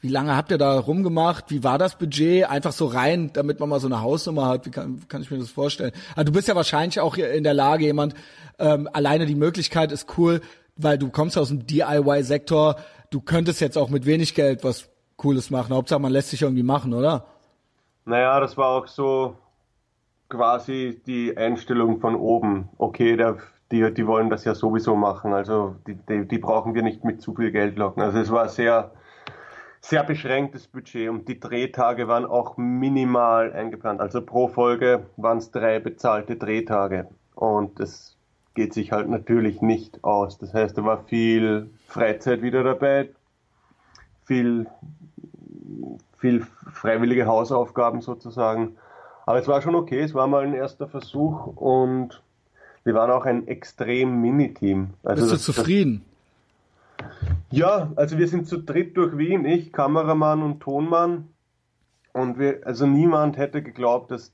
wie lange habt ihr da rumgemacht? Wie war das Budget? Einfach so rein, damit man mal so eine Hausnummer hat. Wie kann, kann ich mir das vorstellen? Also du bist ja wahrscheinlich auch in der Lage, jemand, ähm, alleine die Möglichkeit ist cool, weil du kommst aus dem DIY-Sektor. Du könntest jetzt auch mit wenig Geld was Cooles machen. Hauptsache, man lässt sich irgendwie machen, oder? Naja, das war auch so quasi die Einstellung von oben. Okay, der, die, die wollen das ja sowieso machen, also die, die, die brauchen wir nicht mit zu viel Geld locken. Also es war sehr, sehr beschränktes Budget und die Drehtage waren auch minimal eingeplant. Also pro Folge waren es drei bezahlte Drehtage und das geht sich halt natürlich nicht aus. Das heißt, da war viel Freizeit wieder dabei, viel, viel freiwillige Hausaufgaben sozusagen. Aber es war schon okay, es war mal ein erster Versuch und wir waren auch ein extrem Mini-Team. Also Bist du das, zufrieden? Das, ja, also wir sind zu dritt durch Wien, ich, Kameramann und Tonmann. Und wir, also niemand hätte geglaubt, dass,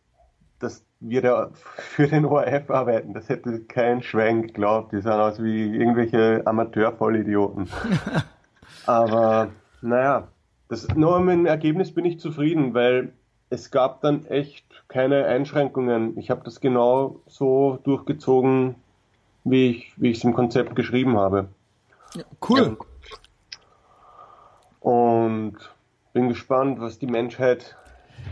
dass wir da für den ORF arbeiten. Das hätte kein Schwein geglaubt. Die sahen aus wie irgendwelche Amateur-Vollidioten. Aber naja, das, nur mit dem Ergebnis bin ich zufrieden, weil es gab dann echt keine Einschränkungen. Ich habe das genau so durchgezogen, wie ich wie ich es im Konzept geschrieben habe. Ja, cool. Und bin gespannt, was die Menschheit.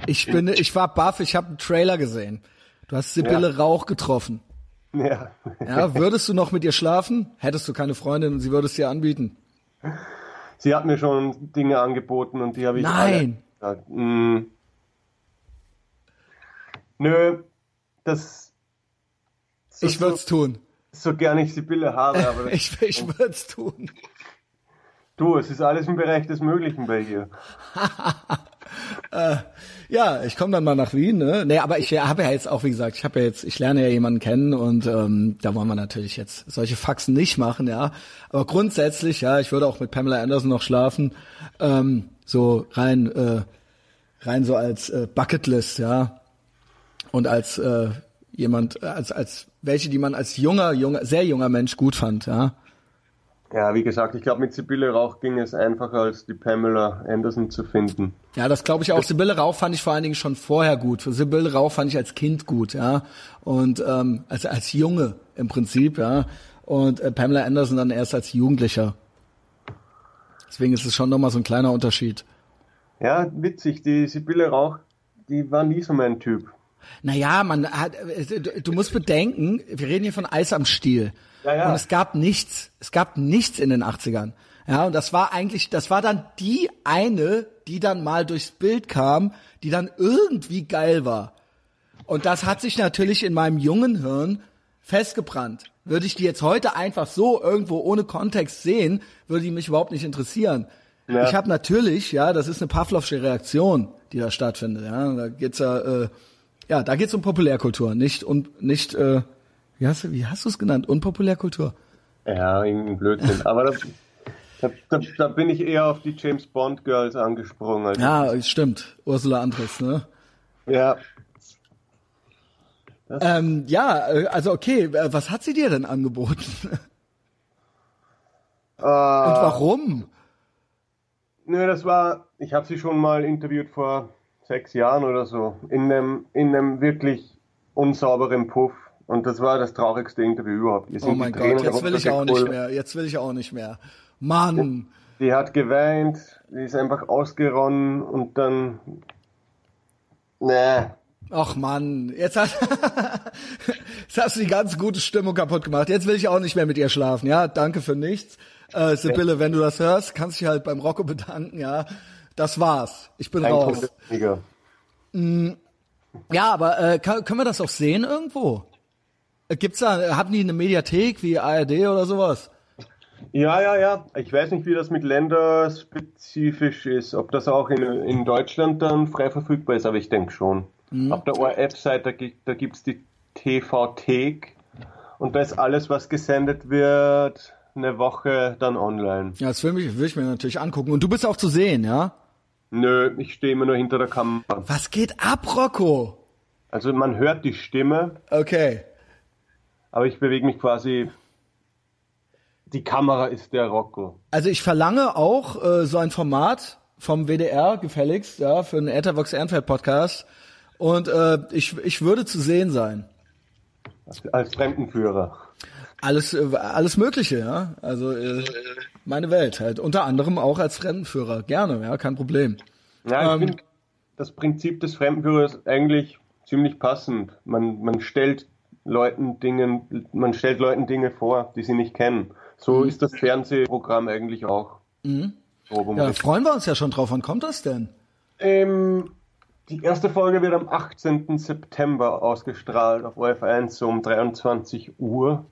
Ich bin, ich war baff. Ich habe einen Trailer gesehen. Du hast Sibylle ja. Rauch getroffen. Ja. ja. Würdest du noch mit ihr schlafen? Hättest du keine Freundin und sie würde es dir anbieten? Sie hat mir schon Dinge angeboten und die habe ich. Nein. Alle, Nö, das. So, ich würde es so, tun. So gern ich Sibylle habe, aber. ich ich würde es tun. Du, es ist alles im Bereich des Möglichen bei ihr. äh, ja, ich komme dann mal nach Wien, ne? Nee, aber ich habe ja jetzt auch, wie gesagt, ich habe ja jetzt, ich lerne ja jemanden kennen und ähm, da wollen wir natürlich jetzt solche Faxen nicht machen, ja. Aber grundsätzlich, ja, ich würde auch mit Pamela Anderson noch schlafen. Ähm, so rein, äh, rein so als äh, Bucketlist, ja und als äh, jemand, als als welche, die man als junger, junger, sehr junger Mensch gut fand, ja. Ja, wie gesagt, ich glaube, mit Sibylle Rauch ging es einfacher, als die Pamela Anderson zu finden. Ja, das glaube ich auch. Sibylle Rauch fand ich vor allen Dingen schon vorher gut. Für Sibylle Rauch fand ich als Kind gut, ja. Und ähm, als, als Junge im Prinzip, ja. Und äh, Pamela Anderson dann erst als Jugendlicher. Deswegen ist es schon nochmal so ein kleiner Unterschied. Ja, witzig. Die Sibylle Rauch, die war nie so mein Typ. Naja, man hat, du musst bedenken, wir reden hier von Eis am Stiel. Ja, ja. Und es gab nichts, es gab nichts in den 80ern. Ja, und das war eigentlich, das war dann die eine, die dann mal durchs Bild kam, die dann irgendwie geil war. Und das hat sich natürlich in meinem jungen Hirn festgebrannt. Würde ich die jetzt heute einfach so irgendwo ohne Kontext sehen, würde die mich überhaupt nicht interessieren. Ja. Ich habe natürlich, ja, das ist eine Pavlovsche Reaktion, die da stattfindet. Ja, da geht's ja äh, ja, da geht's um Populärkultur, nicht und nicht, äh, wie hast du, wie hast du es genannt? Unpopulärkultur? Ja, irgendein Blödsinn. Aber da, da, da, da, bin ich eher auf die James Bond Girls angesprungen. Ja, stimmt. Ursula Andres, ne? Ja. Ähm, ja, äh, also okay, äh, was hat sie dir denn angeboten? Uh, Und warum? Nö, das war, ich habe sie schon mal interviewt vor sechs Jahren oder so, in einem, in einem wirklich unsauberen Puff. Und das war das traurigste Interview überhaupt. Oh mein Gott, jetzt will ich auch nicht mehr. Jetzt will ich auch nicht mehr. Mann! Die hat geweint, die ist einfach ausgeronnen und dann. Nee. Ach Mann, jetzt, hat, jetzt hast du die ganz gute Stimmung kaputt gemacht. Jetzt will ich auch nicht mehr mit ihr schlafen. Ja, danke für nichts. Äh, Sibylle, wenn du das hörst, kannst du dich halt beim Rocco bedanken, ja. Das war's. Ich bin Ein raus. Mm, ja, aber äh, kann, können wir das auch sehen irgendwo? Äh, gibt's da, haben die eine Mediathek wie ARD oder sowas? Ja, ja, ja. Ich weiß nicht, wie das mit länderspezifisch ist. Ob das auch in, in Deutschland dann frei verfügbar ist, aber ich denke schon. Mhm. Auf der ORF-Seite, da gibt's die TV-Thek und da ist alles, was gesendet wird, eine Woche dann online. Ja, das will, ich, will ich mir natürlich angucken. Und du bist auch zu sehen, ja? Nö, ich stehe immer nur hinter der Kamera. Was geht ab, Rocco? Also man hört die Stimme. Okay. Aber ich bewege mich quasi. Die Kamera ist der Rocco. Also ich verlange auch äh, so ein Format vom WDR gefälligst, ja, für einen Ethervox Ehrenfeld Podcast. Und äh, ich, ich würde zu sehen sein. Als Fremdenführer. Alles, äh, alles Mögliche, ja. Also äh, meine Welt halt. Unter anderem auch als Fremdenführer. Gerne, ja, kein Problem. Ja, ich, ähm, bin, das Prinzip des Fremdenführers eigentlich ziemlich passend. Man, man stellt Leuten Dingen, man stellt Leuten Dinge vor, die sie nicht kennen. So mhm. ist das Fernsehprogramm eigentlich auch. Mhm. Ja, freuen wir uns ja schon drauf. Wann kommt das denn? Ähm, die erste Folge wird am 18. September ausgestrahlt auf OF1 so um 23 Uhr.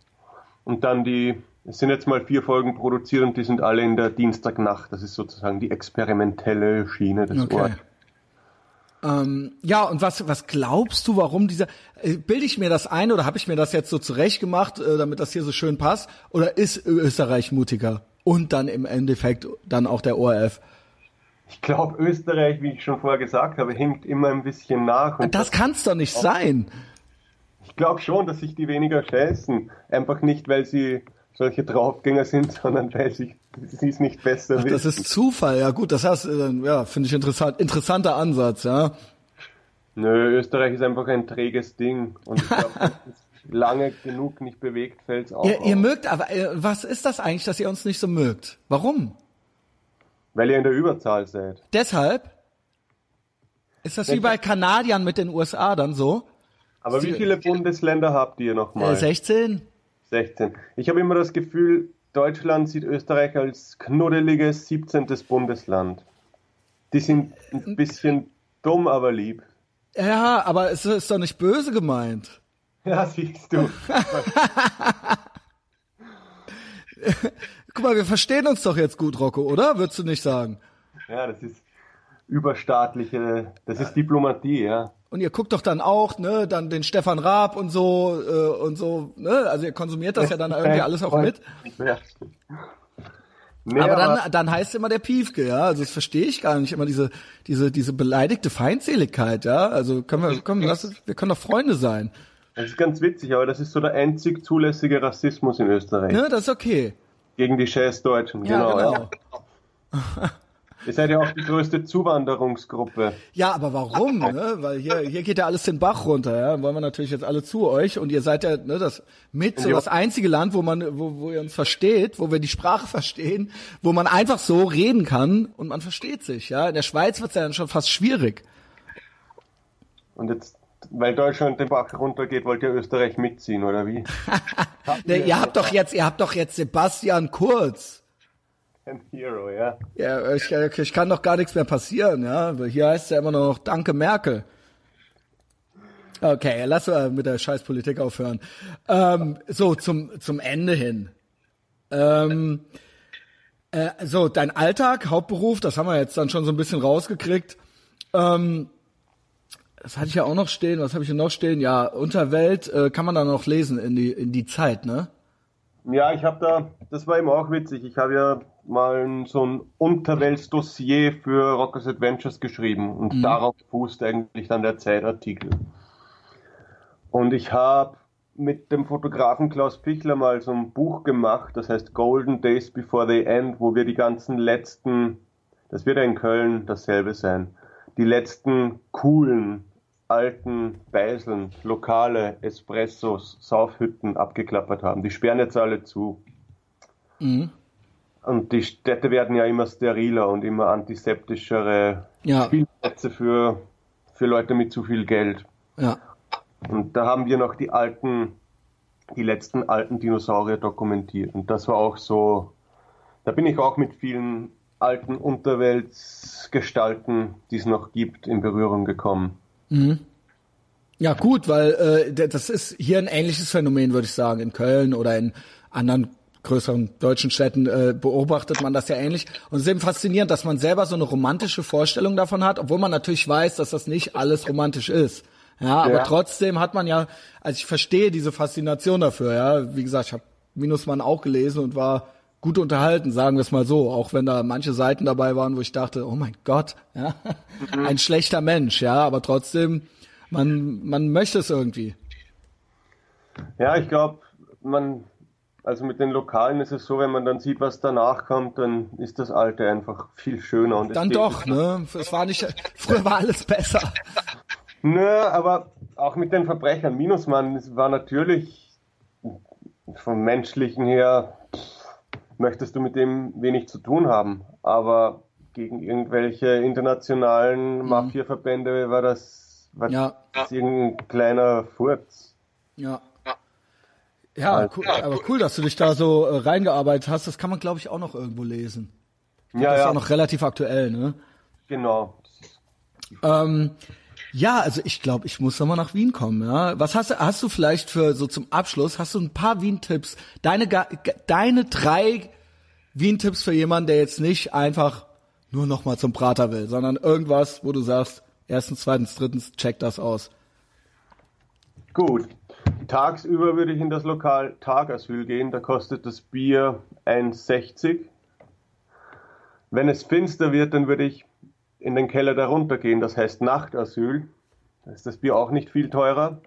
Und dann die, es sind jetzt mal vier Folgen produziert und die sind alle in der Dienstagnacht. Das ist sozusagen die experimentelle Schiene des okay. Orts. Ähm, ja, und was, was glaubst du, warum dieser, äh, bilde ich mir das ein oder habe ich mir das jetzt so zurecht gemacht, äh, damit das hier so schön passt? Oder ist Österreich mutiger? Und dann im Endeffekt dann auch der ORF? Ich glaube, Österreich, wie ich schon vorher gesagt habe, hinkt immer ein bisschen nach. das das kann es doch nicht sein. Ich glaube schon, dass sich die weniger scheißen. Einfach nicht, weil sie solche Draufgänger sind, sondern weil sie es nicht besser Ach, wissen. Das ist Zufall, ja gut, das heißt, äh, ja, finde ich interessant. Interessanter Ansatz, ja. Nö, Österreich ist einfach ein träges Ding. Und ich glaube, lange genug nicht bewegt, fällt es auch. Ihr, ihr mögt, aber äh, was ist das eigentlich, dass ihr uns nicht so mögt? Warum? Weil ihr in der Überzahl seid. Deshalb? Ist das wie bei Kanadiern mit den USA dann so? Aber wie viele Bundesländer habt ihr nochmal? Äh, 16. 16. Ich habe immer das Gefühl, Deutschland sieht Österreich als knuddeliges 17. Bundesland. Die sind ein bisschen dumm, aber lieb. Ja, aber es ist doch nicht böse gemeint. Ja, siehst du. Guck mal, wir verstehen uns doch jetzt gut, Rocco, oder? Würdest du nicht sagen? Ja, das ist überstaatliche, das ist Diplomatie, ja. Und ihr guckt doch dann auch, ne, dann den Stefan Raab und so äh, und so, ne? Also ihr konsumiert das ja dann irgendwie alles auch mit. Ja. Nee, aber, aber dann, dann heißt immer der Piefke, ja. Also das verstehe ich gar nicht immer diese, diese, diese beleidigte Feindseligkeit, ja. Also können wir, komm, lass, wir können doch Freunde sein. Das ist ganz witzig, aber das ist so der einzig zulässige Rassismus in Österreich. Ne, das ist okay. Gegen die Scheißdeutschen, ja, genau. genau. Ja. Ihr seid ja auch die größte Zuwanderungsgruppe. Ja, aber warum? Ne? Weil hier, hier geht ja alles den Bach runter. Ja? Wollen wir natürlich jetzt alle zu euch und ihr seid ja ne, das mit so das einzige Land, wo man, wo, wo ihr uns versteht, wo wir die Sprache verstehen, wo man einfach so reden kann und man versteht sich. Ja, in der Schweiz wird es ja dann schon fast schwierig. Und jetzt weil Deutschland den Bach runtergeht, wollt ihr Österreich mitziehen, oder wie? ne, ihr habt doch jetzt, ihr habt doch jetzt Sebastian Kurz. Ein Hero, ja. Ja, ich, ich kann doch gar nichts mehr passieren, ja. Hier heißt es ja immer noch Danke Merkel. Okay, lass mal mit der Scheißpolitik aufhören. Ähm, so, zum, zum Ende hin. Ähm, äh, so, dein Alltag, Hauptberuf, das haben wir jetzt dann schon so ein bisschen rausgekriegt. Ähm, das hatte ich ja auch noch stehen. Was habe ich denn noch stehen? Ja, Unterwelt äh, kann man da noch lesen in die in die Zeit, ne? Ja, ich habe da, das war eben auch witzig. Ich habe ja mal so ein Unterweltsdossier für Rockers Adventures geschrieben und mhm. darauf fußt eigentlich dann der Zeitartikel. Und ich habe mit dem Fotografen Klaus Pichler mal so ein Buch gemacht, das heißt Golden Days Before They End, wo wir die ganzen letzten, das wird ja in Köln dasselbe sein, die letzten coolen alten Beiseln, Lokale, Espressos, Saufhütten abgeklappert haben. Die sperren jetzt alle zu. Mhm. Und die Städte werden ja immer steriler und immer antiseptischere ja. Spielplätze für, für Leute mit zu viel Geld. Ja. Und da haben wir noch die alten, die letzten alten Dinosaurier dokumentiert. Und das war auch so, da bin ich auch mit vielen alten Unterweltsgestalten, die es noch gibt, in Berührung gekommen. Mhm. Ja, gut, weil äh, das ist hier ein ähnliches Phänomen, würde ich sagen. In Köln oder in anderen größeren deutschen Städten äh, beobachtet man das ja ähnlich. Und es ist eben faszinierend, dass man selber so eine romantische Vorstellung davon hat, obwohl man natürlich weiß, dass das nicht alles romantisch ist. Ja, aber ja. trotzdem hat man ja, also ich verstehe diese Faszination dafür, ja. Wie gesagt, ich habe Minusmann auch gelesen und war gut unterhalten, sagen wir es mal so, auch wenn da manche Seiten dabei waren, wo ich dachte, oh mein Gott, ja, mhm. ein schlechter Mensch, ja, aber trotzdem, man, man möchte es irgendwie. Ja, ich glaube, man, also mit den Lokalen ist es so, wenn man dann sieht, was danach kommt, dann ist das Alte einfach viel schöner. Und dann doch, ne? Es war nicht, früher war alles besser. Nö, aber auch mit den Verbrechern. Minusmann war natürlich vom menschlichen her möchtest du mit dem wenig zu tun haben. Aber gegen irgendwelche internationalen Mhm. Mafia-Verbände war das, war Ja. das irgendein kleiner Furz. Ja. Ja, cool, aber cool, dass du dich da so äh, reingearbeitet hast. Das kann man, glaube ich, auch noch irgendwo lesen. Ja, das ist ja, auch noch relativ aktuell, ne? genau. Ähm, ja, also ich glaube, ich muss nochmal nach Wien kommen. Ja, was hast du? Hast du vielleicht für so zum Abschluss? Hast du ein paar Wien-Tipps? Deine deine drei Wien-Tipps für jemanden, der jetzt nicht einfach nur nochmal zum Prater will, sondern irgendwas, wo du sagst, erstens, zweitens, drittens, check das aus. Gut. Tagsüber würde ich in das Lokal Tagasyl gehen, da kostet das Bier 1,60. Wenn es finster wird, dann würde ich in den Keller darunter gehen, das heißt Nachtasyl. Da ist das Bier auch nicht viel teurer.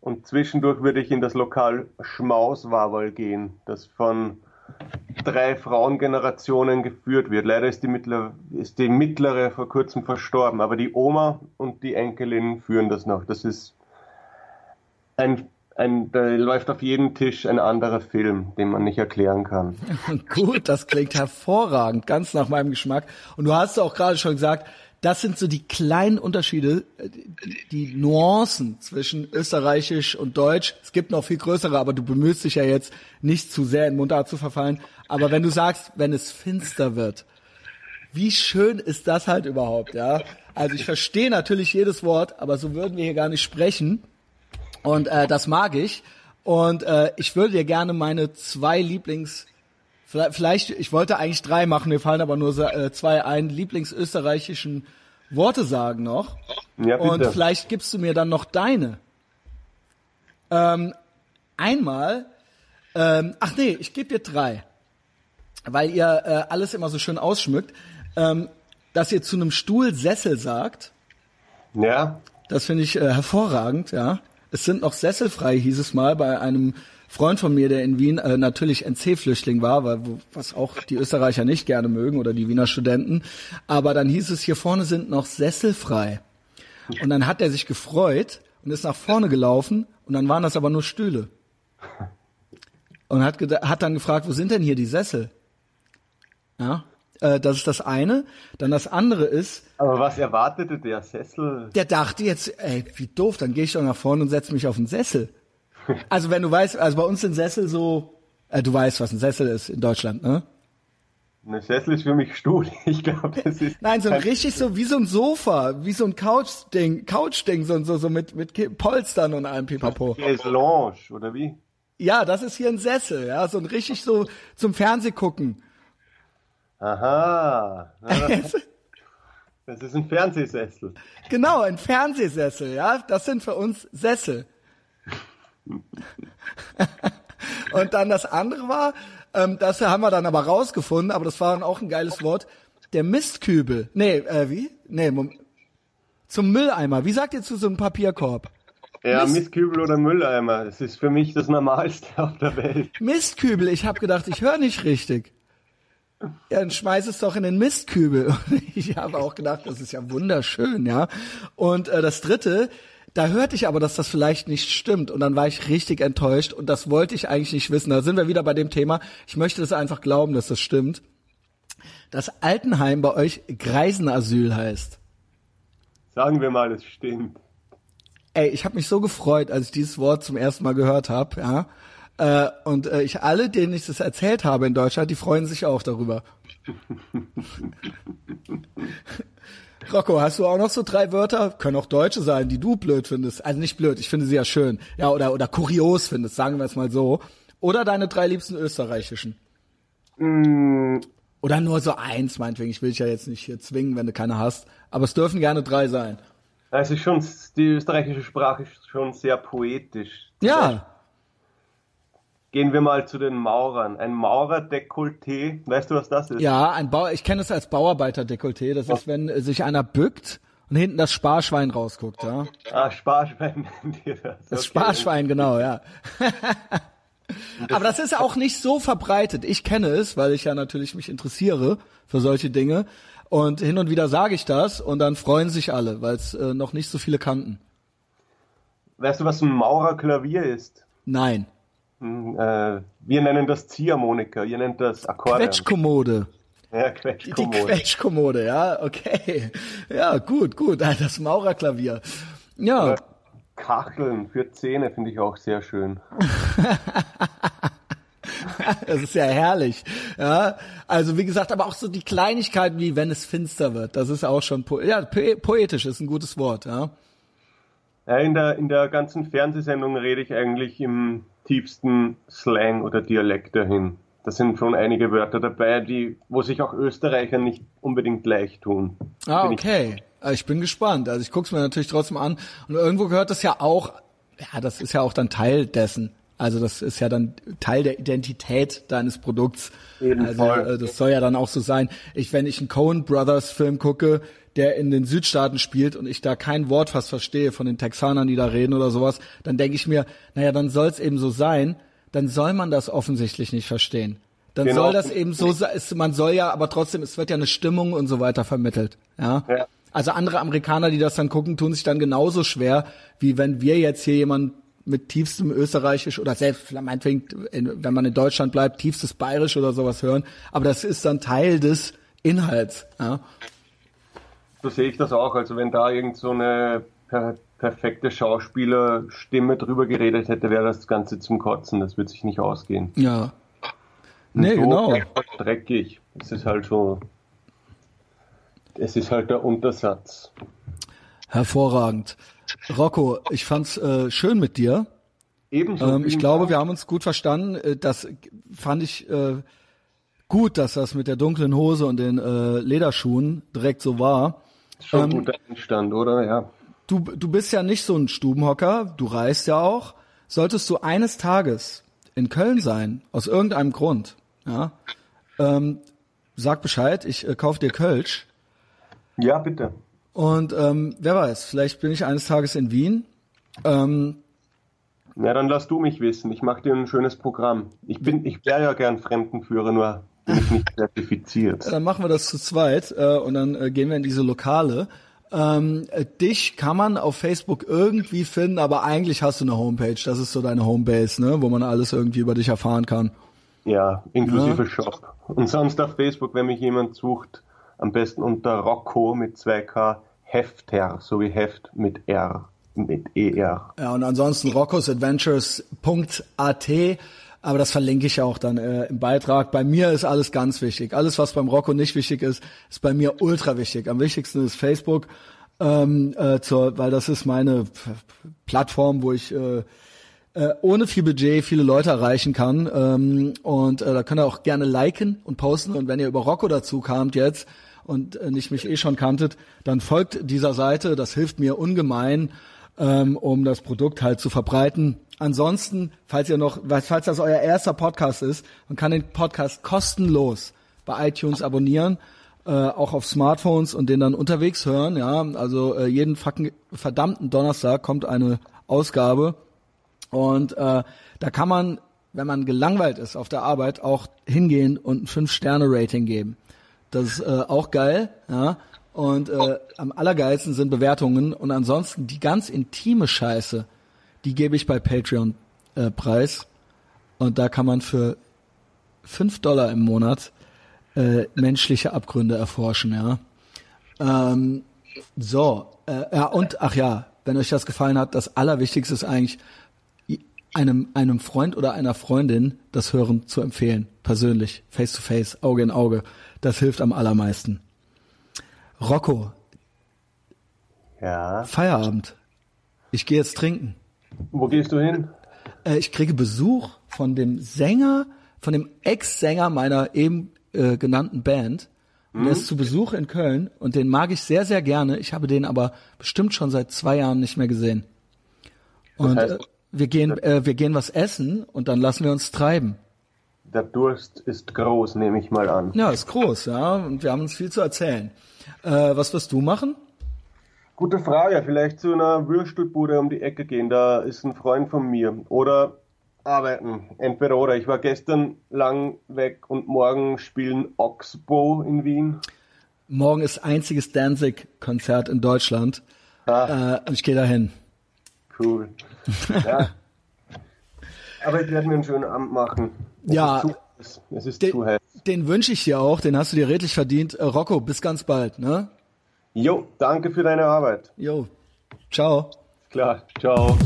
Und zwischendurch würde ich in das Lokal Schmauswawal gehen, das von drei Frauengenerationen geführt wird. Leider ist die, mittler, ist die mittlere vor kurzem verstorben, aber die Oma und die Enkelin führen das noch. Das ist ein, ein, da läuft auf jedem Tisch ein anderer Film, den man nicht erklären kann. Gut, das klingt hervorragend, ganz nach meinem Geschmack. Und du hast auch gerade schon gesagt, das sind so die kleinen Unterschiede, äh, die, Nuancen zwischen österreichisch und deutsch. Es gibt noch viel größere, aber du bemühst dich ja jetzt nicht zu sehr in Mundart zu verfallen. Aber wenn du sagst, wenn es finster wird, wie schön ist das halt überhaupt, ja? Also ich verstehe natürlich jedes Wort, aber so würden wir hier gar nicht sprechen. Und äh, das mag ich. Und äh, ich würde dir gerne meine zwei Lieblings Vielleicht, vielleicht, ich wollte eigentlich drei machen, mir fallen aber nur äh, zwei ein, Lieblingsösterreichischen Worte sagen noch. Ja, Und bitte. vielleicht gibst du mir dann noch deine. Ähm, einmal, ähm, ach nee, ich gebe dir drei, weil ihr äh, alles immer so schön ausschmückt, ähm, dass ihr zu einem Stuhl Sessel sagt. Ja, Das finde ich äh, hervorragend, ja. Es sind noch Sessel frei, hieß es mal, bei einem Freund von mir, der in Wien äh, natürlich NC-Flüchtling war, weil, was auch die Österreicher nicht gerne mögen oder die Wiener Studenten. Aber dann hieß es, hier vorne sind noch Sessel frei. Und dann hat er sich gefreut und ist nach vorne gelaufen und dann waren das aber nur Stühle. Und hat, hat dann gefragt, wo sind denn hier die Sessel? Ja, äh, das ist das eine. Dann das andere ist, aber was erwartete der Sessel? der dachte jetzt, ey, wie doof, dann gehe ich doch nach vorne und setze mich auf den Sessel. Also wenn du weißt, also bei uns sind Sessel so, äh, du weißt, was ein Sessel ist in Deutschland, ne? Ein Sessel ist für mich Stuhl. Ich glaube, das ist. Nein, so ein richtig so wie so ein Sofa, wie so ein Couch-Ding, Couch-Ding, so, so, so mit, mit Polstern und allem Pipapo. Lounge, oder wie? Ja, das ist hier ein Sessel, ja, so ein richtig so zum Fernsehgucken. Aha. Das ist ein Fernsehsessel. Genau, ein Fernsehsessel, ja, das sind für uns Sessel. Und dann das andere war, ähm, das haben wir dann aber rausgefunden, aber das war dann auch ein geiles Wort, der Mistkübel. Nee, äh, wie? Nee, Mom zum Mülleimer. Wie sagt ihr zu so einem Papierkorb? Ja, Mist- Mistkübel oder Mülleimer. Das ist für mich das Normalste auf der Welt. Mistkübel. Ich habe gedacht, ich höre nicht richtig. Ja, dann schmeiß es doch in den Mistkübel. Und ich habe auch gedacht, das ist ja wunderschön, ja. Und äh, das dritte, da hörte ich aber, dass das vielleicht nicht stimmt. Und dann war ich richtig enttäuscht und das wollte ich eigentlich nicht wissen. Da sind wir wieder bei dem Thema. Ich möchte das einfach glauben, dass das stimmt. Das Altenheim bei euch Greisenasyl heißt. Sagen wir mal, es stimmt. Ey, ich habe mich so gefreut, als ich dieses Wort zum ersten Mal gehört habe, ja. Äh, und äh, ich alle, denen ich das erzählt habe in Deutschland, die freuen sich auch darüber. Rocco, hast du auch noch so drei Wörter? Können auch Deutsche sein, die du blöd findest. Also nicht blöd, ich finde sie ja schön. Ja, oder, oder kurios findest, sagen wir es mal so. Oder deine drei liebsten österreichischen. Mm, Oder nur so eins, meinetwegen. Ich will dich ja jetzt nicht hier zwingen, wenn du keine hast. Aber es dürfen gerne drei sein. Es ist schon, die österreichische Sprache ist schon sehr poetisch. Ja. Gehen wir mal zu den Maurern. Ein Maurerdekolleté, weißt du, was das ist? Ja, ein Bau, ich kenne es als Bauarbeiterdekolleté. Das ist, wenn äh, sich einer bückt und hinten das Sparschwein rausguckt, ja. Ah, Sparschwein nennt ihr das. Das Okay. Sparschwein, genau, ja. Aber das ist auch nicht so verbreitet. Ich kenne es, weil ich ja natürlich mich interessiere für solche Dinge. Und hin und wieder sage ich das und dann freuen sich alle, weil es äh, noch nicht so viele kannten. Weißt du, was ein Maurerklavier ist? Nein. Äh, wir nennen das Ziehharmonika, ihr nennt das Akkordeon. Quetschkommode. Ja, Die Quetschkommode. Quetschkommode, ja, okay. Ja, gut, gut. Das Maurerklavier. Ja, Kacheln für Zähne finde ich auch sehr schön. das ist ja herrlich. Ja, also wie gesagt, aber auch so die Kleinigkeiten wie wenn es finster wird. Das ist auch schon po ja, po poetisch ist ein gutes Wort. Ja. Ja, in, der, in der ganzen Fernsehsendung rede ich eigentlich im tiefsten Slang oder Dialekt dahin. Da sind schon einige Wörter dabei, die, wo sich auch Österreicher nicht unbedingt leicht tun. Ah, Bin ich- okay. Ich, ich bin gespannt. Also ich guck's mir natürlich trotzdem an. Und irgendwo gehört das ja auch, ja, das ist ja auch dann Teil dessen. Also das ist ja dann Teil der Identität deines Produkts. Jeden also Fall. äh, das soll ja dann auch so sein. Ich, wenn ich einen Coen Brothers Film gucke, der in den Südstaaten spielt und ich da kein Wort fast verstehe von den Texanern, die da reden oder sowas, dann denke ich mir, naja, dann soll es eben so sein. Dann soll man das offensichtlich nicht verstehen. Dann Genau. soll das eben so sein. Man soll ja, aber trotzdem, es wird ja eine Stimmung und so weiter vermittelt. Ja. Ja. Also andere Amerikaner, die das dann gucken, tun sich dann genauso schwer, wie wenn wir jetzt hier jemanden mit tiefstem Österreichisch oder selbst meinetwegen, in- wenn man in Deutschland bleibt, tiefstes Bayerisch oder sowas hören. Aber das ist dann Teil des Inhalts. Ja. So sehe ich das auch. Also wenn da irgend so eine per perfekte Schauspielerstimme drüber geredet hätte, wäre das Ganze zum Kotzen. Das wird sich nicht ausgehen. ja. Nee, so genau. dreckig. Es ist halt so. Es ist halt der Untersatz. Hervorragend. Rocco, ich fand's äh, schön mit dir. Ebenso. Ähm, ich glaube, wir haben uns gut verstanden. Äh, Das fand ich äh, gut, dass das mit der dunklen Hose und den äh, Lederschuhen direkt so war. Schon ähm, guter Einstand, oder? Ja. Du, du bist ja nicht so ein Stubenhocker, du reist ja auch. Solltest du eines Tages in Köln sein, aus irgendeinem Grund, ja, ähm, sag Bescheid, ich äh, kauf dir Kölsch. Ja, bitte. Und ähm, wer weiß, vielleicht bin ich eines Tages in Wien. Ähm, Ja, dann lass du mich wissen. Ich mache dir ein schönes Programm. Ich bin, ich wäre ja gern Fremdenführer, nur bin ich nicht zertifiziert. dann machen wir das zu zweit äh, und dann äh, gehen wir in diese Lokale. Ähm, äh, dich kann man auf Facebook irgendwie finden, aber eigentlich hast du eine Homepage. Das ist so deine Homebase, ne, wo man alles irgendwie über dich erfahren kann. Ja, inklusive Shop. Und sonst auf Facebook, wenn mich jemand sucht, am besten unter Rocco mit 2K Hefter, so wie Heft mit R, mit ER. Ja, und ansonsten roccosadventures.at, aber das verlinke ich auch dann äh, im Beitrag. Bei mir ist alles ganz wichtig. Alles, was beim Rocco nicht wichtig ist, ist bei mir ultra wichtig. Am wichtigsten ist Facebook, ähm, äh, zur, weil das ist meine Plattform, wo ich äh, äh, ohne viel Budget viele Leute erreichen kann. Ähm, und äh, da könnt ihr auch gerne liken und posten. Und wenn ihr über Rocco dazu kamt jetzt und äh, nicht mich eh schon kanntet, dann folgt dieser Seite. Das hilft mir ungemein, ähm, um das Produkt halt zu verbreiten. Ansonsten, falls ihr noch, falls das euer erster Podcast ist, man kann den Podcast kostenlos bei iTunes abonnieren, äh, auch auf Smartphones und den dann unterwegs hören. Ja, also äh, jeden fucking verdammten Donnerstag kommt eine Ausgabe und äh, da kann man, wenn man gelangweilt ist auf der Arbeit, auch hingehen und ein 5-Sterne-Rating geben. Das ist äh, auch geil, ja. Und äh, am allergeilsten sind Bewertungen und ansonsten die ganz intime Scheiße, die gebe ich bei Patreon äh, preis. Und da kann man für 5 Dollar im Monat äh, menschliche Abgründe erforschen, ja. Ähm, so, äh, ja, und ach ja, wenn euch das gefallen hat, das Allerwichtigste ist eigentlich, einem, einem Freund oder einer Freundin das Hören zu empfehlen. Persönlich, face to face, Auge in Auge. Das hilft am allermeisten. Rocco, Ja. Feierabend. Ich gehe jetzt trinken. Wo gehst du hin? Äh, ich kriege Besuch von dem Sänger, von dem Ex-Sänger meiner eben äh, genannten Band. Und der ist zu Besuch in Köln und den mag ich sehr, sehr gerne. Ich habe den aber bestimmt schon seit zwei Jahren nicht mehr gesehen. Und heißt- äh, wir gehen, äh, wir gehen was essen und dann lassen wir uns treiben. Der Durst ist groß, nehme ich mal an. Ja, ist groß, ja, und wir haben uns viel zu erzählen. Äh, was wirst du machen? Gute Frage. Vielleicht zu einer Würstelbude um die Ecke gehen. Da ist ein Freund von mir. Oder arbeiten. Entweder oder. Ich war gestern lang weg und morgen spielen Oxbow in Wien. Morgen ist einziges Danzig-Konzert in Deutschland. Ah. Äh, ich gehe dahin. Cool. Ja. Aber ich werde mir einen schönen Abend machen. Es Ja. Ist zu. Es ist De- zu heiß. den wünsche ich dir auch, den hast du dir redlich verdient. Äh, Rocco, bis ganz bald, ne? Jo, danke für deine Arbeit. Jo, ciao. Klar, ciao.